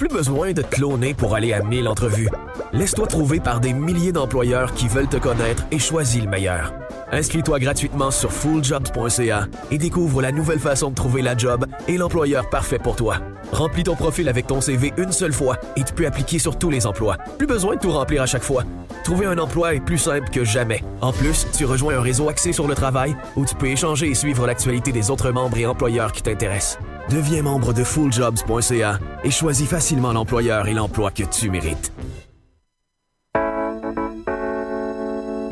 Plus besoin de te cloner pour aller à 1000 entrevues. Laisse-toi trouver par des milliers d'employeurs qui veulent te connaître et choisis le meilleur. Inscris-toi gratuitement sur fulljobs.ca et découvre la nouvelle façon de trouver la job et l'employeur parfait pour toi. Remplis ton profil avec ton CV une seule fois et tu peux appliquer sur tous les emplois. Plus besoin de tout remplir à chaque fois. Trouver un emploi est plus simple que jamais. En plus, tu rejoins un réseau axé sur le travail où tu peux échanger et suivre l'actualité des autres membres et employeurs qui t'intéressent. Deviens membre de fulljobs.ca et choisis facilement l'employeur et l'emploi que tu mérites.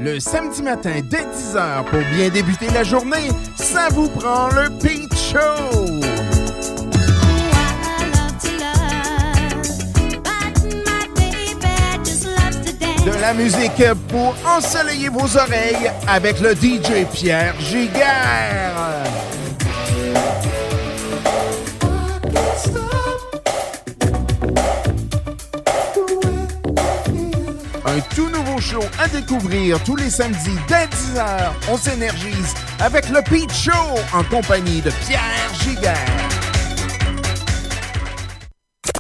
Le samedi matin dès 10h pour bien débuter la journée, ça vous prend le Pete Show. De la musique pour ensoleiller vos oreilles avec le DJ Pierre Giguère. Un tout show à découvrir tous les samedis dès 10h. On s'énergise avec le Pete Show en compagnie de Pierre Giguère.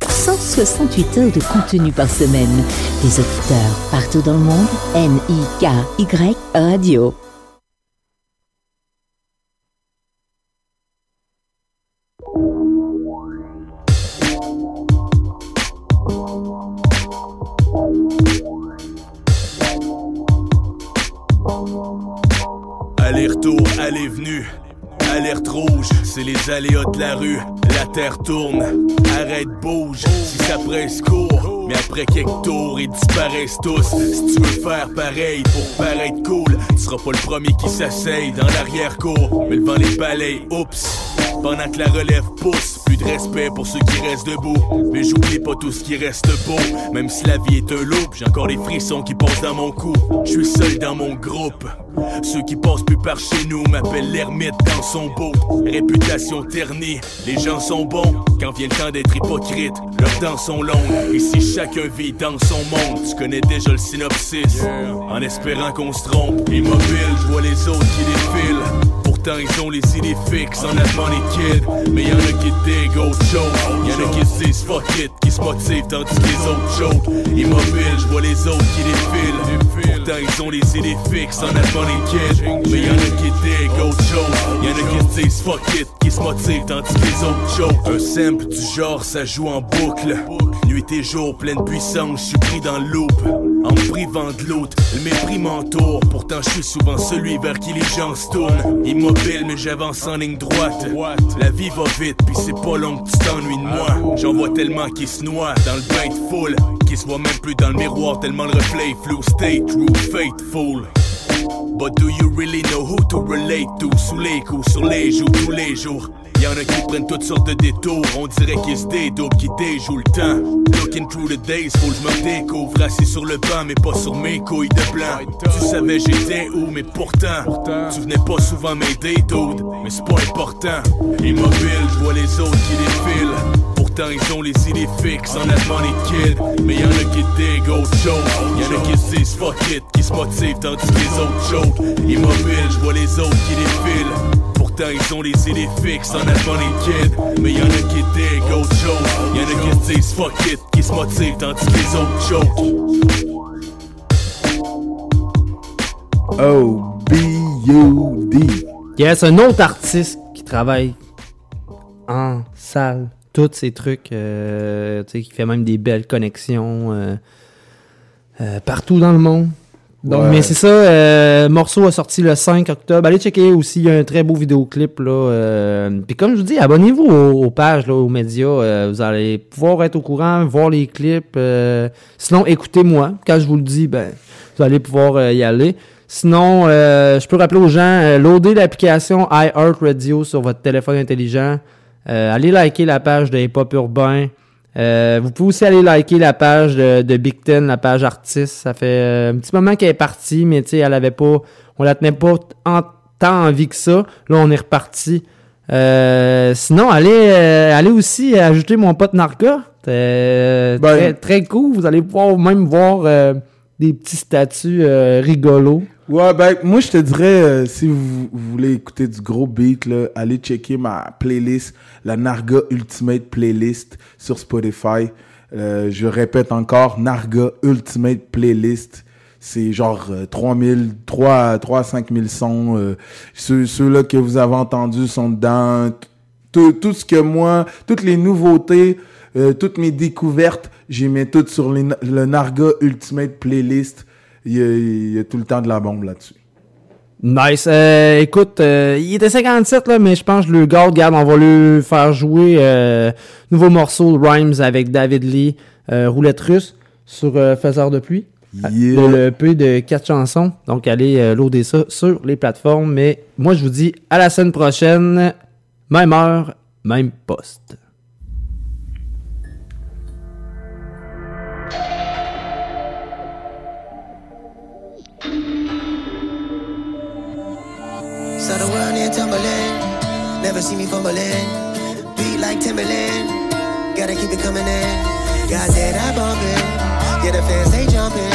168 heures de contenu par semaine. Des auditeurs partout dans le monde. N-I-K-Y Radio. Les aléas de la rue. La terre tourne, arrête, bouge. Si ça presse, court. Mais après quelques tours, ils disparaissent tous. Si tu veux faire pareil pour paraître cool, tu seras pas le premier qui s'asseye dans l'arrière-cour. Mais devant les palais, oups. Pendant que la relève pousse, plus de respect pour ceux qui restent debout. Mais j'oublie pas tout ce qui reste beau. Même si la vie est un loop, j'ai encore des frissons qui passent dans mon cou. Je suis seul dans mon groupe. Ceux qui passent plus par chez nous m'appellent l'ermite dans son beau. Réputation ternie, les gens sont bons. Quand vient le temps d'être hypocrite, leurs dents sont longues. Ici chacun vit dans son monde. Tu connais déjà le synopsis. En espérant qu'on se trompe. Immobile, je vois les autres qui défilent. Pourtant ils ont les idées fixes en les kids Mais y'en a qui dig autre chose Y'en a qui se disent fuck it, qui se motivent tandis que les autres choke Immobile, je vois les autres qui défilent. Pourtant ils ont les idées fixes en les kids Mais y'en a qui dig autre chose Y'en a qui se disent fuck it, qui se motivent tandis que les autres choke Un simple du genre ça joue en boucle. Nuit et jour, pleine puissance, je suis pris dans le loop. En me privant de l'autre, le mépris m'entoure. Pourtant je suis souvent celui vers qui les gens se tournent Mais j'avance en ligne droite. La vie va vite puis c'est pas long que tu t'ennuies de moi. J'en vois tellement qui se noient dans le bain de foule Qui se voient même plus dans le miroir tellement le reflet flou. Stay true, faithful. But do you really know who to relate to? Sous les coups, sur les joues, tous les jours Y'en a qui prennent toutes sortes de détours. On dirait qu'ils se dédoublent, qui déjouent le temps. Looking through the days, faut que je me découvre Assis sur le banc, mais pas sur mes couilles de blanc. Tu savais j'étais où, mais pourtant Tu venais pas souvent m'aider, dude. Mais c'est pas important. Immobile, je vois les autres qui défilent ils ont les idées fixes en attendant les kids. Mais y'en a qui dig autre chose. Y'en a qui se disent fuck it, qui se motivent tandis que les autres choke Immobile, je vois les autres qui défilent Pourtant ils ont les idées fixes en attendant les kids Mais y'en a qui dig autre chose Y'en a qui se disent fuck it, qui se motivent tandis que les autres choke O-B-U-D. Yes, un autre artiste qui travaille en salle, tous ces trucs, euh, tu sais, qui fait même des belles connexions euh, euh, partout dans le monde. Donc, Ouais. mais c'est ça, euh, Morceau a sorti le 5 octobre. Allez checker aussi, il y a un très beau vidéoclip. Là, euh, puis comme je vous dis, abonnez-vous aux, aux pages, là, aux médias. euh, vous allez pouvoir être au courant, voir les clips. euh, sinon, écoutez-moi. Quand je vous le dis, ben, vous allez pouvoir euh, y aller. Sinon, euh, je peux rappeler aux gens, loader l'application iHeartRadio sur votre téléphone intelligent. Euh, allez liker la page de Hip Hop Urbain. Euh, vous pouvez aussi aller liker la page de, de Big Ten, la page artiste. Ça fait euh, un petit moment qu'elle est partie, mais tu sais, elle avait pas, on la tenait pas en, tant en vie que ça. Là, on est reparti. Euh, sinon, allez, euh, allez aussi ajouter mon pote Narca. Euh, très, très cool. Vous allez pouvoir même voir euh, des petits statuts euh, rigolos. Ouais, ben, moi, je te dirais, euh, si vous, vous voulez écouter du gros beat, là, allez checker ma playlist, la Narga Ultimate Playlist sur Spotify. Euh, je répète encore, Narga Ultimate Playlist. C'est genre euh, 3000, 3, 3 à 5000 sons. euh, ceux, ceux-là que vous avez entendus sont dedans. Tout, tout ce que moi, toutes les nouveautés, euh, toutes mes découvertes, j'y mets toutes sur les- le Narga Ultimate Playlist. Il y, a, il y a tout le temps de la bombe là-dessus. Nice. Euh, écoute, euh, il était 57 là, mais je pense que le garde. Regarde, on va lui faire jouer euh, nouveau morceau de Rhymes avec David Lee, euh, roulette russe sur euh, Faiseur de pluie. Yeah. Le, le EP de quatre chansons. Donc allez loader ça sur les plateformes. Mais moi je vous dis à la semaine prochaine, même heure, même poste. Never see me fumbling. Beat like Timberland. Gotta keep it coming in. Got that I bumping. Yeah, the fans they jumping.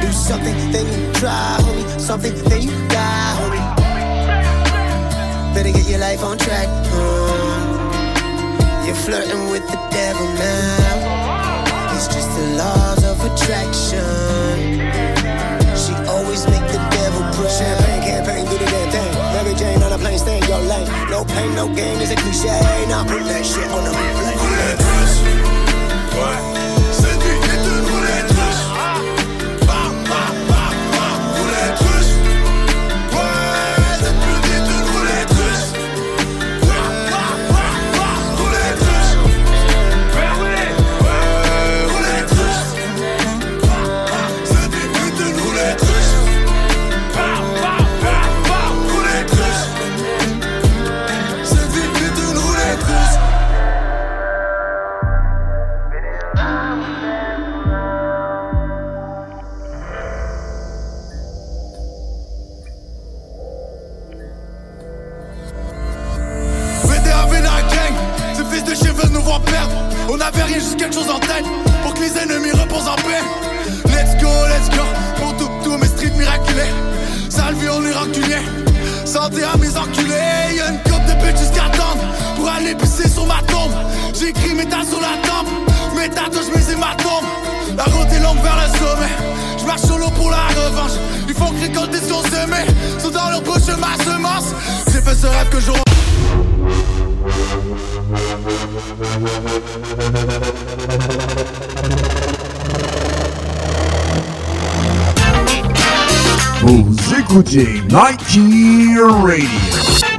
Do something, then you try, homie. Something, then you die, homie. Better get your life on track. hmm. You're flirting with the devil now. It's just the laws of attraction. She always make the devil proud. Champagne campaign, do the damn stay in your lane. No pain, no gain is a cliche. Now put that shit on the replay. Cette quelque chose en tête Pour que les ennemis reposent en paix. Let's go, let's go Pour tout, tous mes streets miraculés. Sale vie, on est rancunier Santé à mes enculés. Y'a une coupe de bitches qui attendent Pour aller pisser sur ma tombe. J'écris métal sur la tempe Mes tatouages, mes hématomes. La route est longue vers le sommet Je marche solo pour la revanche. Il faut que ce qu'on semait Sont dans leur bouche ma semence. J'ai fait ce rêve que j'aurai Vous écoutez Nike Radio.